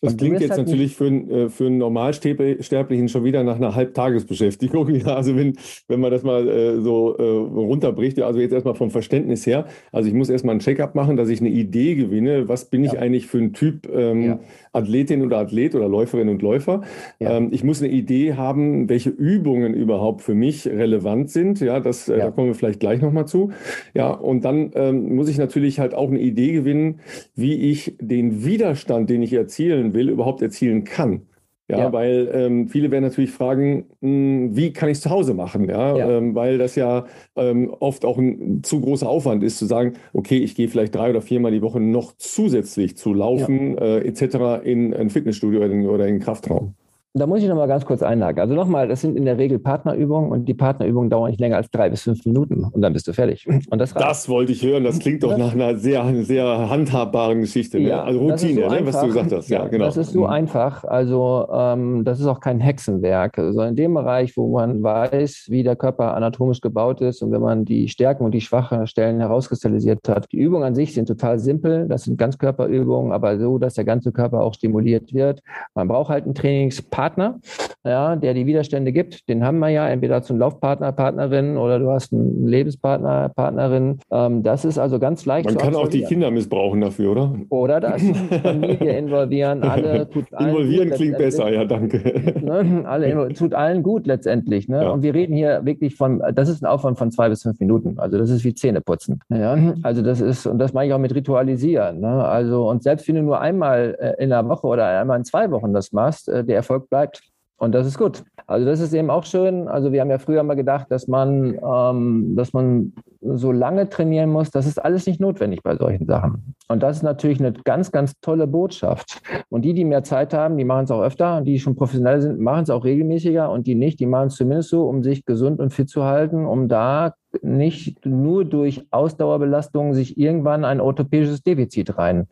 Das klingt jetzt halt natürlich für, äh, für einen Normalsterblichen schon wieder nach einer Halbtagesbeschäftigung. [LAUGHS] Ja, also wenn, wenn man das mal äh, so äh, runterbricht, also jetzt erstmal vom Verständnis her, also ich muss erstmal ein Check-up machen, dass ich eine Idee gewinne, was bin ich eigentlich für ein Typ ähm, ja. Athletin oder Athlet oder Läuferin und Läufer. Ja. Ähm, ich muss eine Idee haben, welche Übungen überhaupt für mich relevant sind. Ja, das, äh, da kommen wir vielleicht gleich nochmal zu. Ja, und dann ähm, muss ich natürlich halt auch eine Idee gewinnen, wie ich den Widerstand, den ich erzielen will, überhaupt erzielen kann. Ja, ja, weil ähm, viele werden natürlich fragen, mh, hm, wie kann ich es zu Hause machen? Ja, ja. Ähm, weil das ja ähm, oft auch ein zu großer Aufwand ist, zu sagen, okay, ich gehe vielleicht drei oder viermal die Woche noch zusätzlich zu laufen, ja. äh, etc. in ein Fitnessstudio oder in, oder in Kraftraum. Da muss ich noch mal ganz kurz einhaken. Also nochmal, das sind in der Regel Partnerübungen und die Partnerübungen dauern nicht länger als drei bis fünf Minuten und dann bist du fertig. Und das, das wollte ich hören. Das klingt doch nach einer sehr, sehr handhabbaren Geschichte. Ne? Ja, also Routine, so ne? was du gesagt hast. Ja, genau. Das ist so mhm. einfach. Also ähm, das ist auch kein Hexenwerk. Also in dem Bereich, wo man weiß, wie der Körper anatomisch gebaut ist und wenn man die Stärken und die schwachen Stellen herauskristallisiert hat. Die Übungen an sich sind total simpel. Das sind Ganzkörperübungen, aber so, dass der ganze Körper auch stimuliert wird. Man braucht halt einen Trainingspartner Partner, ja, der die Widerstände gibt. Den haben wir ja, entweder zum Laufpartner, Partnerin oder du hast einen Lebenspartner, Partnerin. Ähm, das ist also ganz leicht. Man kann auch die Kinder missbrauchen dafür, oder? Oder das. [LAUGHS] Familie involvieren, alle. Tut Involvieren klingt besser, ja, danke. [LAUGHS] Ne, alle, tut allen gut letztendlich. Ne? Ja. Und wir reden hier wirklich von, das ist ein Aufwand von zwei bis fünf Minuten. Also das ist wie Zähneputzen. Ja? Also das ist, und das meine ich auch mit Ritualisieren. Ne? Also, und selbst wenn du nur einmal äh, in einer Woche oder einmal in zwei Wochen das machst, äh, der Erfolg bleibt. Und das ist gut. Also das ist eben auch schön. Also wir haben ja früher mal gedacht, dass man, ähm, dass man so lange trainieren muss. Das ist alles nicht notwendig bei solchen Sachen. Und das ist natürlich eine ganz, ganz tolle Botschaft. Und die, die mehr Zeit haben, die machen es auch öfter. Und die schon professionell sind, machen es auch regelmäßiger. Und die nicht, die machen es zumindest so, um sich gesund und fit zu halten, um da nicht nur durch Ausdauerbelastung sich irgendwann ein orthopädisches Defizit rein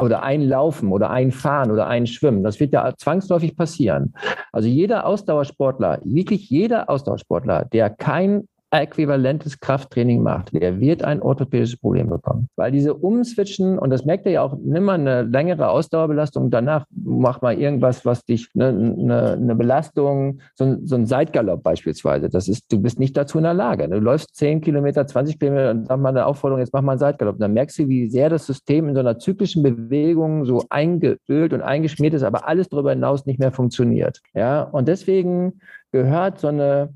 oder einlaufen oder einfahren oder einschwimmen. Das wird ja zwangsläufig passieren. Also jeder Ausdauersportler, wirklich jeder Ausdauersportler, der kein äquivalentes Krafttraining macht, der wird ein orthopädisches Problem bekommen. Weil diese Umswitchen, und das merkt ihr ja auch, nimm mal eine längere Ausdauerbelastung, danach mach mal irgendwas, was dich, eine, eine, eine Belastung, so, so ein Seitgalopp beispielsweise, das ist, du bist nicht dazu in der Lage. Du läufst 10 Kilometer, 20 Kilometer und sag mal eine Aufforderung, jetzt mach mal einen Seitgalopp. Dann merkst du, wie sehr das System in so einer zyklischen Bewegung so eingeölt und eingeschmiert ist, aber alles darüber hinaus nicht mehr funktioniert. Ja, und deswegen gehört so eine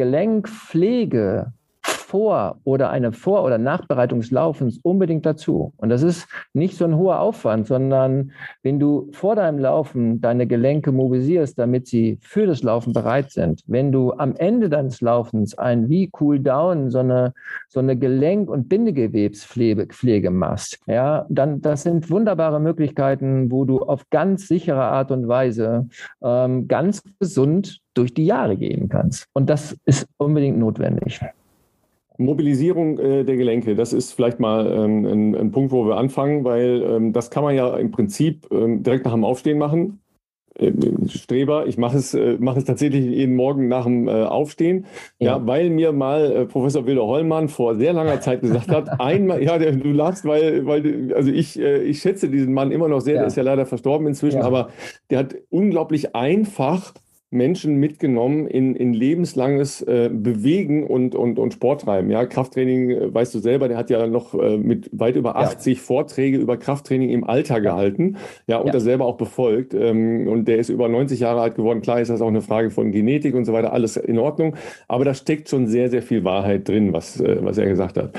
Gelenkpflege vor oder eine Vor- oder Nachbereitung des Laufens unbedingt dazu. Und das ist nicht so ein hoher Aufwand, sondern wenn du vor deinem Laufen deine Gelenke mobilisierst, damit sie für das Laufen bereit sind, wenn du am Ende deines Laufens ein wie Cool Down, so eine, so eine Gelenk- und Bindegewebspflege machst, ja, dann das sind wunderbare Möglichkeiten, wo du auf ganz sichere Art und Weise ähm, ganz gesund durch die Jahre gehen kannst. Und das ist unbedingt notwendig. Mobilisierung äh, der Gelenke, das ist vielleicht mal ähm, ein, ein, Punkt, wo wir anfangen, weil ähm, das kann man ja im Prinzip ähm, direkt nach dem Aufstehen machen. äh, Streber. Ich mache es, äh, mache es tatsächlich jeden Morgen nach dem äh, Aufstehen. Ja. ja. weil mir mal äh, Professor Wilder Hollmann vor sehr langer Zeit gesagt hat, [LAUGHS] einmal, ja, du lachst, weil, weil, also ich, ich schätze diesen Mann immer noch sehr, ja. der ist ja leider verstorben inzwischen, ja. aber der hat unglaublich einfach Menschen mitgenommen in, in lebenslanges äh, Bewegen und, und, und Sporttreiben. Ja, Krafttraining, äh, weißt du selber, der hat ja noch äh, mit weit über 80 ja. Vorträge über Krafttraining im Alter gehalten. Ja, und ja. das selber auch befolgt. Ähm, und der ist über 90 Jahre alt geworden. Klar ist das auch eine Frage von Genetik und so weiter, alles in Ordnung. Aber da steckt schon sehr, sehr viel Wahrheit drin, was, äh, was er gesagt hat.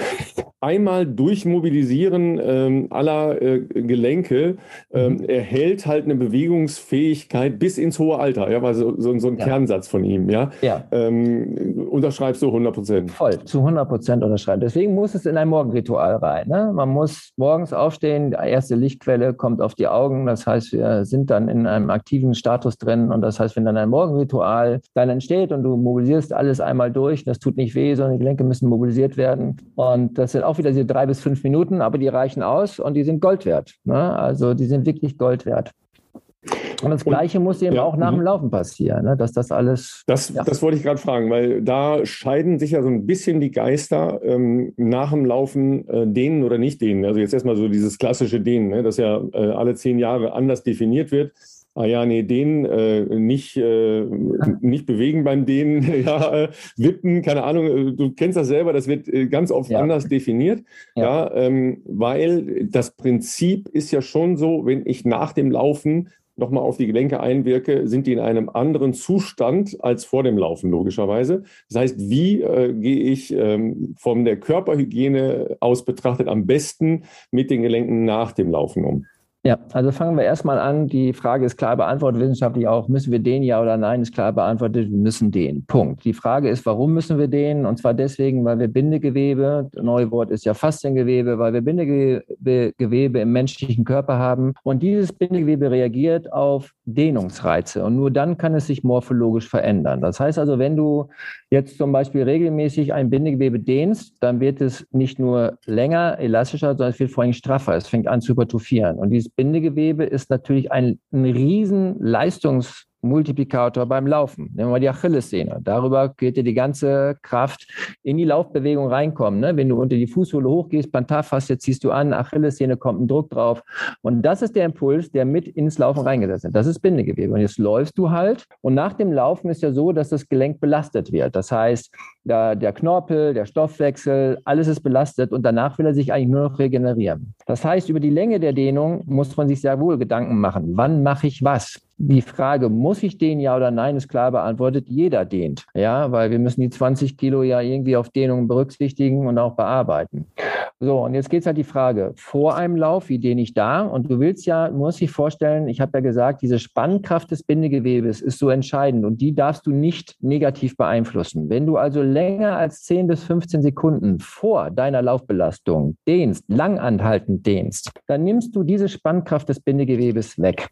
Einmal durchmobilisieren ähm, aller äh, Gelenke ähm, mhm. erhält halt eine Bewegungsfähigkeit bis ins hohe Alter. Ja, weil so, so, so ein ja. Kernsatz von ihm, ja. ja. Ähm, unterschreibst du 100 Prozent? Voll, zu 100 Prozent unterschreiben. Deswegen muss es in ein Morgenritual rein. Ne? Man muss morgens aufstehen, die erste Lichtquelle kommt auf die Augen. Das heißt, wir sind dann in einem aktiven Status drin. Und das heißt, wenn dann ein Morgenritual dann entsteht und du mobilisierst alles einmal durch, das tut nicht weh, sondern die Gelenke müssen mobilisiert werden. Und das sind auch wieder diese drei bis fünf Minuten, aber die reichen aus und die sind Gold wert. Ne? Also die sind wirklich Gold wert. Und das Gleiche und, muss eben ja, auch nach dem mhm. Laufen passieren, ne? dass das alles. Das, ja. das wollte ich gerade fragen, weil da scheiden sich ja so ein bisschen die Geister ähm, nach dem Laufen äh, dehnen oder nicht dehnen. Also jetzt erstmal so dieses klassische Dehnen, ne? das ja äh, alle zehn Jahre anders definiert wird. Ah ja, nee, den äh, nicht, äh, nicht bewegen beim Dehnen, [LAUGHS] ja, äh, wippen, keine Ahnung, äh, du kennst das selber, das wird ganz oft ja. anders definiert, ja, ja ähm, weil das Prinzip ist ja schon so, wenn ich nach dem Laufen nochmal auf die Gelenke einwirke, sind die in einem anderen Zustand als vor dem Laufen, logischerweise. Das heißt, wie äh, gehe ich ähm, von der Körperhygiene aus betrachtet am besten mit den Gelenken nach dem Laufen um? Ja, also fangen wir erstmal an. Die Frage ist klar beantwortet, wissenschaftlich auch. Müssen wir den ja oder nein? Ist klar beantwortet, wir müssen den. Punkt. Die Frage ist, warum müssen wir den? Und zwar deswegen, weil wir Bindegewebe, neue Wort ist ja Fasziengewebe, weil wir Bindegewebe im menschlichen Körper haben. Und dieses Bindegewebe reagiert auf Dehnungsreize. Und nur dann kann es sich morphologisch verändern. Das heißt also, wenn du jetzt zum Beispiel regelmäßig ein Bindegewebe dehnst, dann wird es nicht nur länger, elastischer, sondern es wird vor allem straffer. Es fängt an zu hypertrophieren. Und dieses Bindegewebe ist natürlich ein, ein riesen Leistungs- Multiplikator beim Laufen. Nehmen wir mal die Achillessehne. Darüber geht dir die ganze Kraft in die Laufbewegung reinkommen. Ne? Wenn du unter die Fußsohle hochgehst, Plantarfaszie ziehst du an, Achillessehne kommt ein Druck drauf. Und das ist der Impuls, der mit ins Laufen reingesetzt wird. Das ist Bindegewebe. Und jetzt läufst du halt. Und nach dem Laufen ist ja so, dass das Gelenk belastet wird. Das heißt, der, der Knorpel, der Stoffwechsel, alles ist belastet und danach will er sich eigentlich nur noch regenerieren. Das heißt, über die Länge der Dehnung muss man sich sehr wohl Gedanken machen. Wann mache ich was? Die Frage, muss ich den ja oder nein, ist klar beantwortet. Jeder dehnt. Ja, weil wir müssen die 20 Kilo ja irgendwie auf Dehnung berücksichtigen und auch bearbeiten. So, und jetzt geht es halt die Frage, vor einem Lauf, wie dehne ich da? Und du willst ja, du musst dich vorstellen, ich habe ja gesagt, diese Spannkraft des Bindegewebes ist so entscheidend und die darfst du nicht negativ beeinflussen. Wenn du also länger als 10 bis 15 Sekunden vor deiner Laufbelastung dehnst, langanhaltend dehnst, dann nimmst du diese Spannkraft des Bindegewebes weg.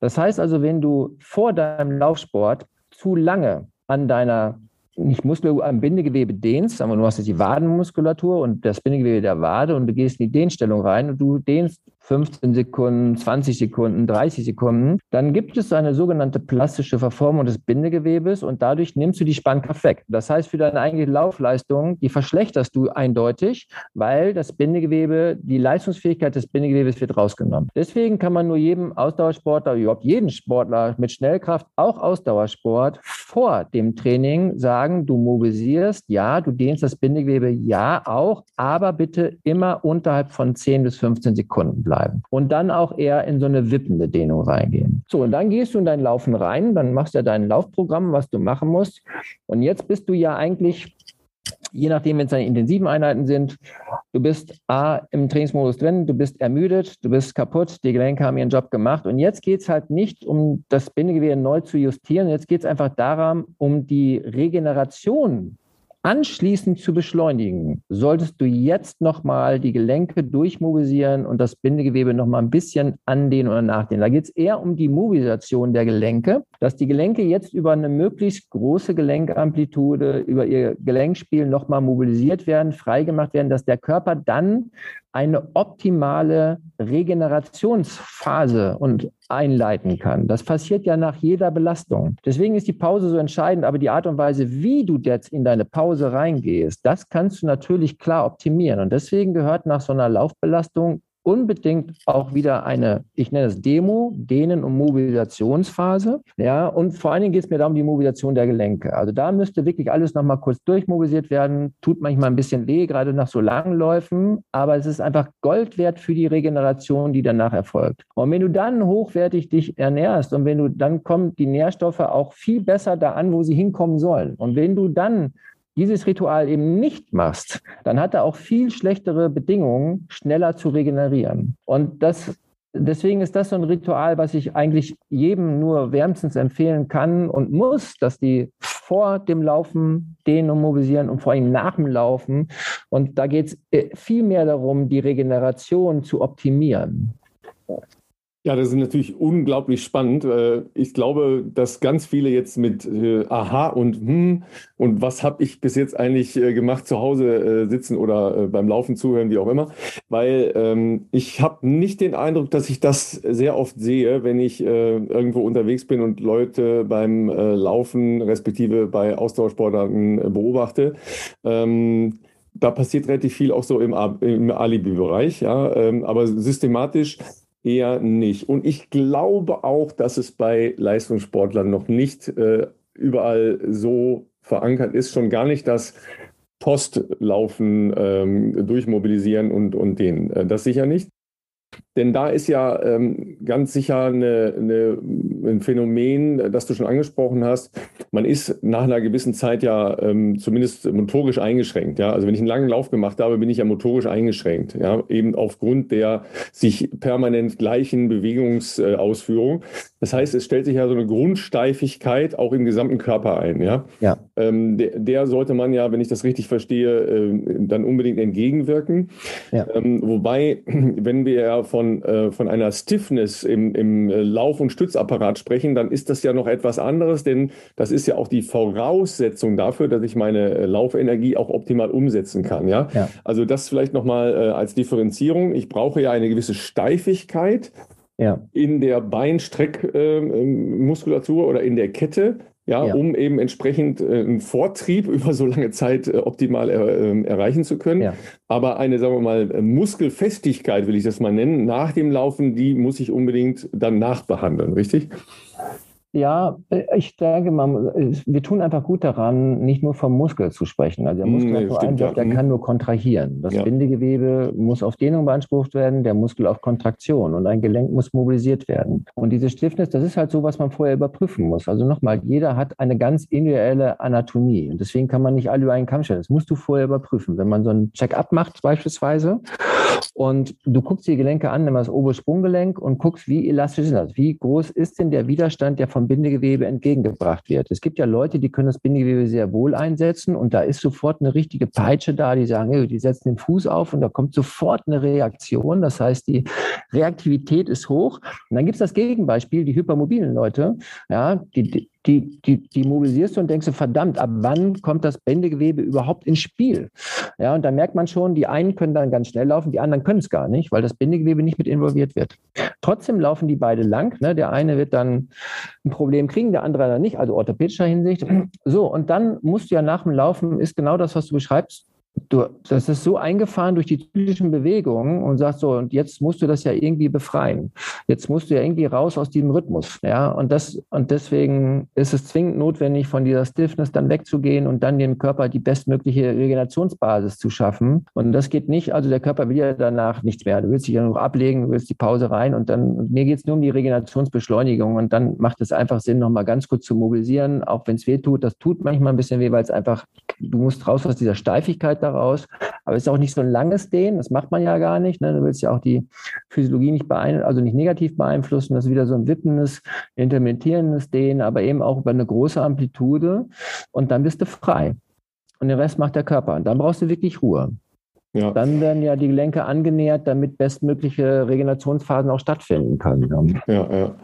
Das heißt also, wenn du vor deinem Laufsport zu lange an deiner nicht Muskel am Bindegewebe dehnst, aber du hast jetzt die Wadenmuskulatur und das Bindegewebe der Wade und du gehst in die Dehnstellung rein und du dehnst 15 Sekunden, 20 Sekunden, 30 Sekunden, dann gibt es eine sogenannte plastische Verformung des Bindegewebes und dadurch nimmst du die Spannkraft weg. Das heißt, für deine eigene Laufleistung, die verschlechterst du eindeutig, weil das Bindegewebe, die Leistungsfähigkeit des Bindegewebes wird rausgenommen. Deswegen kann man nur jedem Ausdauersportler, überhaupt jeden Sportler mit Schnellkraft, auch Ausdauersport, vor dem Training sagen, du mobilisierst, ja, du dehnst das Bindegewebe, ja, auch, aber bitte immer unterhalb von 10 bis 15 Sekunden bleiben bleiben. Und dann auch eher in so eine wippende Dehnung reingehen. So, und dann gehst du in dein Laufen rein, dann machst du ja dein Laufprogramm, was du machen musst. Und jetzt bist du ja eigentlich je nachdem, wenn es deine intensiven Einheiten sind, du bist A im Trainingsmodus drin, du bist ermüdet, du bist kaputt, die Gelenke haben ihren Job gemacht. Und jetzt geht es halt nicht um das Bindegewebe neu zu justieren, jetzt geht es einfach darum, um die Regeneration anschließend zu beschleunigen, solltest du jetzt nochmal die Gelenke durchmobilisieren und das Bindegewebe nochmal ein bisschen andehnen oder nachdehnen. Da geht es eher um die Mobilisation der Gelenke, dass die Gelenke jetzt über eine möglichst große Gelenkamplitude, über ihr Gelenkspiel nochmal mobilisiert werden, freigemacht werden, dass der Körper dann eine optimale Regenerationsphase und einleiten kann. Das passiert ja nach jeder Belastung. Deswegen ist die Pause so entscheidend, aber die Art und Weise, wie du jetzt in deine Pause reingehst, das kannst du natürlich klar optimieren. Und deswegen gehört nach so einer Laufbelastung unbedingt auch wieder eine, ich nenne es Demo, Dehnen- und Mobilisationsphase. Ja, und vor allen Dingen geht es mir darum, die Mobilisation der Gelenke. Also da müsste wirklich alles nochmal kurz durchmobilisiert werden. Tut manchmal ein bisschen weh, gerade nach so langen Läufen, aber es ist einfach Gold wert für die Regeneration, die danach erfolgt. Und wenn du dann hochwertig dich ernährst und wenn du dann kommen die Nährstoffe auch viel besser da an, wo sie hinkommen sollen. Und wenn du dann dieses Ritual eben nicht machst, dann hat er auch viel schlechtere Bedingungen, schneller zu regenerieren. Und das Deswegen ist das so ein Ritual, was ich eigentlich jedem nur wärmstens empfehlen kann und muss, dass die vor dem Laufen dehnen und mobilisieren und vor allem nach dem Laufen. Und da geht es äh, viel mehr darum, die Regeneration zu optimieren. Ja, das ist natürlich unglaublich spannend. Äh, ich glaube, dass ganz viele jetzt mit äh, Aha und hm und was habe ich bis jetzt eigentlich äh, gemacht zu Hause sitzen oder beim Laufen zuhören, wie auch immer, weil ähm, ich habe nicht den Eindruck, dass ich das sehr oft sehe, wenn ich irgendwo unterwegs bin und Leute beim Laufen respektive bei Austauschsportarten beobachte. Ähm, da passiert relativ viel auch so im, im Alibi-Bereich, ja, ähm, aber systematisch eher nicht. Und ich glaube auch, dass es bei Leistungssportlern noch nicht äh, überall so verankert ist, schon gar nicht das Postlaufen ähm, durchmobilisieren und, und den. Äh, das sicher nicht. Denn da ist ja ähm, ganz sicher eine, eine, ein Phänomen, das du schon angesprochen hast. Man ist nach einer gewissen Zeit ja ähm, zumindest motorisch eingeschränkt. Ja? Also wenn ich einen langen Lauf gemacht habe, bin ich ja motorisch eingeschränkt. Ja? Eben aufgrund der sich permanent gleichen Bewegungsausführung. Das heißt, es stellt sich ja so eine Grundsteifigkeit auch im gesamten Körper ein. Ja? Ja. Ähm, der, der, sollte man ja, wenn ich das richtig verstehe, äh, dann unbedingt entgegenwirken. Ja. Ähm, wobei, [CLEARS THROAT] wenn wir ja von, äh, von einer Stiffness im, im Lauf- und Stützapparat sprechen, dann ist das ja noch etwas anderes, denn das ist ja auch die Voraussetzung dafür, dass ich meine Laufenergie auch optimal umsetzen kann. Ja? ja. Also das vielleicht nochmal äh, als Differenzierung. Ich brauche ja eine gewisse Steifigkeit ja. in der Beinstreckmuskulatur äh, oder in der Kette ja, ja, um eben entsprechend äh, einen Vortrieb [LAUGHS] über so lange Zeit äh, optimal er, äh, erreichen zu können. Ja. Aber eine, sagen wir mal, Muskelfestigkeit, will ich das mal nennen, nach dem Laufen, die muss ich unbedingt dann nachbehandeln, richtig? Ja, äh, ich denke mal, wir tun einfach gut daran, nicht nur vom Muskel zu sprechen. Also der hm, Muskel nee, hat nur einen Job, der mhm. kann nur kontrahieren. Das ja. Bindegewebe muss auf Dehnung beansprucht werden, der Muskel auf Kontraktion und ein Gelenk muss mobilisiert werden. Und diese Stiffness, das ist halt so, was man vorher überprüfen muss. Also nochmal, jeder hat eine ganz individuelle Anatomie und deswegen kann man nicht alle über einen Kamm stellen. Das musst du vorher überprüfen. Wenn man so einen Check-up macht beispielsweise und du guckst die Gelenke an, nimm das obere Sprunggelenk und guckst, wie elastisch ist das? Wie groß ist denn der Widerstand, der vom Bindegewebe entgegengebracht wird? Es gibt ja Leute, die können das Bindegewebe sehr wohl einsetzen und da ist sofort eine richtige Peitsche da, die sagen, die setzen den Fuß auf und da kommt sofort eine Reaktion. Das heißt, die Reaktivität ist hoch. Und dann gibt es das Gegenbeispiel, die hypermobilen Leute, ja, die, die, die, die mobilisierst du und denkst du, verdammt, ab wann kommt das Bändegewebe überhaupt ins Spiel? Ja, und da merkt man schon, die einen können dann ganz schnell laufen, die anderen können es gar nicht, weil das Bindegewebe nicht mit involviert wird. Trotzdem laufen die beide lang. Ne? Der eine wird dann ein Problem kriegen, der andere dann nicht, also orthopädischer Hinsicht. So, und dann musst du ja nach dem Laufen, ist genau das, was du beschreibst, du, das ist so eingefahren durch die typischen Bewegungen und sagst so, und jetzt musst du das ja irgendwie befreien. Jetzt musst du ja irgendwie raus aus diesem Rhythmus. Ja, und das, und deswegen ist es zwingend notwendig, von dieser Stiffness dann wegzugehen und dann dem Körper die bestmögliche Regenerationsbasis zu schaffen. Und das geht nicht, also der Körper will ja danach nichts mehr. Du willst dich ja noch ablegen, du willst die Pause rein und dann, und mir geht es nur um die Regenerationsbeschleunigung und dann macht es einfach Sinn, nochmal ganz kurz zu mobilisieren, auch wenn es weh tut. Das tut manchmal ein bisschen weh, weil es einfach, du musst raus aus dieser Steifigkeit daraus. Aber es ist auch nicht so ein langes Dehnen, das macht man ja gar nicht. Ne? Du willst ja auch die Physiologie nicht beeinflussen, also nicht negativ beeinflussen. Das ist wieder so ein wippendes, intermittierendes Dehnen, aber eben auch über eine große Amplitude. Und dann bist du frei. Und den Rest macht der Körper. Und dann brauchst du wirklich Ruhe. Ja. dann werden ja die Gelenke angenähert, damit bestmögliche Regenerationsphasen auch stattfinden können. Ja, ja.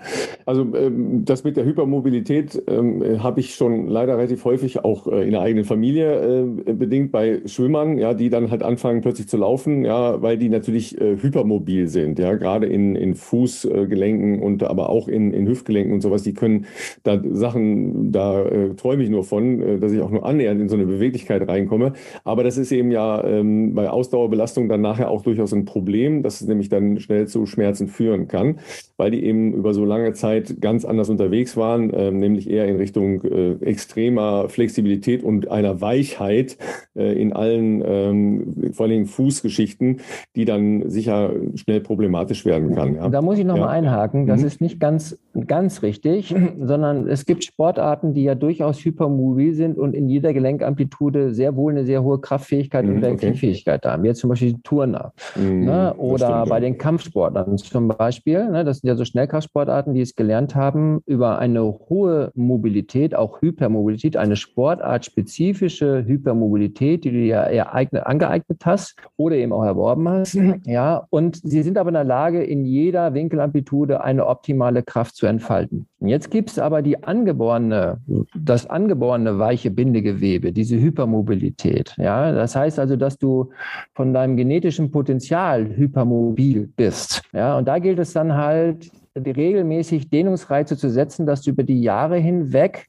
Also ähm, das mit der Hypermobilität ähm, habe ich schon leider relativ häufig auch äh, in der eigenen Familie äh, bedingt bei Schwimmern, ja, die dann halt anfangen plötzlich zu laufen, ja, weil die natürlich äh, hypermobil sind, ja, gerade in, in Fußgelenken und aber auch in, in Hüftgelenken und sowas, die können da Sachen, da äh, träume ich nur von, äh, dass ich auch nur annähernd in so eine Beweglichkeit reinkomme. Aber das ist eben ja ähm, bei Ausdauerbelastung dann nachher auch durchaus ein Problem, dass es nämlich dann schnell zu Schmerzen führen kann, weil die eben über so lange Zeit ganz anders unterwegs waren, äh, nämlich eher in Richtung äh, extremer Flexibilität und einer Weichheit äh, in allen, ähm, vor allem Fußgeschichten, die dann sicher schnell problematisch werden kann. Ja. Da muss ich nochmal ja. einhaken, das mhm. ist nicht ganz, ganz richtig, [CLEARS THROAT] sondern es gibt Sportarten, die ja durchaus hypermobil sind und in jeder Gelenkamplitude sehr wohl eine sehr hohe Kraftfähigkeit mhm, und Reaktivfähigkeit okay. haben. Jetzt zum Beispiel die Turner mhm, ne? oder stimmt, bei ja. den Kampfsportlern zum Beispiel. Ne? Das sind ja so Schnellkraftsportarten, die es gelernt haben, über eine hohe Mobilität, auch Hypermobilität, eine sportartspezifische Hypermobilität, die du ja ereignet, angeeignet hast oder eben auch erworben hast. Ja, und sie sind aber in der Lage, in jeder Winkelamplitude eine optimale Kraft zu entfalten. Jetzt gibt es aber die angeborene, das angeborene weiche Bindegewebe, diese Hypermobilität. Ja, das heißt also, dass du von deinem genetischen Potenzial hypermobil bist. Ja, und da gilt es dann halt, regelmäßig Dehnungsreize zu setzen, dass du über die Jahre hinweg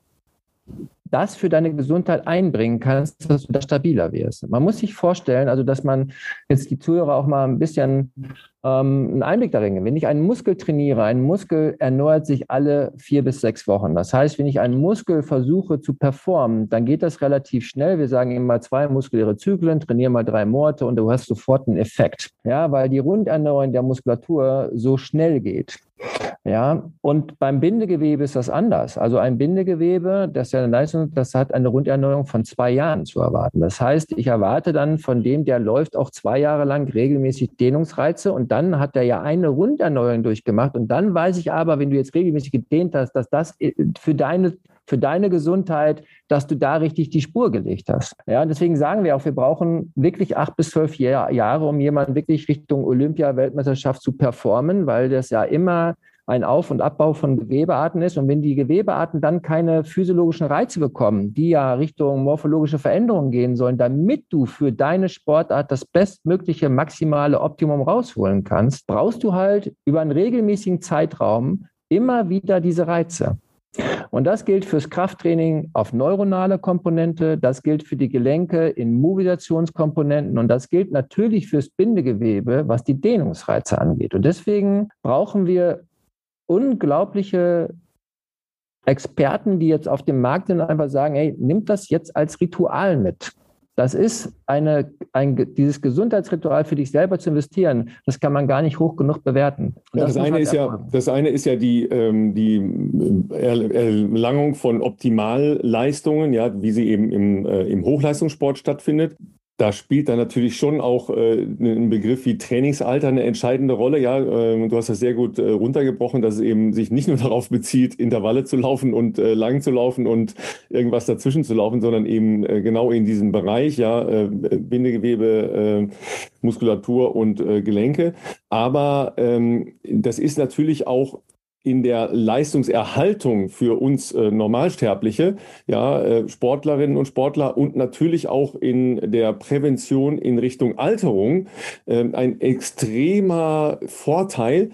das für deine Gesundheit einbringen kannst, dass du da stabiler wirst. Man muss sich vorstellen, also dass man jetzt die Zuhörer auch mal ein bisschen ähm, einen Einblick darin. Wenn ich einen Muskel trainiere, ein Muskel erneuert sich alle vier bis sechs Wochen. Das heißt, wenn ich einen Muskel versuche zu performen, dann geht das relativ schnell. Wir sagen immer zwei muskuläre Zyklen, trainiere mal drei Monate und du hast sofort einen Effekt. Ja, weil die Runderneuerung der Muskulatur so schnell geht. Ja, und beim Bindegewebe ist das anders. Also ein Bindegewebe, das ja eine Leistung, das hat eine Runderneuerung von zwei Jahren zu erwarten. Das heißt, ich erwarte dann von dem, der läuft, auch zwei Jahre lang regelmäßig Dehnungsreize und dann hat er ja eine Runderneuerung durchgemacht. Und dann weiß ich aber, wenn du jetzt regelmäßig gedehnt hast, dass das äh, für deine für deine Gesundheit, dass du da richtig die Spur gelegt hast. Ja, deswegen sagen wir auch, wir brauchen wirklich acht bis zwölf Jahre, um jemanden wirklich Richtung Olympia-Weltmeisterschaft zu performen, weil das ja immer ein Auf- und Abbau von Gewebearten ist. Und wenn die Gewebearten dann keine physiologischen Reize bekommen, die ja Richtung morphologische Veränderungen gehen sollen, damit du für deine Sportart das bestmögliche maximale Optimum rausholen kannst, brauchst du halt über einen regelmäßigen Zeitraum immer wieder diese Reize. Und das gilt fürs Krafttraining auf neuronale Komponente, das gilt für die Gelenke in Mobilisationskomponenten und das gilt natürlich fürs Bindegewebe, was die Dehnungsreize angeht. Und deswegen brauchen wir unglaubliche Experten, die jetzt auf dem Markt sind, einfach sagen, hey, nimmt das jetzt als Ritual mit. Das ist eine, ein, dieses Gesundheitsritual für dich selber zu investieren, das kann man gar nicht hoch genug bewerten. Ja, das, das eine ist ja, das eine ist ja die, ähm, die Erlangung von Optimalleistungen, ja, wie sie eben im, äh, im Hochleistungssport stattfindet. Da spielt dann natürlich schon auch äh, ein Begriff wie Trainingsalter eine entscheidende Rolle. Ja, äh, du hast das sehr gut äh, runtergebrochen, dass es eben sich nicht nur [LAUGHS] darauf bezieht, Intervalle zu laufen und äh, lang zu laufen und irgendwas dazwischen zu laufen, sondern eben äh, genau in diesem Bereich, ja, äh, Bindegewebe, äh, Muskulatur und äh, Gelenke. Aber ähm, das ist natürlich auch in der Leistungserhaltung für uns äh, Normalsterbliche, ja, äh, Sportlerinnen und Sportler und natürlich auch in der Prävention in Richtung Alterung äh, ein extremer Vorteil,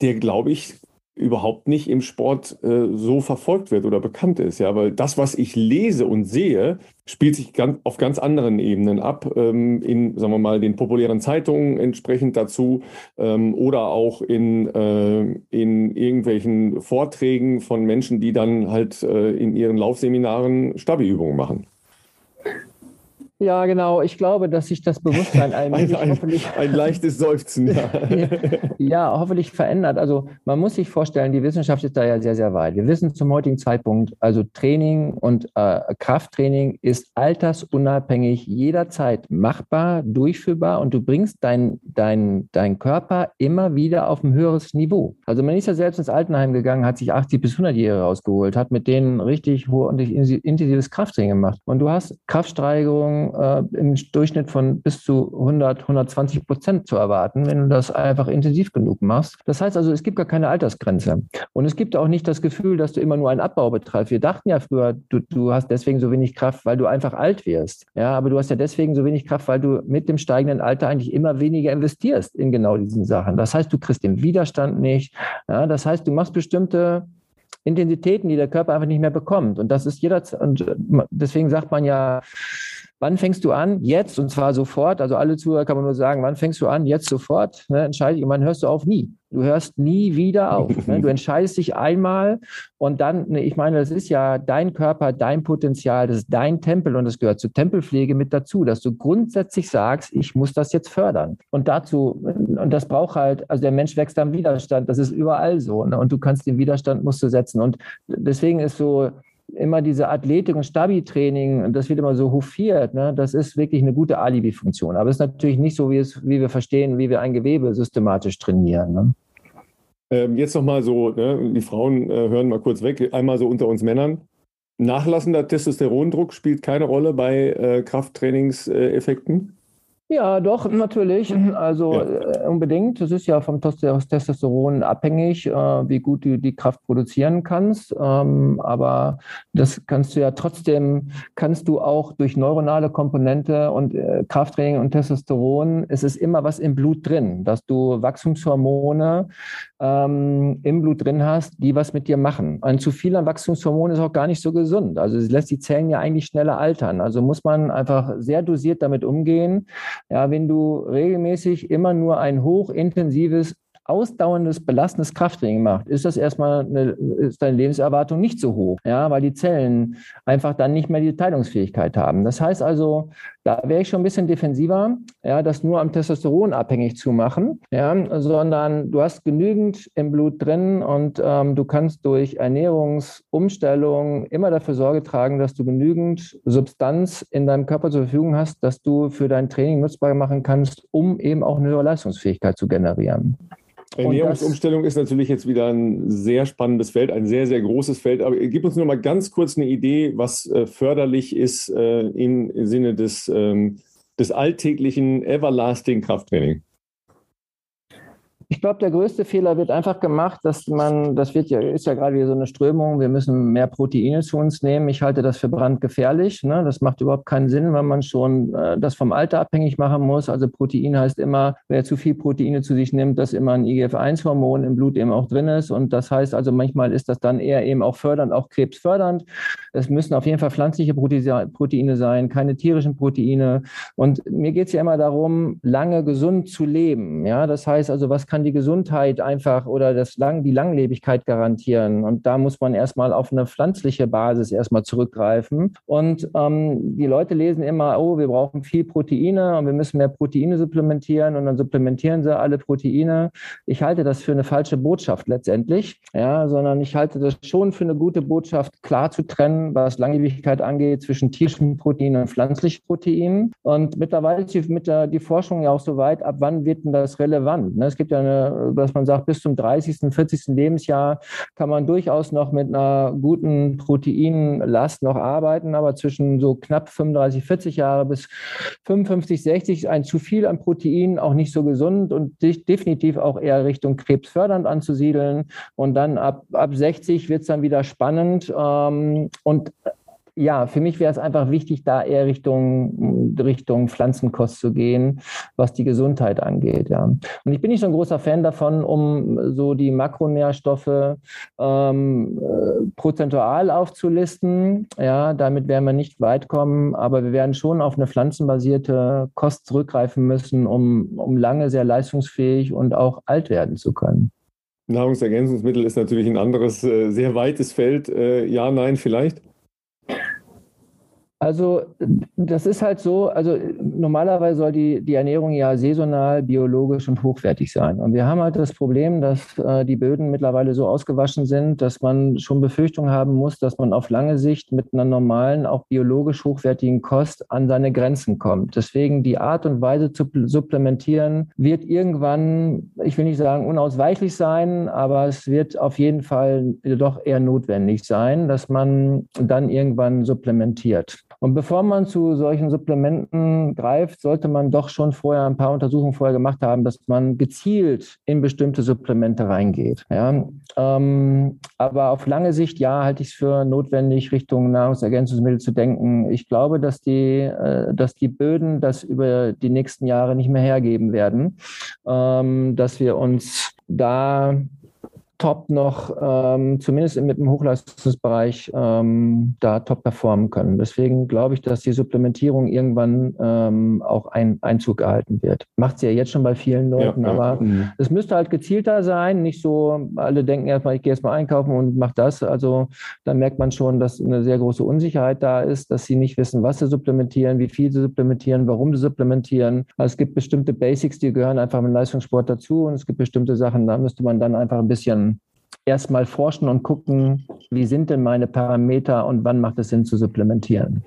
der, glaube ich, überhaupt nicht im Sport äh, so verfolgt wird oder bekannt ist. Ja, weil das, was ich lese und sehe, spielt sich ganz, auf ganz anderen Ebenen ab, ähm, in, sagen wir mal, den populären Zeitungen entsprechend dazu ähm, oder auch in, äh, in irgendwelchen Vorträgen von Menschen, die dann halt äh, in ihren Laufseminaren Stabi-Übungen machen. Ja, genau. Ich glaube, dass sich das Bewusstsein [LAUGHS] allmählich ein, ein, hoffentlich ein leichtes Seufzen. Ja. [LAUGHS] ja, hoffentlich verändert. Also man muss sich vorstellen, die Wissenschaft ist da ja sehr, sehr weit. Wir wissen zum heutigen Zeitpunkt, also Training und äh, Krafttraining ist altersunabhängig jederzeit machbar, durchführbar und du bringst deinen dein, dein Körper immer wieder auf ein höheres Niveau. Also man ist ja selbst ins Altenheim gegangen, hat sich 80 bis 100-Jährige rausgeholt, hat mit denen richtig hohe und intensives Krafttraining gemacht. Und du hast Kraftsteigerungen Äh, im Durchschnitt von bis zu 100, 120 Prozent zu erwarten, wenn du das einfach intensiv genug machst. Das heißt also, es gibt gar keine Altersgrenze. Und es gibt auch nicht das Gefühl, dass du immer nur einen Abbau betreibst. Wir dachten ja früher, du, du hast deswegen so wenig Kraft, weil du einfach alt wirst. Ja, aber du hast ja deswegen so wenig Kraft, weil du mit dem steigenden Alter eigentlich immer weniger investierst in genau diesen Sachen. Das heißt, du kriegst den Widerstand nicht. Ja, das heißt, du machst bestimmte Intensitäten, die der Körper einfach nicht mehr bekommt. Und das ist jederzeit, und deswegen sagt man ja, Wann fängst du an? Jetzt und zwar sofort. Also alle Zuhörer kann man nur sagen, wann fängst du an? Jetzt sofort. Ne, entscheide ich. Und wann hörst du auf? Nie. Du hörst nie wieder auf. Ne? [LAUGHS] Du entscheidest dich einmal und dann, ne, ich meine, das ist ja dein Körper, dein Potenzial, das ist dein Tempel und das gehört zur Tempelpflege mit dazu, dass du grundsätzlich sagst, ich muss das jetzt fördern. Und dazu, und das braucht halt, also der Mensch wächst am Widerstand, das ist überall so. Ne? Und du kannst den Widerstand musst du setzen. Und deswegen ist so, immer diese Athletik- und Stabi-Training, das wird immer so hofiert, ne? das ist wirklich eine gute Alibi-Funktion. Aber es ist natürlich nicht so, wie, es, wie wir verstehen, wie wir ein Gewebe systematisch trainieren. Ne? Ähm, jetzt nochmal so, ne? die Frauen äh, hören mal kurz weg, einmal so unter uns Männern. Nachlassender Testosterondruck spielt keine Rolle bei äh, Krafttrainingseffekten? Ja, doch, natürlich. Also ja. äh, unbedingt. Das ist ja vom Testosteron abhängig, äh, wie gut du die Kraft produzieren kannst. Ähm, aber das kannst du ja trotzdem, kannst du auch durch neuronale Komponente und äh, Krafttraining und Testosteron, es ist immer was im Blut drin, dass du Wachstumshormone ähm, im Blut drin hast, die was mit dir machen. Ein zu viel an Wachstumshormonen ist auch gar nicht so gesund. Also es lässt die Zellen ja eigentlich schneller altern. Also muss man einfach sehr dosiert damit umgehen ja, wenn du regelmäßig immer nur ein hochintensives ausdauerndes, belastendes Krafttraining macht, ist das erstmal eine, ist deine Lebenserwartung nicht so hoch, ja, weil die Zellen einfach dann nicht mehr die Teilungsfähigkeit haben. Das heißt also, da wäre ich schon ein bisschen defensiver, ja, das nur am Testosteron abhängig zu machen, ja, sondern du hast genügend im Blut drin und ähm, du kannst durch Ernährungsumstellung immer dafür Sorge tragen, dass du genügend Substanz in deinem Körper zur Verfügung hast, dass du für dein Training nutzbar machen kannst, um eben auch eine höhere Leistungsfähigkeit zu generieren. Ernährungsumstellung ist natürlich jetzt wieder ein sehr spannendes Feld, ein sehr, sehr großes Feld. Aber gib uns nur mal ganz kurz eine Idee, was äh, förderlich ist äh, im Sinne des, ähm, des alltäglichen Everlasting Krafttraining. Ich glaube, der größte Fehler wird einfach gemacht, dass man, das wird ja, ist ja gerade wieder so eine Strömung, wir müssen mehr Proteine zu uns nehmen. Ich halte das für brandgefährlich. Ne? Das macht überhaupt keinen Sinn, weil man schon äh, das vom Alter abhängig machen muss. Also Protein heißt immer, wer zu viel Proteine zu sich nimmt, dass immer ein IGF-1-Hormon im Blut eben auch drin ist. Und das heißt also, manchmal ist das dann eher eben auch fördernd, auch krebsfördernd. Es müssen auf jeden Fall pflanzliche Proteine sein, keine tierischen Proteine. Und mir geht es ja immer darum, lange gesund zu leben. Ja, das heißt also, was kann kann die Gesundheit einfach oder das Lang, die Langlebigkeit garantieren. Und da muss man erstmal auf eine pflanzliche Basis erstmal zurückgreifen. Und ähm, die Leute lesen immer, oh, wir brauchen viel Proteine und wir müssen mehr Proteine supplementieren und dann supplementieren sie alle Proteine. Ich halte das für eine falsche Botschaft letztendlich, ja, sondern ich halte das schon für eine gute Botschaft, klar zu trennen, was Langlebigkeit angeht, zwischen tierischen Proteinen und pflanzlichen Proteinen. Und mittlerweile ist mit der, die Forschung ja auch so weit, ab wann wird denn das relevant? Ne? Es gibt ja eine, dass man sagt, bis zum 30., 40. Lebensjahr kann man durchaus noch mit einer guten Proteinlast noch arbeiten, aber zwischen so knapp 35, 40 Jahre bis 55, 60 ist ein zu viel an Protein auch nicht so gesund und definitiv auch eher Richtung krebsfördernd anzusiedeln. Und dann ab, ab 60 wird es dann wieder spannend. Ähm, und ja, für mich wäre es einfach wichtig, da eher Richtung, Richtung Pflanzenkost zu gehen, was die Gesundheit angeht. Ja. Und ich bin nicht so ein großer Fan davon, um so die Makronährstoffe ähm, äh, prozentual aufzulisten. Ja, damit werden wir nicht weit kommen, aber wir werden schon auf eine pflanzenbasierte Kost zurückgreifen müssen, um, um lange sehr leistungsfähig und auch alt werden zu können. Nahrungsergänzungsmittel ist natürlich ein anderes, äh, sehr weites Feld. Äh, ja, nein, vielleicht? Also das ist halt so, also normalerweise soll die, die Ernährung ja saisonal, biologisch und hochwertig sein. Und wir haben halt das Problem, dass äh, die Böden mittlerweile so ausgewaschen sind, dass man schon Befürchtung haben muss, dass man auf lange Sicht mit einer normalen, auch biologisch hochwertigen Kost an seine Grenzen kommt. Deswegen die Art und Weise zu supplementieren wird irgendwann, ich will nicht sagen unausweichlich sein, aber es wird auf jeden Fall doch eher notwendig sein, dass man dann irgendwann supplementiert. Und bevor man zu solchen Supplementen greift, sollte man doch schon vorher ein paar Untersuchungen vorher gemacht haben, dass man gezielt in bestimmte Supplemente reingeht. Ja? Ähm, aber auf lange Sicht, ja, halte ich es für notwendig, Richtung Nahrungsergänzungsmittel zu denken. Ich glaube, dass die, äh, dass die Böden das über die nächsten Jahre nicht mehr hergeben werden, ähm, dass wir uns da top noch, ähm, zumindest mit dem Hochleistungsbereich, ähm, da top performen können. Deswegen glaube ich, dass die Supplementierung irgendwann ähm, auch ein Einzug erhalten wird. Macht sie ja jetzt schon bei vielen Leuten, ja, aber mhm. es müsste halt gezielter sein, nicht so, alle denken erstmal, ich gehe erstmal einkaufen und mache das. Also da merkt man schon, dass eine sehr große Unsicherheit da ist, dass sie nicht wissen, was sie supplementieren, wie viel sie supplementieren, warum sie supplementieren. Also es gibt bestimmte Basics, die gehören einfach im Leistungssport dazu und es gibt bestimmte Sachen, da müsste man dann einfach ein bisschen erstmal forschen und gucken, wie sind denn meine Parameter und wann macht es Sinn zu supplementieren.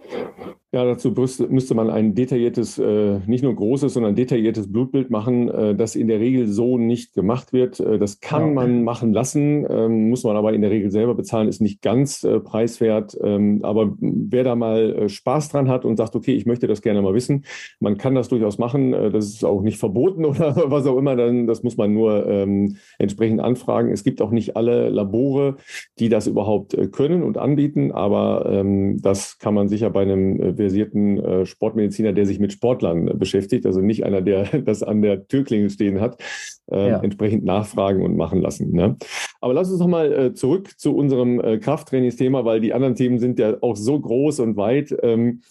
Ja, dazu müsste man ein detailliertes, äh, nicht nur großes, sondern detailliertes Blutbild machen, äh, das in der Regel so nicht gemacht wird. Äh, das kann man machen lassen, ähm, muss man aber in der Regel selber bezahlen, ist nicht ganz preiswert. Ähm, aber wer da mal Spaß dran hat und sagt, okay, ich möchte das gerne mal wissen, man kann das durchaus machen. Das ist auch nicht verboten [LAUGHS] oder was auch immer, dann, das muss man nur ähm, entsprechend anfragen. Es gibt auch nicht alle Labore, die das überhaupt können und anbieten, aber das kann man sicher bei einem versierten äh, Sportmediziner, der sich mit Sportlern äh, beschäftigt, also nicht einer, der [LAUGHS] das an der Türklingel stehen hat, äh, ja. entsprechend nachfragen und machen lassen. Ne? Aber lass uns nochmal äh, zurück zu unserem äh, Krafttrainingsthema, weil die anderen Themen sind ja auch so groß und weit. Ähm,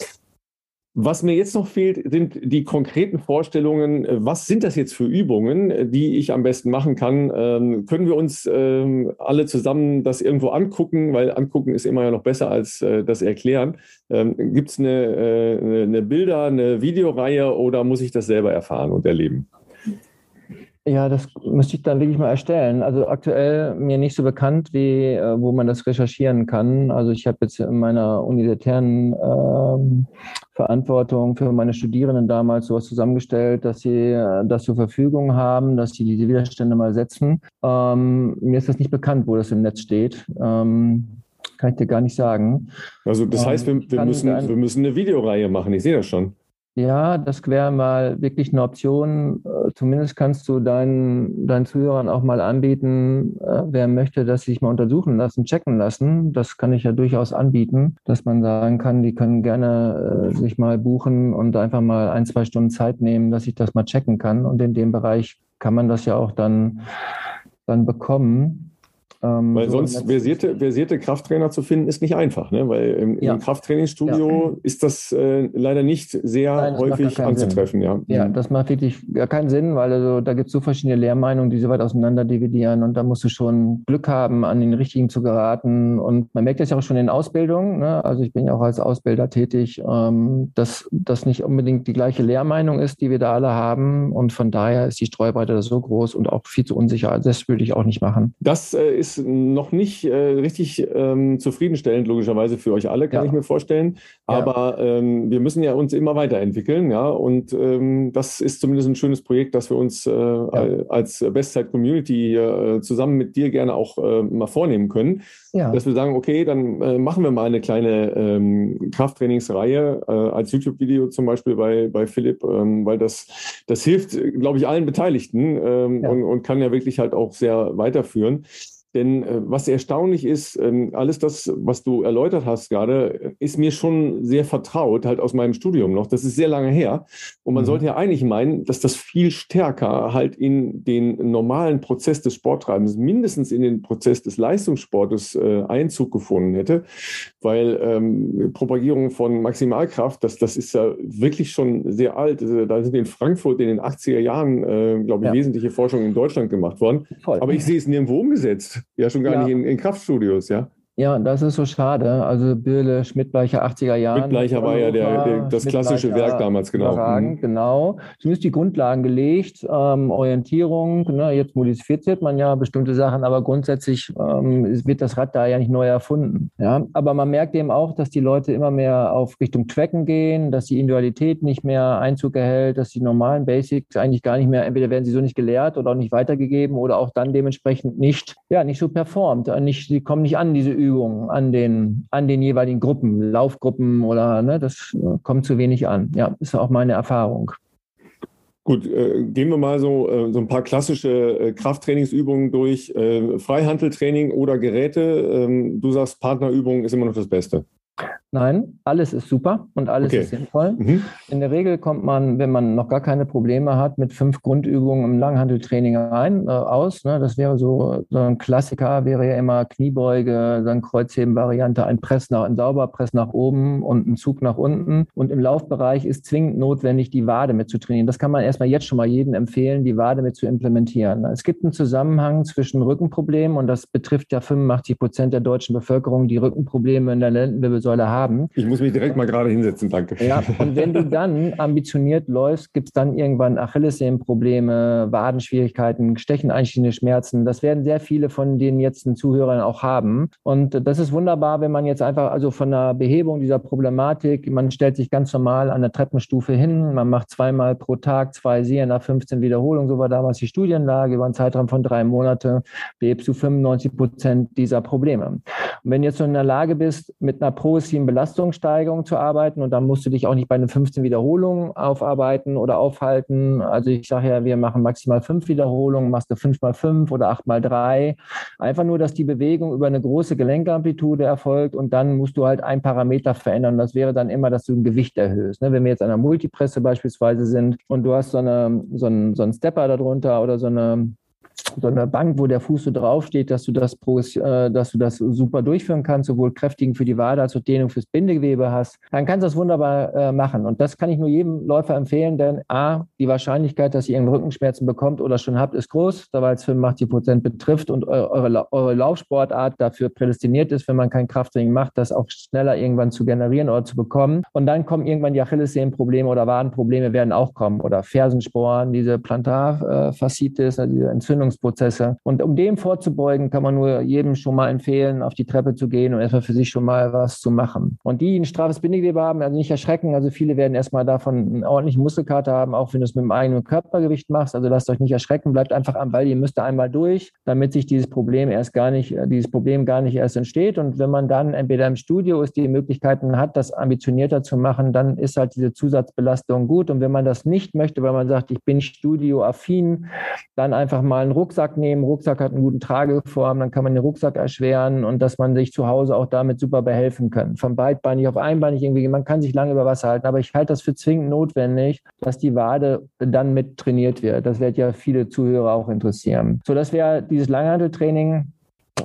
was mir jetzt noch fehlt, sind die konkreten Vorstellungen. Was sind das jetzt für Übungen, die ich am besten machen kann? Ähm, können wir uns ähm, alle zusammen das irgendwo angucken? Weil angucken ist immer ja noch besser als äh, das Erklären. Ähm, Gibt es eine, äh, eine Bilder, eine Videoreihe oder muss ich das selber erfahren und erleben? Ja, das müsste ich dann wirklich mal erstellen. Also aktuell mir nicht so bekannt, wie äh, wo man das recherchieren kann. Also ich habe jetzt in meiner universitären ähm, Verantwortung für meine Studierenden damals sowas zusammengestellt, dass sie äh, das zur Verfügung haben, dass sie diese Widerstände mal setzen. Ähm, mir ist das nicht bekannt, wo das im Netz steht. Ähm, kann ich dir gar nicht sagen. Also das heißt, wir, wir müssen, wir müssen eine Videoreihe machen. Ich sehe das schon. Ja, das wäre mal wirklich eine Option. Äh, zumindest kannst du deinen, deinen Zuhörern auch mal anbieten, äh, wer möchte, dass sie sich mal untersuchen lassen, checken lassen. Das kann ich ja durchaus anbieten, dass man sagen kann, die können gerne äh, sich mal buchen und einfach mal ein, zwei Stunden Zeit nehmen, dass ich das mal checken kann. Und in dem Bereich kann man das ja auch dann, dann bekommen. Ähm, weil so sonst versierte, versierte Krafttrainer zu finden, ist nicht einfach, ne? weil im, ja. im Krafttrainingsstudio ja. ist das äh, leider nicht sehr Nein, häufig anzutreffen. Ja. ja, mhm. das macht wirklich gar keinen Sinn, weil also, da gibt es so verschiedene Lehrmeinungen, die so weit auseinander dividieren und da musst du schon Glück haben, an den richtigen zu geraten. Und man merkt das ja auch schon in Ausbildung, ne? also ich bin ja auch als Ausbilder tätig, ähm, dass das nicht unbedingt die gleiche Lehrmeinung ist, die wir da alle haben. Und von daher ist die Streubreite so groß und auch viel zu unsicher. Also das würde ich auch nicht machen. Das äh, ist ist noch nicht äh, richtig ähm, zufriedenstellend, logischerweise für euch alle, kann ja. ich mir vorstellen. Aber ja. ähm, wir müssen ja uns immer weiterentwickeln, ja. Und ähm, das ist zumindest ein schönes Projekt, das wir uns äh, ja. als Bestzeit-Community äh, zusammen mit dir gerne auch äh, mal vornehmen können. Dass wir sagen, okay, dann äh, machen wir mal eine kleine ähm, Krafttrainingsreihe äh, als YouTube-Video zum Beispiel bei, bei Philipp, ähm, weil das, das hilft, glaube ich, allen Beteiligten ähm, und, und kann ja wirklich halt auch sehr weiterführen. Denn äh, was erstaunlich ist, äh, alles das, was du erläutert hast gerade, ist mir schon sehr vertraut, halt aus meinem Studium noch. Das ist sehr lange her. Und man mhm. sollte ja eigentlich meinen, dass das viel stärker halt in den normalen Prozess des Sporttreibens, mindestens in den Prozess des Leistungssportes äh, Einzug gefunden hätte. Weil ähm, Propagierung von Maximalkraft, das, das ist ja wirklich schon sehr alt. Also, da sind in Frankfurt in den 80er Jahren, äh, glaube ich, ja. wesentliche Forschungen in Deutschland gemacht worden. Voll. Aber ich sehe es nirgendwo umgesetzt. Ja, schon gar ja. nicht in, in Kraftstudios, ja. Ja, das ist so schade. Also Birle, Schmidtbleicher, 80er Jahre. Schmidtbleicher war ja der, der, das klassische Werk damals, genau. Mhm. Genau. Zumindest die Grundlagen gelegt, ähm, Orientierung. Ne, jetzt modifiziert man ja bestimmte Sachen, aber grundsätzlich ähm, wird das Rad da ja nicht neu erfunden. Ja? Aber man merkt eben auch, dass die Leute immer mehr auf Richtung Tracken gehen, dass die Individualität nicht mehr Einzug erhält, dass die normalen Basics eigentlich gar nicht mehr, entweder werden sie so nicht gelehrt oder auch nicht weitergegeben oder auch dann dementsprechend nicht, ja, nicht so performt. Nicht, die kommen nicht an, diese Übungen Grundübungen an den, an den jeweiligen Gruppen, Laufgruppen oder ne, das kommt zu wenig an. Ja, ist auch meine Erfahrung. Gut, äh, gehen wir mal so, äh, so ein paar klassische äh, Krafttrainingsübungen durch. Äh, Freihandeltraining oder Geräte. Ähm, du sagst, Partnerübung ist immer noch das Beste. Nein, alles ist super und alles okay. ist sinnvoll. Mhm. In der Regel kommt man, wenn man noch gar keine Probleme hat, mit fünf Grundübungen im Langhandeltraining rein, äh, aus. Ne? Das wäre so, so ein Klassiker, wäre ja immer Kniebeuge, dann Kreuzheben-Variante, ein Press nach, ein Sauberpress nach oben und ein Zug nach unten. Und im Laufbereich ist zwingend notwendig, die Wade mit zu trainieren. Das kann man erstmal jetzt schon mal jedem empfehlen, die Wade mit zu implementieren. Es gibt einen Zusammenhang zwischen Rückenproblemen und das betrifft ja 85 Prozent der deutschen Bevölkerung, die Rückenprobleme in der Lendenwirbelsäule haben haben. Ich muss mich direkt mal gerade hinsetzen, danke. Ja, und wenn du dann ambitioniert läufst, gibt es dann irgendwann Achillessehnenprobleme, Wadenschwierigkeiten, Stechen einstehende Schmerzen. Das werden sehr viele von den jetzt Zuhörern auch haben. Und das ist wunderbar, wenn man jetzt einfach, also von der Behebung dieser Problematik, man stellt sich ganz normal an der Treppenstufe hin, man macht zweimal pro Tag zwei Serien nach 15 Wiederholungen, so war damals die Studienlage, über einen Zeitraum von drei Monate behebst du 95 Prozent dieser Probleme. Und wenn du jetzt so in der Lage bist, mit einer progressiven Belastungssteigerung zu arbeiten und dann musst du dich auch nicht bei den 15 Wiederholungen aufarbeiten oder aufhalten. Also ich sage ja, wir machen maximal fünf Wiederholungen, machst du fünf mal fünf oder acht mal drei. Einfach nur, dass die Bewegung über eine große Gelenkamplitude erfolgt und dann musst du halt ein Parameter verändern. Das wäre dann immer, dass du ein Gewicht erhöhst. Ne? Wenn wir jetzt an einer Multipresse beispielsweise sind und du hast so, eine, so, einen, so einen Stepper darunter oder so eine so eine Bank, wo der Fuß so draufsteht, dass du das, äh, dass du das super durchführen kannst, sowohl kräftigen für die Wade als auch Dehnung fürs Bindegewebe hast, dann kannst du das wunderbar äh, machen. Und das kann ich nur jedem Läufer empfehlen, denn A, die Wahrscheinlichkeit, dass ihr irgendeinen Rückenschmerzen bekommt oder schon habt, ist groß, da es 85 Prozent betrifft und eure, eure Laufsportart dafür prädestiniert ist, wenn man kein Krafttraining macht, das auch schneller irgendwann zu generieren oder zu bekommen. Und dann kommen irgendwann die Achillessehnenprobleme oder Wadenprobleme werden auch kommen oder Fersensporen, diese Plantarfaszitis, also diese Entzündung Entwicklungsprozesse. Und um dem vorzubeugen, kann man nur jedem schon mal empfehlen, auf die Treppe zu gehen und erstmal für sich schon mal was zu machen. Und die, die ein strafes Bindegewebe haben, also nicht erschrecken. Also viele werden erstmal davon einen ordentlichen Muskelkater haben, auch wenn du es mit dem eigenen Körpergewicht machst. Also lasst euch nicht erschrecken, bleibt einfach am Ball. Ihr müsst einmal durch, damit sich dieses Problem erst gar nicht, dieses Problem gar nicht erst entsteht. Und wenn man dann entweder im Studio ist, die Möglichkeiten hat, das ambitionierter zu machen, dann ist halt diese Zusatzbelastung gut. Und wenn man das nicht möchte, weil man sagt, ich bin studioaffin, dann einfach mal einen Rucksack nehmen. Rucksack hat einen guten Trageform, dann kann man den Rucksack erschweren und dass man sich zu Hause auch damit super behelfen kann. Von beidbeinig auf einbeinig irgendwie, man kann sich lange über Wasser halten, aber ich halte das für zwingend notwendig, dass die Wade dann mit trainiert wird. Das wird ja viele Zuhörer auch interessieren. So, das wäre dieses Langhanteltraining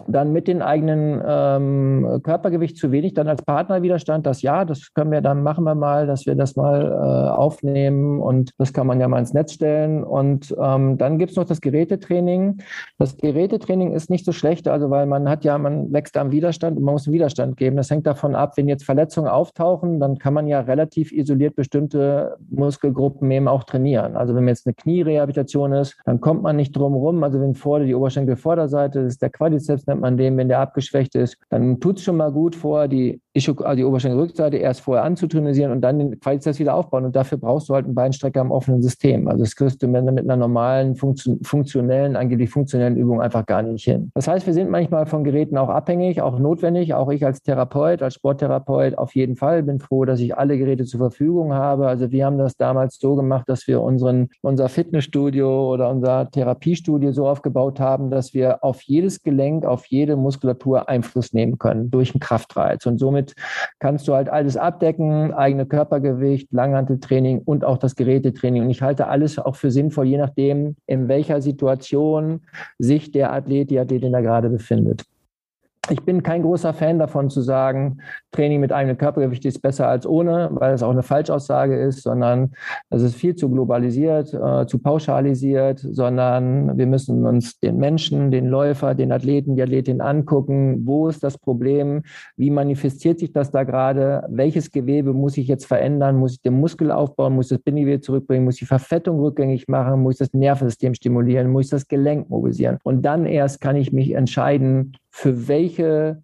dann mit dem eigenen ähm, Körpergewicht zu wenig, dann als Partnerwiderstand, das ja, das können wir dann, machen wir mal, dass wir das mal äh, aufnehmen und das kann man ja mal ins Netz stellen. Und ähm, dann gibt es noch das Gerätetraining. Das Gerätetraining ist nicht so schlecht, also weil man hat ja, man wächst am Widerstand und man muss einen Widerstand geben. Das hängt davon ab, wenn jetzt Verletzungen auftauchen, dann kann man ja relativ isoliert bestimmte Muskelgruppen eben auch trainieren. Also wenn jetzt eine Knierehabilitation ist, dann kommt man nicht drum rum. Also wenn vor die Oberschenkelvorderseite, ist der Quadrizeps nennt man den, wenn der abgeschwächt ist, dann tut es schon mal gut vor, die, die Oberschenkelrückseite erst vorher anzutonisieren und dann den Qualitäts wieder aufbauen. Und dafür brauchst du halt einen Beinstrecker im offenen System. Also das kriegst du mit, mit einer normalen, funktionellen, angeblich funktionellen Übung einfach gar nicht hin. Das heißt, wir sind manchmal von Geräten auch abhängig, auch notwendig. Auch ich als Therapeut, als Sporttherapeut auf jeden Fall bin froh, dass ich alle Geräte zur Verfügung habe. Also wir haben das damals so gemacht, dass wir unseren, unser Fitnessstudio oder unser Therapiestudio so aufgebaut haben, dass wir auf jedes Gelenk, auf jede Muskulatur Einfluss nehmen können durch einen Kraftreiz. Und somit kannst du halt alles abdecken, eigene Körpergewicht, Langhanteltraining und auch das Gerätetraining. Und ich halte alles auch für sinnvoll, je nachdem, in welcher Situation sich der Athlet, die Athletin da gerade befindet ich bin kein großer Fan davon zu sagen, Training mit eigenem Körpergewicht ist besser als ohne, weil es auch eine Falschaussage ist, sondern es ist viel zu globalisiert, äh, zu pauschalisiert, sondern wir müssen uns den Menschen, den Läufer, den Athleten, die Athletin angucken. Wo ist das Problem? Wie manifestiert sich das da gerade? Welches Gewebe muss ich jetzt verändern? Muss ich den Muskel aufbauen? Muss ich das Bindegewebe zurückbringen? Muss ich die Verfettung rückgängig machen? Muss ich das Nervensystem stimulieren? Muss ich das Gelenk mobilisieren? Und dann erst kann ich mich entscheiden, für welche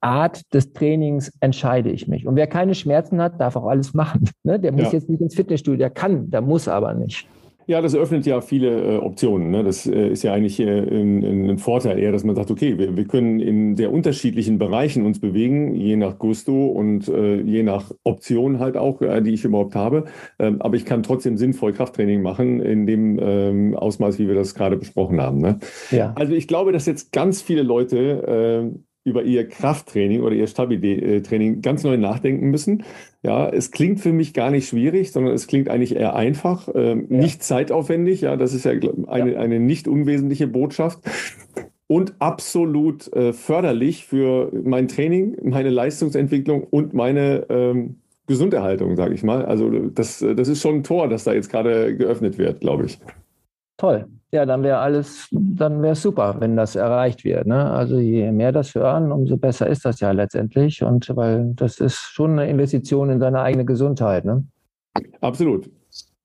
Art des Trainings entscheide ich mich. Und wer keine Schmerzen hat, darf auch alles machen. Ne? Der muss ja. jetzt nicht ins Fitnessstudio, der kann, der muss aber nicht. Ja, das eröffnet ja viele äh, Optionen. Ne? Das äh, ist ja eigentlich äh, ein, ein, Vorteil eher, dass man sagt, okay, wir, wir, können in sehr unterschiedlichen Bereichen uns bewegen, je nach Gusto und äh, je nach Option halt auch, äh, die ich überhaupt habe. Ähm, aber ich kann trotzdem sinnvoll Krafttraining machen in dem ähm, Ausmaß, wie wir das gerade besprochen haben. Ne? Ja. Also ich glaube, dass jetzt ganz viele Leute äh, über ihr Krafttraining oder ihr Stabi-Training ganz neu nachdenken müssen. Ja, es klingt für mich gar nicht schwierig, sondern es klingt eigentlich eher einfach, äh, ja. nicht zeitaufwendig. Ja, das ist ja eine, ja. eine nicht unwesentliche Botschaft und absolut äh, förderlich für mein Training, meine Leistungsentwicklung und meine ähm, Gesunderhaltung, sage ich mal. Also das, das ist schon ein Tor, das da jetzt gerade geöffnet wird, glaube ich. Toll ja, dann wäre alles, dann wäre super, wenn das erreicht wird. Ne? Also je mehr das hören, umso besser ist das ja letztendlich. Und weil das ist schon eine Investition in seine eigene Gesundheit. Ne? Absolut.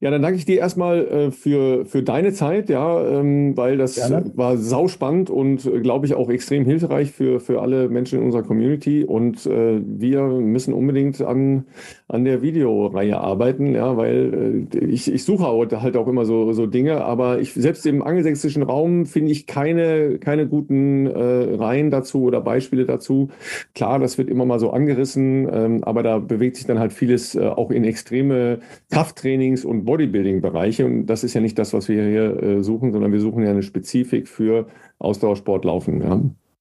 Ja, dann danke ich dir erstmal äh, für, für deine Zeit, ja, ähm, weil das Gerne. war sauspannend und äh, glaube ich auch extrem hilfreich für, für alle Menschen in unserer Community. Und äh, wir müssen unbedingt an, an der Videoreihe arbeiten, ja, weil äh, ich, ich suche halt auch immer so, so Dinge, aber ich selbst im angelsächsischen Raum finde ich keine, keine guten äh, Reihen dazu oder Beispiele dazu. Klar, das wird immer mal so angerissen, ähm, aber da bewegt sich dann halt vieles äh, auch in extreme Krafttrainings und Bodybuilding-Bereiche. Und das ist ja nicht das, was wir hier äh, suchen, sondern wir suchen ja eine Spezifik für Ausdauersport laufen.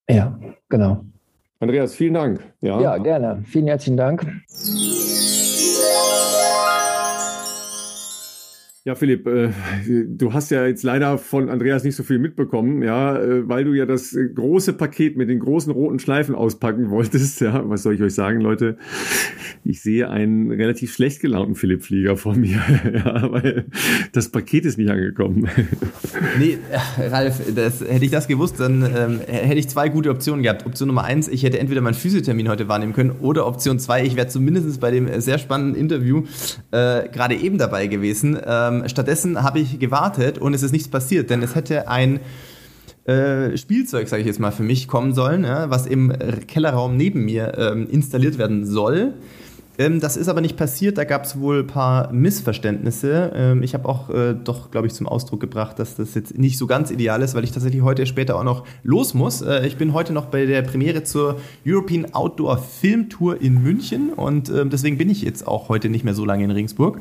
Ja, ja genau. Andreas, vielen Dank. Ja, ja gerne. Vielen herzlichen Dank. Ja, Philipp, äh, du hast ja jetzt leider von Andreas nicht so viel mitbekommen, ja, äh, weil du ja das große Paket mit den großen roten Schleifen auspacken wolltest. Ja, was soll ich euch sagen, Leute? Ich sehe einen relativ schlecht gelaunten Philipp Flieger vor mir, [LAUGHS] ja, weil das Paket ist nicht angekommen. Nee, Ralf, das, hätte ich das gewusst, dann ähm, hätte ich zwei gute Optionen gehabt. Option Nummer eins, ich hätte entweder meinen Physiothermin heute wahrnehmen können oder Option zwei, ich wäre zumindest bei dem sehr spannenden Interview äh, gerade eben dabei gewesen. Äh, ähm, stattdessen habe ich gewartet und es ist nichts passiert, denn es hätte ein äh, Spielzeug, sage ich jetzt mal, für mich kommen sollen, ja, was im Kellerraum neben mir ähm, installiert werden soll. Ähm, das ist aber nicht passiert, da gab es wohl ein paar Missverständnisse. Ähm, ich habe auch äh, doch, glaube ich, zum Ausdruck gebracht, dass das jetzt nicht so ganz ideal ist, weil ich tatsächlich heute später auch noch los muss. Äh, ich bin heute noch bei der Premiere zur European Outdoor Film Tour in München und äh, deswegen bin ich jetzt auch heute nicht mehr so lange in Regensburg.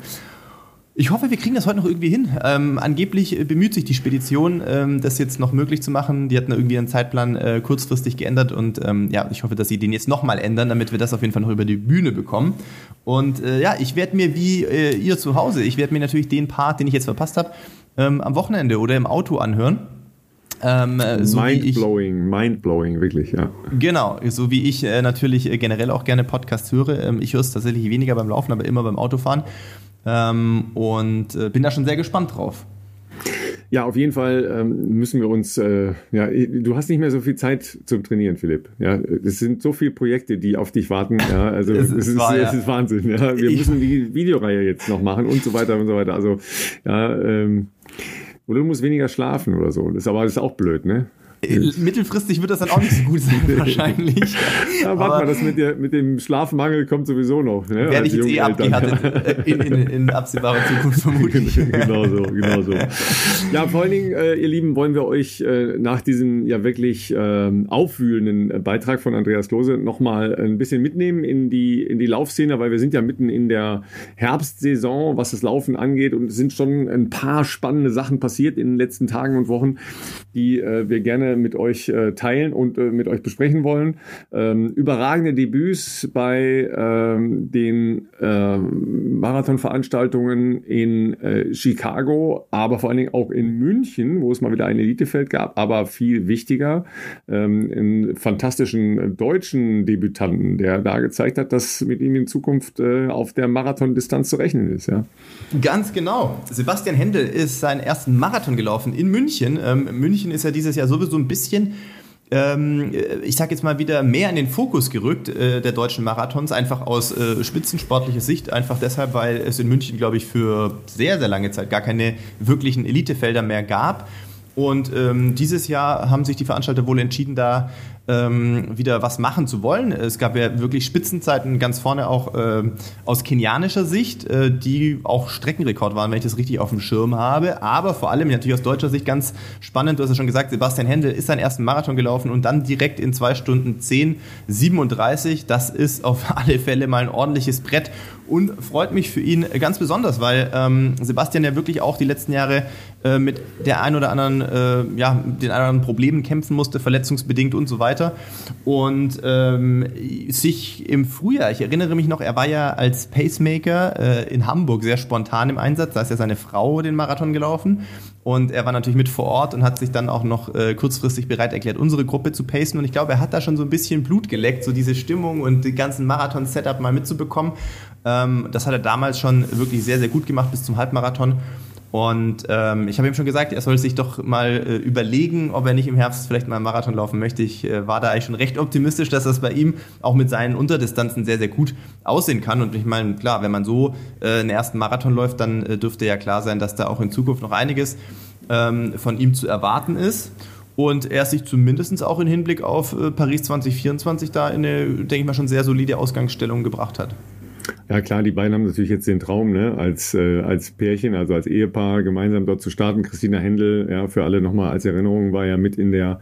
Ich hoffe, wir kriegen das heute noch irgendwie hin. Ähm, angeblich bemüht sich die Spedition, ähm, das jetzt noch möglich zu machen. Die hatten irgendwie einen Zeitplan äh, kurzfristig geändert und ähm, ja, ich hoffe, dass sie den jetzt nochmal ändern, damit wir das auf jeden Fall noch über die Bühne bekommen. Und äh, ja, ich werde mir wie äh, ihr zu Hause, ich werde mir natürlich den Part, den ich jetzt verpasst habe, ähm, am Wochenende oder im Auto anhören. Ähm, so mindblowing, mindblowing, wirklich, ja. Genau, so wie ich äh, natürlich äh, generell auch gerne Podcasts höre. Ähm, ich höre es tatsächlich weniger beim Laufen, aber immer beim Autofahren. Ähm, und äh, bin da schon sehr gespannt drauf. Ja, auf jeden Fall ähm, müssen wir uns, äh, ja, du hast nicht mehr so viel Zeit zum Trainieren, Philipp. Ja, es sind so viele Projekte, die auf dich warten. Ja, also es, es, ist, wahr, es ist Wahnsinn. Ja, wir müssen die Videoreihe jetzt noch machen und so weiter und so weiter. Also, ja, ähm, oder du musst weniger schlafen oder so. Das, aber das ist auch blöd, ne? Äh, mittelfristig wird das dann auch nicht so gut sein, [LAUGHS] wahrscheinlich. Ja, warte mal, das mit, der, mit dem Schlafmangel kommt sowieso noch. Ne? Werde ich jetzt eh abgehärtet in, in, in absehbarer Zukunft vermutlich. [LAUGHS] genau so, genau so. [LAUGHS] Ja, vor allen Dingen, äh, ihr Lieben, wollen wir euch äh, nach diesem ja wirklich äh, aufwühlenden Beitrag von Andreas Lose nochmal ein bisschen mitnehmen in die, in die Laufszene, weil wir sind ja mitten in der Herbstsaison, was das Laufen angeht und es sind schon ein paar spannende Sachen passiert in den letzten Tagen und Wochen, die äh, wir gerne mit euch äh, teilen und äh, mit euch besprechen wollen. Ähm, überragende Debüts bei ähm, den ähm, Marathonveranstaltungen in äh, Chicago, aber vor allen Dingen auch in München, wo es mal wieder ein Elitefeld gab, aber viel wichtiger, ähm, einen fantastischen deutschen Debütanten, der da gezeigt hat, dass mit ihm in Zukunft äh, auf der Marathondistanz zu rechnen ist. Ja. Ganz genau. Sebastian Händel ist seinen ersten Marathon gelaufen in München. Ähm, München ist ja dieses Jahr sowieso ein bisschen ähm, ich sage jetzt mal wieder mehr in den Fokus gerückt äh, der deutschen Marathons, einfach aus äh, spitzensportlicher Sicht, einfach deshalb, weil es in München, glaube ich, für sehr, sehr lange Zeit gar keine wirklichen Elitefelder mehr gab. Und ähm, dieses Jahr haben sich die Veranstalter wohl entschieden, da ähm, wieder was machen zu wollen. Es gab ja wirklich Spitzenzeiten ganz vorne auch äh, aus kenianischer Sicht, äh, die auch Streckenrekord waren, wenn ich das richtig auf dem Schirm habe. Aber vor allem natürlich aus deutscher Sicht ganz spannend. Du hast ja schon gesagt, Sebastian Händel ist seinen ersten Marathon gelaufen und dann direkt in zwei Stunden 10, 37. Das ist auf [LAUGHS] alle Fälle mal ein ordentliches Brett und freut mich für ihn ganz besonders, weil ähm, Sebastian ja wirklich auch die letzten Jahre äh, mit der ein oder anderen, äh, ja, den anderen Problemen kämpfen musste, verletzungsbedingt und so weiter. Und ähm, sich im Frühjahr, ich erinnere mich noch, er war ja als Pacemaker äh, in Hamburg sehr spontan im Einsatz, da ist ja seine Frau den Marathon gelaufen. Und er war natürlich mit vor Ort und hat sich dann auch noch äh, kurzfristig bereit erklärt, unsere Gruppe zu pacen. Und ich glaube, er hat da schon so ein bisschen Blut geleckt, so diese Stimmung und die ganzen Marathon-Setup mal mitzubekommen. Ähm, das hat er damals schon wirklich sehr, sehr gut gemacht bis zum Halbmarathon. Und ähm, ich habe ihm schon gesagt, er soll sich doch mal äh, überlegen, ob er nicht im Herbst vielleicht mal einen Marathon laufen möchte. Ich äh, war da eigentlich schon recht optimistisch, dass das bei ihm auch mit seinen Unterdistanzen sehr, sehr gut aussehen kann. Und ich meine, klar, wenn man so äh, einen ersten Marathon läuft, dann äh, dürfte ja klar sein, dass da auch in Zukunft noch einiges ähm, von ihm zu erwarten ist. Und er sich zumindest auch im Hinblick auf äh, Paris 2024 da in eine, denke ich mal, schon sehr solide Ausgangsstellung gebracht hat. Ja klar, die beiden haben natürlich jetzt den Traum, ne, als, äh, als Pärchen, also als Ehepaar gemeinsam dort zu starten. Christina Händel, ja, für alle nochmal als Erinnerung, war ja mit in der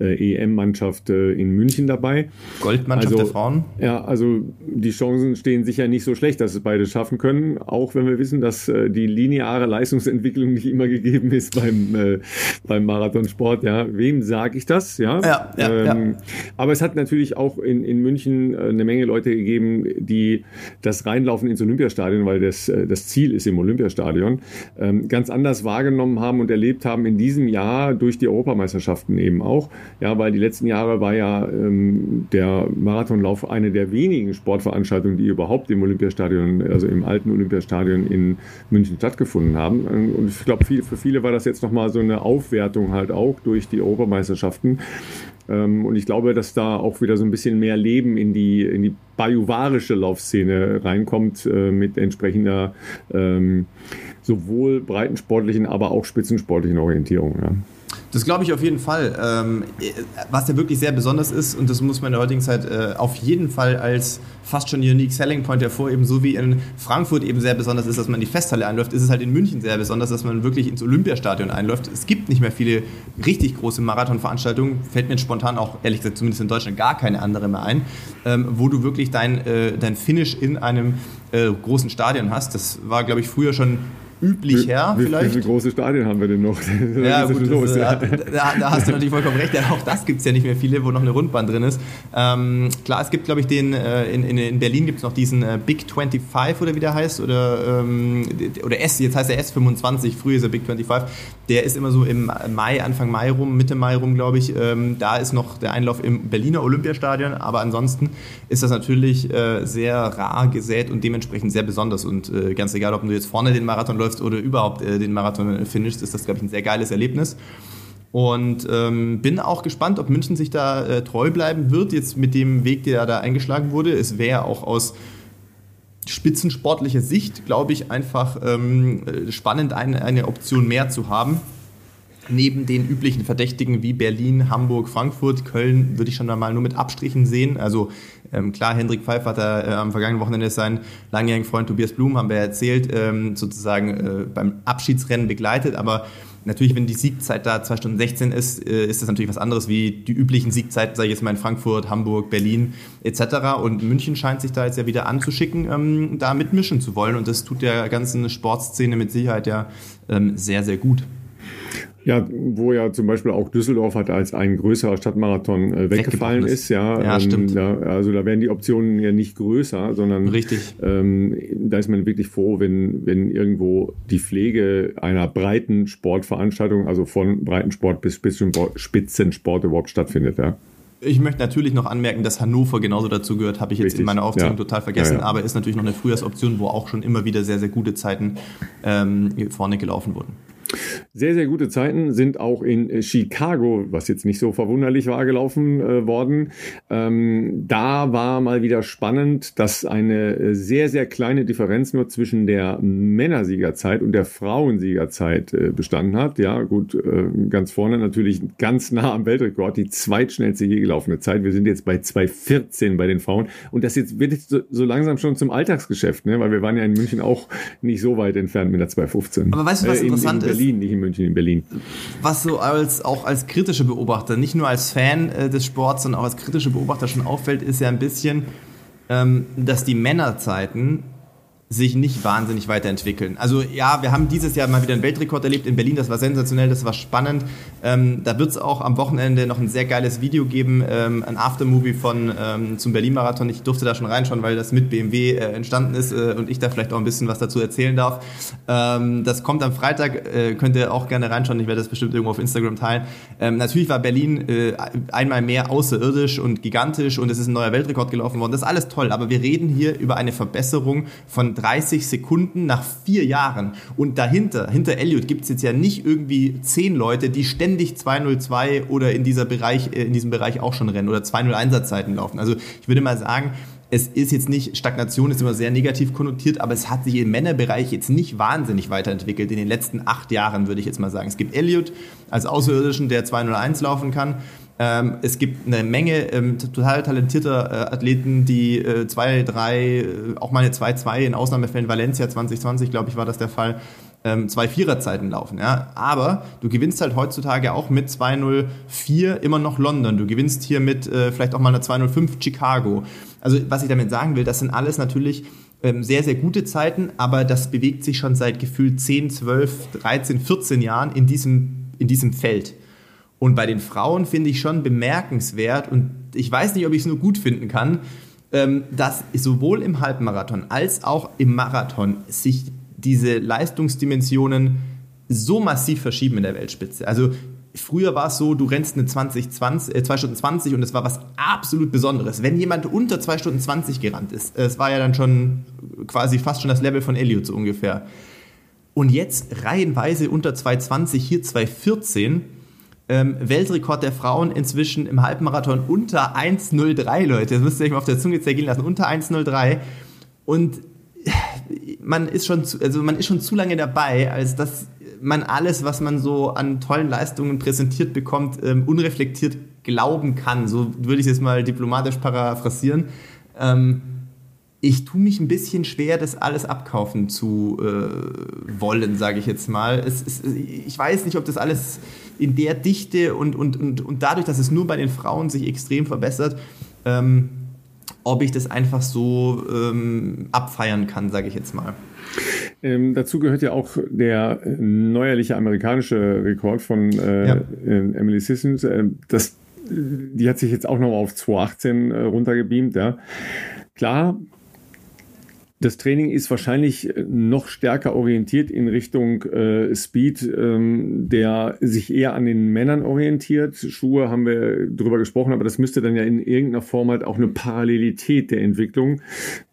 äh, EM-Mannschaft äh, in München dabei. Goldmannschaft also, der Frauen? Ja, also die Chancen stehen sicher nicht so schlecht, dass es beide schaffen können, auch wenn wir wissen, dass äh, die lineare Leistungsentwicklung nicht immer gegeben ist beim, äh, beim Marathonsport. Ja, wem sage ich das? Ja, ja, ja, ähm, ja, Aber es hat natürlich auch in, in München äh, eine Menge Leute gegeben, die das Reinlaufen ins Olympiastadion, weil das, äh, das Ziel ist im Olympiastadion, ähm, ganz anders wahrgenommen haben und erlebt haben in diesem Jahr durch die Europameisterschaften eben auch. Ja, weil die letzten Jahre war ja ähm, der Marathonlauf eine der wenigen Sportveranstaltungen, die überhaupt im Olympiastadion, also im alten Olympiastadion in München stattgefunden haben. Und ich glaube, für viele war das jetzt nochmal so eine Aufwertung halt auch durch die Europameisterschaften. Ähm, und ich glaube, dass da auch wieder so ein bisschen mehr Leben in die, in die bajuwarische Laufszene reinkommt äh, mit entsprechender ähm, sowohl breitensportlichen, aber auch spitzensportlichen Orientierung. Ja. Das glaube ich auf jeden Fall. Ähm, was ja wirklich sehr besonders ist, und das muss man in der heutigen Zeit äh, auf jeden Fall als fast schon Unique Selling Point hervorheben, so wie in Frankfurt eben sehr besonders ist, dass man in die Festhalle einläuft, ist es halt in München sehr besonders, dass man wirklich ins Olympiastadion einläuft. Es gibt nicht mehr viele richtig große Marathonveranstaltungen, fällt mir spontan auch, ehrlich gesagt, zumindest in Deutschland gar keine andere mehr ein, ähm, wo du wirklich dein, äh, dein Finish in einem äh, großen Stadion hast. Das war, glaube ich, früher schon üblich her. Wie, vielleicht. Wie viele große Stadien haben wir denn noch? [LAUGHS] ja, gut, los, ja. Da, da, hast du natürlich vollkommen recht. Ja, auch das gibt es ja nicht mehr viele, wo noch eine Rundbahn drin ist. Ähm, klar, es gibt, glaube ich, den, äh, in, in, in Berlin gibt es noch diesen äh, Big 25 oder wie der heißt. Oder, ähm, oder S, jetzt heißt er S25, früher ist er Big 25. Der ist immer so im Mai, Anfang Mai rum, Mitte Mai rum, glaube ich. Ähm, da ist noch der Einlauf im Berliner Olympiastadion. Aber ansonsten ist das natürlich äh, sehr rar gesät und dementsprechend sehr besonders. Und äh, ganz egal, ob du jetzt vorne den Marathon läufst, läufst oder überhaupt äh, den Marathon finishst, ist das, glaube ich, ein sehr geiles Erlebnis. Und ähm, bin auch gespannt, ob München sich da äh, treu bleiben wird, jetzt mit dem Weg, der da eingeschlagen wurde. Es wäre auch aus spitzensportlicher Sicht, glaube ich, einfach ähm, spannend, eine, eine Option mehr zu haben. Neben den üblichen Verdächtigen wie Berlin, Hamburg, Frankfurt, Köln würde ich schon einmal nur mit Abstrichen sehen. Also ähm, klar, Hendrik Pfeiffer hat da äh, am vergangenen Wochenende seinen langjährigen Freund Tobias Blum, haben wir erzählt, ähm, sozusagen äh, beim Abschiedsrennen begleitet. Aber natürlich, wenn die Siegzeit da 2 Stunden 16 ist, äh, ist das natürlich was anderes wie die üblichen Siegzeiten, sage ich jetzt mal in Frankfurt, Hamburg, Berlin etc. Und München scheint sich da jetzt ja wieder anzuschicken, ähm, da mitmischen zu wollen. Und das tut der ganzen Sportszene mit Sicherheit ja ähm, sehr, sehr gut. Ja, wo ja zum Beispiel auch Düsseldorf hat als ein größerer Stadtmarathon äh, weggefallen ist. ist. Ja, ja ähm, stimmt. Da, also da werden die Optionen ja nicht größer, sondern Richtig. Ähm, da ist man wirklich froh, wenn, wenn irgendwo die Pflege einer breiten Sportveranstaltung, also von Breitensport bis Spitzensport überhaupt stattfindet. Ja. Ich möchte natürlich noch anmerken, dass Hannover genauso dazu gehört, habe ich jetzt Richtig. in meiner Aufzählung ja. total vergessen, ja, ja. aber ist natürlich noch eine Frühjahrsoption, wo auch schon immer wieder sehr, sehr gute Zeiten ähm, vorne gelaufen wurden. Sehr, sehr gute Zeiten sind auch in Chicago, was jetzt nicht so verwunderlich war, gelaufen äh, worden. Ähm, da war mal wieder spannend, dass eine äh, sehr, sehr kleine Differenz nur zwischen der Männersiegerzeit und der Frauensiegerzeit äh, bestanden hat. Ja, gut, äh, ganz vorne natürlich ganz nah am Weltrekord, die zweitschnellste je gelaufene Zeit. Wir sind jetzt bei 2,14 bei den Frauen. Und das jetzt wird jetzt so, so langsam schon zum Alltagsgeschäft, ne? weil wir waren ja in München auch nicht so weit entfernt mit der 2,15. Aber weißt du, was äh, in, interessant in Berlin? Nicht in München, in Berlin. Was so als, auch als kritische Beobachter, nicht nur als Fan äh, des Sports, sondern auch als kritische Beobachter schon auffällt, ist ja ein bisschen, ähm, dass die Männerzeiten sich nicht wahnsinnig weiterentwickeln. Also ja, wir haben dieses Jahr mal wieder einen Weltrekord erlebt in Berlin, das war sensationell, das war spannend. Ähm, da wird es auch am Wochenende noch ein sehr geiles Video geben, ähm, ein Aftermovie von ähm, zum Berlin-Marathon. Ich durfte da schon reinschauen, weil das mit BMW äh, entstanden ist äh, und ich da vielleicht auch ein bisschen was dazu erzählen darf. Ähm, das kommt am Freitag, äh, könnt ihr auch gerne reinschauen, ich werde das bestimmt irgendwo auf Instagram teilen. Ähm, natürlich war Berlin äh, einmal mehr außerirdisch und gigantisch und es ist ein neuer Weltrekord gelaufen worden. Das ist alles toll, aber wir reden hier über eine Verbesserung von 30 Sekunden nach vier Jahren. Und dahinter, hinter Elliot gibt es jetzt ja nicht irgendwie zehn Leute, die ständig 202 oder in, dieser Bereich, äh, in diesem Bereich auch schon rennen oder 201 Einsatzzeiten laufen. Also ich würde mal sagen, es ist jetzt nicht, Stagnation ist immer sehr negativ konnotiert, aber es hat sich im Männerbereich jetzt nicht wahnsinnig weiterentwickelt in den letzten acht Jahren, würde ich jetzt mal sagen. Es gibt Elliot als Außerirdischen, der 201 laufen kann. Ähm, es gibt eine Menge ähm, total talentierter äh, Athleten, die äh, zwei, drei, äh, auch mal eine 2-2 in Ausnahmefällen, Valencia 2020, glaube ich, war das der Fall, ähm, zwei Viererzeiten laufen. Ja? Aber du gewinnst halt heutzutage auch mit 2-0-4 immer noch London. Du gewinnst hier mit äh, vielleicht auch mal einer 2-0-5 Chicago. Also was ich damit sagen will, das sind alles natürlich ähm, sehr, sehr gute Zeiten, aber das bewegt sich schon seit gefühlt 10, 12, 13, 14 Jahren in diesem, in diesem Feld. Und bei den Frauen finde ich schon bemerkenswert und ich weiß nicht, ob ich es nur gut finden kann, ähm, dass sowohl im Halbmarathon als auch im Marathon sich diese Leistungsdimensionen so massiv verschieben in der Weltspitze. Also früher war es so, du rennst eine 20, 20, äh, 2 Stunden 20 und es war was absolut Besonderes. Wenn jemand unter 2 Stunden 20 gerannt ist, es war ja dann schon quasi fast schon das Level von Elliot so ungefähr. Und jetzt reihenweise unter 2,20, hier 2,14 ähm, Weltrekord der Frauen inzwischen im Halbmarathon unter 1,03, Leute. Das müsst ihr euch mal auf der Zunge zergehen lassen. Unter 1,03. Und man ist schon zu, also man ist schon zu lange dabei, als dass man alles, was man so an tollen Leistungen präsentiert bekommt, ähm, unreflektiert glauben kann. So würde ich es jetzt mal diplomatisch paraphrasieren. Ähm, ich tue mich ein bisschen schwer, das alles abkaufen zu äh, wollen, sage ich jetzt mal. Es, es, ich weiß nicht, ob das alles in der Dichte und, und, und, und dadurch, dass es nur bei den Frauen sich extrem verbessert, ähm, ob ich das einfach so ähm, abfeiern kann, sage ich jetzt mal. Ähm, dazu gehört ja auch der neuerliche amerikanische Rekord von äh, ja. Äh, Emily Sissons. Äh, das, die hat sich jetzt auch noch auf 218 äh, runtergebeamt. Ja. Klar, das Training ist wahrscheinlich äh, noch stärker orientiert in Richtung äh, Speed, ähm, der sich eher an den Männern orientiert. Schuhe haben wir drüber gesprochen, aber das müsste dann ja in irgendeiner Form halt auch eine Parallelität der Entwicklung,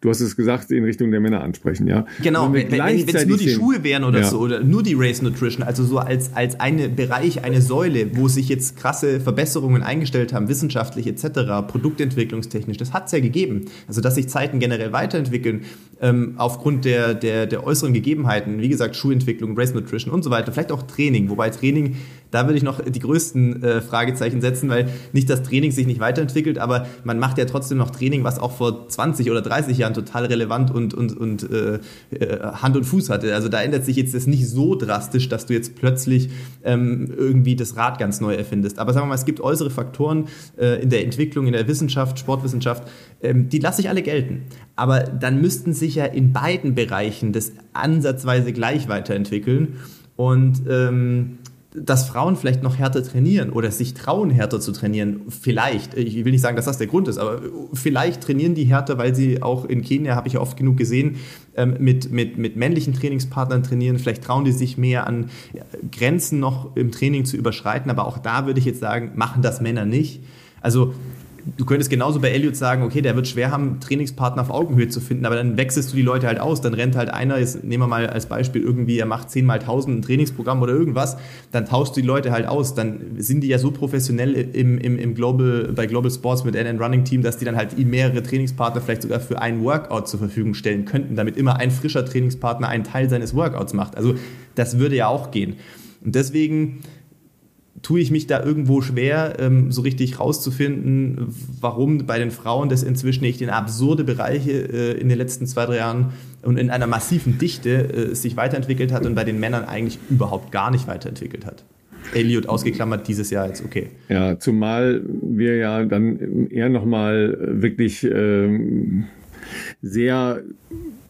du hast es gesagt, in Richtung der Männer ansprechen, ja. Genau, wenn, es nur die Schuhe wären oder ja. so, oder nur die Race Nutrition, also so als, als eine Bereich, eine Säule, wo sich jetzt krasse Verbesserungen eingestellt haben, wissenschaftlich etc., produktentwicklungstechnisch, das hat es ja gegeben. Also dass sich Zeiten generell weiterentwickeln, ähm, aufgrund der, der, der äußeren Gegebenheiten, wie gesagt, Schuhentwicklung, Race Nutrition und so weiter, vielleicht auch Training, wobei Training, da würde ich noch die größten äh, Fragezeichen setzen, weil nicht das Training sich nicht weiterentwickelt, aber man macht ja trotzdem noch Training, was auch vor 20 oder 30 Jahren total relevant und, und, und äh, äh, Hand und Fuß hatte. Also da ändert sich jetzt das nicht so drastisch, dass du jetzt plötzlich ähm, irgendwie das Rad ganz neu erfindest. Aber sagen wir mal, es gibt äußere Faktoren äh, in der Entwicklung, in der Wissenschaft, Sportwissenschaft, ähm, die lasse ich alle gelten. Aber dann müssten sich ja in beiden Bereichen das ansatzweise gleich weiterentwickeln. Und ähm, dass Frauen vielleicht noch härter trainieren oder sich trauen, härter zu trainieren. Vielleicht. Ich will nicht sagen, dass das der Grund ist, aber vielleicht trainieren die härter, weil sie auch in Kenia, habe ich oft genug gesehen, ähm, mit, mit, mit männlichen Trainingspartnern trainieren. Vielleicht trauen die sich mehr an Grenzen noch im Training zu überschreiten. Aber auch da würde ich jetzt sagen, machen das Männer nicht. Also du könntest genauso bei Elliot sagen, okay, der wird schwer haben, Trainingspartner auf Augenhöhe zu finden, aber dann wechselst du die Leute halt aus. Dann rennt halt einer, jetzt nehmen wir mal als Beispiel irgendwie, er macht 10 mal 1000 ein Trainingsprogramm oder irgendwas, dann tauschst du die Leute halt aus. Dann sind die ja so professionell im, im, im Global, bei Global Sports mit NN Running Team, dass die dann halt ihm mehrere Trainingspartner vielleicht sogar für ein Workout zur Verfügung stellen könnten, damit immer ein frischer Trainingspartner einen Teil seines Workouts macht. Also das würde ja auch gehen. Und deswegen tue ich mich da irgendwo schwer, ähm, so richtig rauszufinden, warum bei den Frauen das inzwischen nicht in absurde Bereiche äh, in den letzten zwei, drei Jahren und in einer massiven Dichte äh, sich weiterentwickelt hat und bei den Männern eigentlich überhaupt gar nicht weiterentwickelt hat. Elliot ausgeklammert dieses Jahr jetzt okay. Ja, zumal wir ja dann eher nochmal wirklich ähm, sehr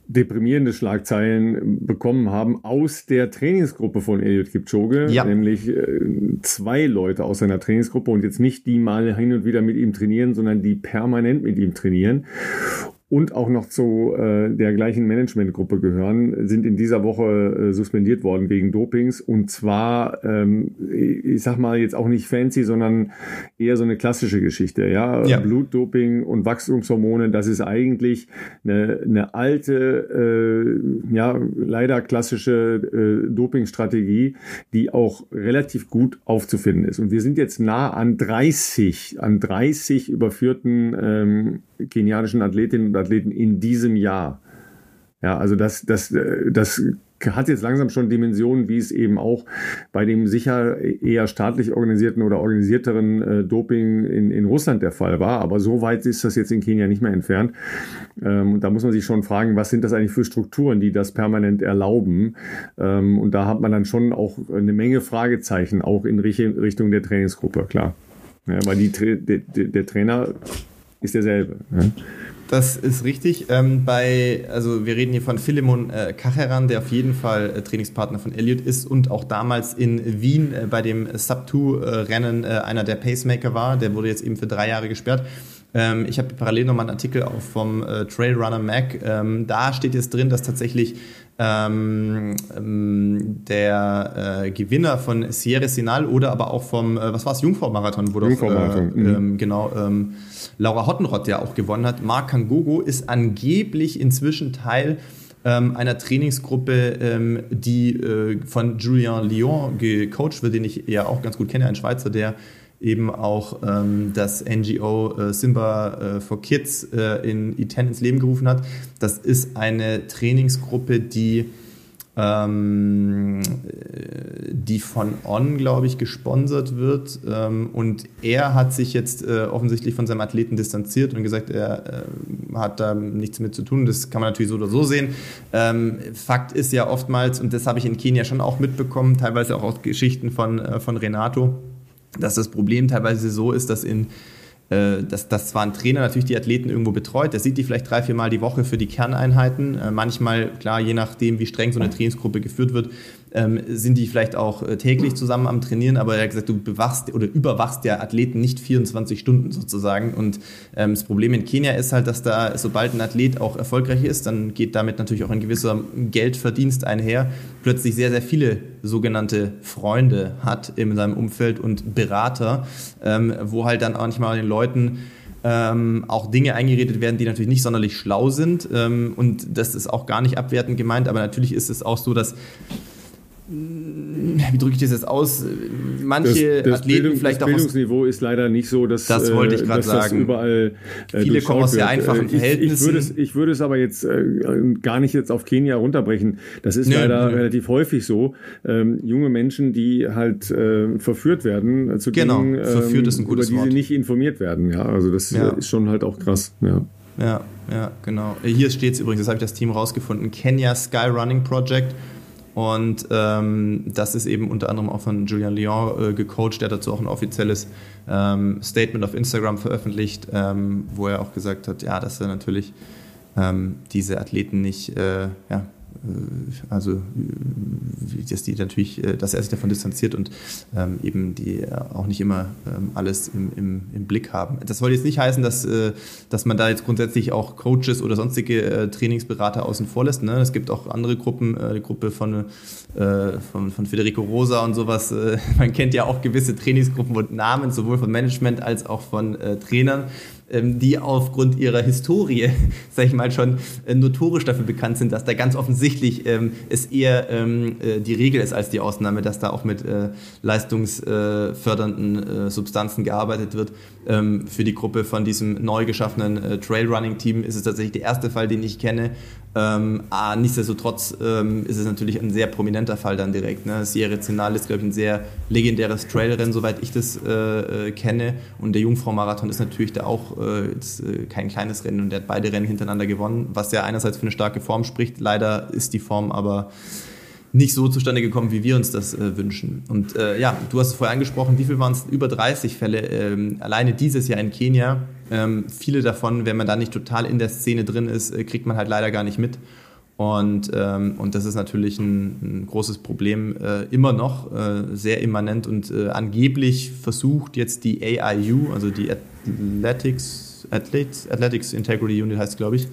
deprimierende Schlagzeilen bekommen haben aus der Trainingsgruppe von Eliud Kipchoge, ja. nämlich äh, zwei Leute aus seiner Trainingsgruppe und jetzt nicht die mal hin und wieder mit ihm trainieren, sondern die permanent mit ihm trainieren und auch noch zu äh, der gleichen Managementgruppe gehören, sind in dieser Woche äh, suspendiert worden wegen Dopings. Und zwar, ähm, ich sag mal jetzt auch nicht fancy, sondern eher so eine klassische Geschichte. Ja, ja. Blutdoping und Wachstumshormone, das ist eigentlich eine, eine alte, äh, ja leider klassische äh, Dopingstrategie, die auch relativ gut aufzufinden ist. Und wir sind jetzt nah an 30, an 30 überführten ähm, kenianischen Athletinnen und Athleten in diesem Jahr. Ja, also das, das, das hat jetzt langsam schon Dimensionen, wie es eben auch bei dem sicher eher staatlich organisierten oder organisierteren äh, Doping in, in Russland der Fall war. Aber so weit ist das jetzt in Kenia nicht mehr entfernt. Ähm, und da muss man sich schon fragen, was sind das eigentlich für Strukturen, die das permanent erlauben? Ähm, und da hat man dann schon auch eine Menge Fragezeichen, auch in Richtung der Trainingsgruppe, klar. Ja, weil die, der, der Trainer ist derselbe. Ja. Das ist richtig. Ähm, bei, also wir reden hier von Philemon äh, Kacheran, der auf jeden Fall äh, Trainingspartner von Elliot ist und auch damals in Wien äh, bei dem Sub-2-Rennen äh, einer der Pacemaker war. Der wurde jetzt eben für drei Jahre gesperrt. Ähm, ich habe parallel nochmal einen Artikel auch vom äh, Trailrunner Mac. Ähm, da steht jetzt drin, dass tatsächlich ähm, ähm, der äh, Gewinner von Sierra Sinal oder aber auch vom, äh, was war es, Jungfrau-Marathon, wo Jungfrau-Marathon. Äh, mhm. ähm, genau, ähm, Laura Hottenrott ja auch gewonnen hat. Marc Kangogo ist angeblich inzwischen Teil ähm, einer Trainingsgruppe, ähm, die äh, von Julien Lyon gecoacht wird, den ich ja auch ganz gut kenne, ein Schweizer, der eben auch ähm, das NGO äh, Simba äh, for Kids äh, in E10 ins Leben gerufen hat. Das ist eine Trainingsgruppe, die, ähm, die von On, glaube ich, gesponsert wird. Ähm, und er hat sich jetzt äh, offensichtlich von seinem Athleten distanziert und gesagt, er äh, hat da nichts mit zu tun. Das kann man natürlich so oder so sehen. Ähm, Fakt ist ja oftmals, und das habe ich in Kenia schon auch mitbekommen, teilweise auch aus Geschichten von, äh, von Renato, dass das Problem teilweise so ist, dass in äh, dass, dass zwar ein Trainer natürlich die Athleten irgendwo betreut, der sieht die vielleicht drei, vier Mal die Woche für die Kerneinheiten. Äh, manchmal, klar, je nachdem, wie streng so eine Trainingsgruppe geführt wird, ähm, sind die vielleicht auch äh, täglich zusammen am Trainieren, aber er hat gesagt, du bewachst oder überwachst der Athleten nicht 24 Stunden sozusagen. Und ähm, das Problem in Kenia ist halt, dass da, sobald ein Athlet auch erfolgreich ist, dann geht damit natürlich auch ein gewisser Geldverdienst einher, plötzlich sehr, sehr viele sogenannte Freunde hat in seinem Umfeld und Berater, ähm, wo halt dann manchmal den Leuten ähm, auch Dinge eingeredet werden, die natürlich nicht sonderlich schlau sind. Ähm, und das ist auch gar nicht abwertend gemeint, aber natürlich ist es auch so, dass wie drücke ich das jetzt aus? Manche das, das Athleten Bildung, vielleicht das auch. Das Bildungsniveau ist leider nicht so, dass das wollte ich äh, gerade sagen. überall äh, viele kommen aus sehr einfachen ich, Verhältnissen. Ich, würde es, ich würde es aber jetzt äh, gar nicht jetzt auf Kenia runterbrechen. Das ist nö, leider nö. relativ häufig so. Ähm, junge Menschen, die halt äh, verführt werden äh, zu genau. Dingen, ähm, über die Wort. sie nicht informiert werden. Ja, also das ja. ist schon halt auch krass. Ja. Ja, ja, genau. Hier steht es übrigens, das habe ich das Team rausgefunden, Kenya Sky Running Project. Und ähm, das ist eben unter anderem auch von Julian Lyon äh, gecoacht. Der hat dazu auch ein offizielles ähm, Statement auf Instagram veröffentlicht, ähm, wo er auch gesagt hat, ja, dass er natürlich ähm, diese Athleten nicht äh, ja, also dass die natürlich, dass er sich davon distanziert und ähm, eben die auch nicht immer ähm, alles im, im, im Blick haben. Das soll jetzt nicht heißen, dass, dass man da jetzt grundsätzlich auch Coaches oder sonstige Trainingsberater außen vor lässt. Ne? Es gibt auch andere Gruppen, die Gruppe von, von, von Federico Rosa und sowas. [LAUGHS] Man kennt ja auch gewisse Trainingsgruppen und Namen, sowohl von Management als auch von Trainern die aufgrund ihrer Historie, [LAUGHS] sag ich mal, schon äh, notorisch dafür bekannt sind, dass da ganz offensichtlich ähm, es eher ähm, äh, die Regel ist als die Ausnahme, dass da auch mit äh, leistungsfördernden äh, Substanzen gearbeitet wird. Ähm, für die Gruppe von diesem neu geschaffenen äh, Trailrunning-Team ist es tatsächlich der erste Fall, den ich kenne. Ähm, ah, nichtsdestotrotz ähm, ist es natürlich ein sehr prominenter Fall dann direkt. Ne? Sierra Zenal ist, glaube ich, ein sehr legendäres Trailrennen, soweit ich das äh, kenne. Und der Jungfrau-Marathon ist natürlich da auch äh, ist, äh, kein kleines Rennen und der hat beide Rennen hintereinander gewonnen, was ja einerseits für eine starke Form spricht. Leider ist die Form aber nicht so zustande gekommen, wie wir uns das äh, wünschen. Und äh, ja, du hast es vorher angesprochen, wie viel waren es? Über 30 Fälle ähm, alleine dieses Jahr in Kenia. Ähm, viele davon, wenn man da nicht total in der Szene drin ist, äh, kriegt man halt leider gar nicht mit. Und, ähm, und das ist natürlich ein, ein großes Problem, äh, immer noch äh, sehr immanent und äh, angeblich versucht jetzt die AIU, also die Athletics, Athletics, Athletics Integrity Unit heißt glaube ich,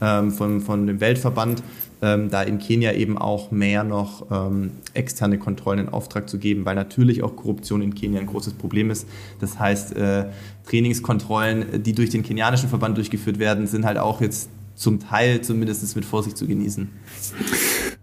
ähm, von, von dem Weltverband, ähm, da in Kenia eben auch mehr noch ähm, externe Kontrollen in Auftrag zu geben, weil natürlich auch Korruption in Kenia ein großes Problem ist. Das heißt, äh, Trainingskontrollen, die durch den kenianischen Verband durchgeführt werden, sind halt auch jetzt zum Teil zumindest mit Vorsicht zu genießen.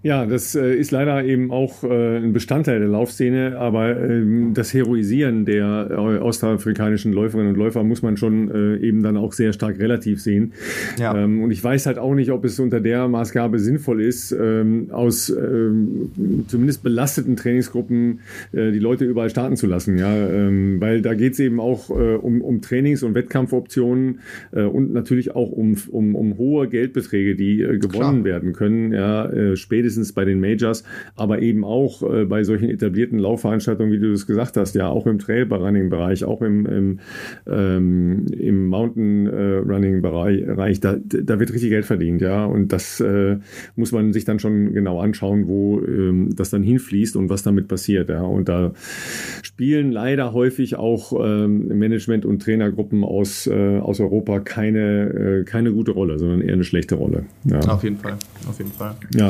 Ja, das äh, ist leider eben auch äh, ein Bestandteil der Laufszene, aber ähm, das Heroisieren der äh, ostafrikanischen Läuferinnen und Läufer muss man schon eben dann auch sehr stark relativ sehen. Ja. Ähm, und ich weiß halt auch nicht, ob es unter der Maßgabe sinnvoll ist, ähm, aus zumindest belasteten Trainingsgruppen die Leute überall starten zu lassen, ja, weil da geht es eben auch um, um Trainings- und Wettkampfoptionen und natürlich auch um, um, um hohe Geldbeträge, die gewonnen Klar. werden können, ja, spätestens spätestens bei den Majors, aber eben auch äh, bei solchen etablierten Laufveranstaltungen, wie du das gesagt hast, ja, auch im Trail-Running-Bereich, auch im, im, ähm, im Mountain-Running-Bereich, da, da wird richtig Geld verdient, ja, und das äh, muss man sich dann schon genau anschauen, wo ähm, das dann hinfließt und was damit passiert, ja, und da spielen leider häufig auch ähm, Management- und Trainergruppen aus, äh, aus Europa keine, äh, keine gute Rolle, sondern eher eine schlechte Rolle. Ja. Auf jeden Fall, auf jeden Fall. Ja.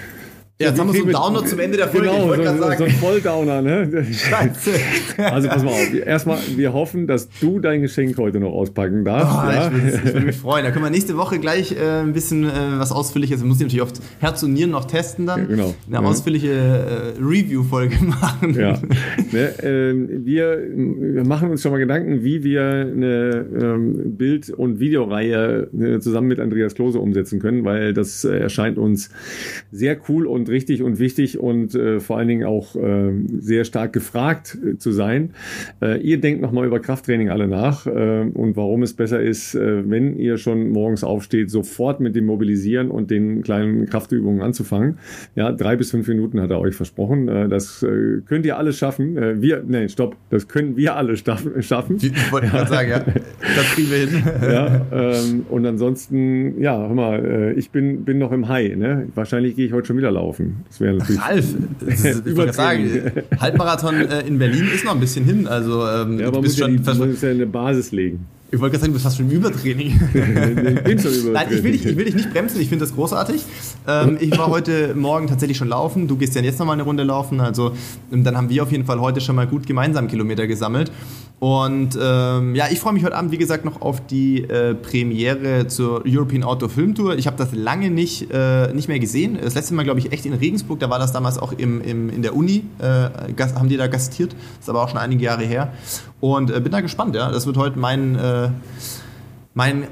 Ja, jetzt haben wir so einen Downer zum Ende der Folge. Genau, so, sagen. so ein Volldowner, ne? [LAUGHS] [LAUGHS] Scheiße. Also pass mal auf. Erstmal, wir hoffen, dass du dein Geschenk heute noch auspacken darfst. Oh, ja? ich, würde mich [LAUGHS] freuen. Da können wir nächste Woche gleich äh, ein bisschen äh, was Ausführliches, wir müssen natürlich oft Herz und Nieren noch testen dann. Ja, genau. Eine ja. ausführliche äh, Review-Folge machen. Ja. Ne, ähm, wir, wir, machen uns schon mal Gedanken, wie wir eine ähm, Bild- und Videoreihe äh, zusammen mit Andreas Klose umsetzen können, weil das äh, erscheint uns sehr cool und richtig und wichtig und äh, vor allen Dingen auch äh, sehr stark gefragt äh, zu sein. Äh, ihr denkt nochmal über Krafttraining alle nach äh, und warum es besser ist, äh, wenn ihr schon morgens aufsteht, sofort mit dem Mobilisieren und den kleinen Kraftübungen anzufangen. Ja, drei bis fünf Minuten hat er euch versprochen. Das könnt ihr alles schaffen. Wir, nein, stopp, das können wir alle schaffen. Ich wollte gerade sagen, ja, [LAUGHS] das kriegen wir hin. ja, ähm, und ansonsten, ja, hör mal, ich bin, bin noch im High. Ne? Wahrscheinlich gehe ich heute schon wieder laufen laufen. Das wäre natürlich. Ralf, [LAUGHS] das ist, ich sagen, Halbmarathon äh, in Berlin ist noch ein bisschen hin. Also ähm, ja, aber du schon ja, die, muss ja eine Basis legen. Ich wollte gerade sagen, du bist fast schon im Übertraining. [LAUGHS] ich bin schon Übertraining. Nein, ich will, dich, ich will dich nicht bremsen, ich finde das großartig. Ähm, ich war heute Morgen tatsächlich schon laufen. Du gehst ja jetzt nochmal eine Runde laufen. Also dann haben wir auf jeden Fall heute schon mal gut gemeinsam Kilometer gesammelt. Und ähm, ja, ich freue mich heute Abend, wie gesagt, noch auf die äh, Premiere zur European Outdoor Film Tour. Ich habe das lange nicht, äh, nicht mehr gesehen. Das letzte Mal, glaube ich, echt in Regensburg. Da war das damals auch im, im, in der Uni. Äh, haben die da gastiert. Das ist aber auch schon einige Jahre her. Und äh, bin da gespannt. Ja, Das wird heute mein äh, mein äh,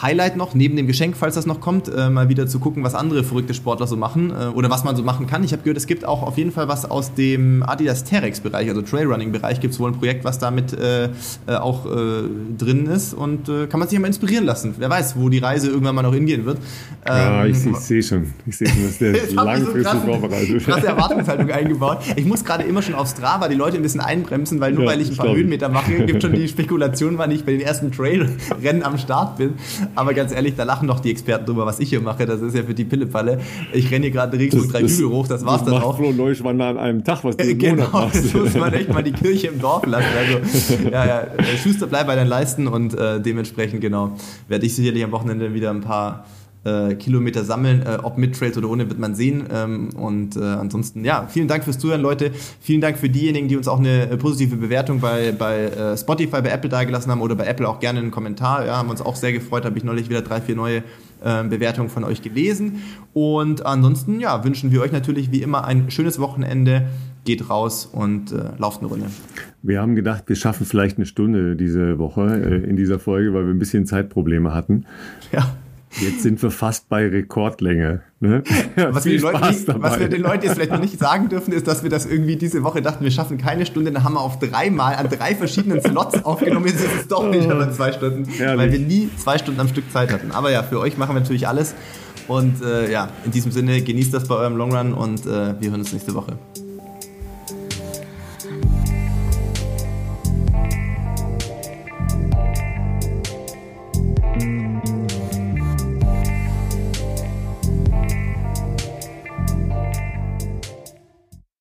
Highlight noch, neben dem Geschenk, falls das noch kommt, äh, mal wieder zu gucken, was andere verrückte Sportler so machen äh, oder was man so machen kann. Ich habe gehört, es gibt auch auf jeden Fall was aus dem Adidas Terex-Bereich, also Trailrunning-Bereich, gibt es wohl ein Projekt, was damit äh, äh, auch äh, drin ist und kann man sich mal inspirieren lassen. Wer weiß, wo die Reise irgendwann mal noch hingehen wird. Ähm, ja, ich, ich sehe schon. Ich sehe schon, dass der [LAUGHS] langfristig so vorbereitet Krasse Erwartungshaltung eingebaut. Ich muss gerade immer schon auf Strava die Leute ein bisschen einbremsen, weil nur ja, weil ich ein paar Höhenmeter mache, gibt schon die Spekulation, wann ich bei den ersten Trailrennen am Start bin. Aber ganz ehrlich, da lachen doch die Experten drüber, was ich hier mache. Das ist ja für die Pillepalle. Ich renne hier gerade Regensburg drei Hügel hoch, das war's das dann auch. Flo Neuschwander an einem Tag, was du im genau, Monat machst. das muss man echt mal die Kirche im Dorf lassen. Also, ja, ja, Schuster, bleib bei deinen Leisten und äh, dementsprechend, genau, werde ich sicherlich am Wochenende wieder ein paar äh, Kilometer sammeln. Äh, ob mit Trails oder ohne, wird man sehen. Ähm, und äh, ansonsten, ja, vielen Dank fürs Zuhören, Leute. Vielen Dank für diejenigen, die uns auch eine äh, positive Bewertung bei, bei äh, Spotify, bei Apple dagelassen haben oder bei Apple auch gerne einen Kommentar. Ja, haben uns auch sehr gefreut. Habe ich neulich wieder drei, vier neue äh, Bewertungen von euch gelesen. Und ansonsten, ja, wünschen wir euch natürlich wie immer ein schönes Wochenende geht raus und äh, lauft eine Runde. Wir haben gedacht, wir schaffen vielleicht eine Stunde diese Woche äh, in dieser Folge, weil wir ein bisschen Zeitprobleme hatten. Ja. Jetzt sind wir fast bei Rekordlänge. Ne? [LAUGHS] was, wir Leute, was, wir den Leuten jetzt vielleicht noch nicht sagen dürfen, ist, dass wir das irgendwie diese Woche dachten, wir schaffen keine Stunde, dann haben wir auf dreimal an drei verschiedenen Slots aufgenommen. Jetzt ist es doch nicht mehr zwei Stunden, Herrlich. weil wir nie zwei Stunden am Stück Zeit hatten. Aber ja, für euch machen wir natürlich alles. Und äh, ja, in diesem Sinne, genießt das bei eurem Long Run und äh, wir hören uns nächste Woche.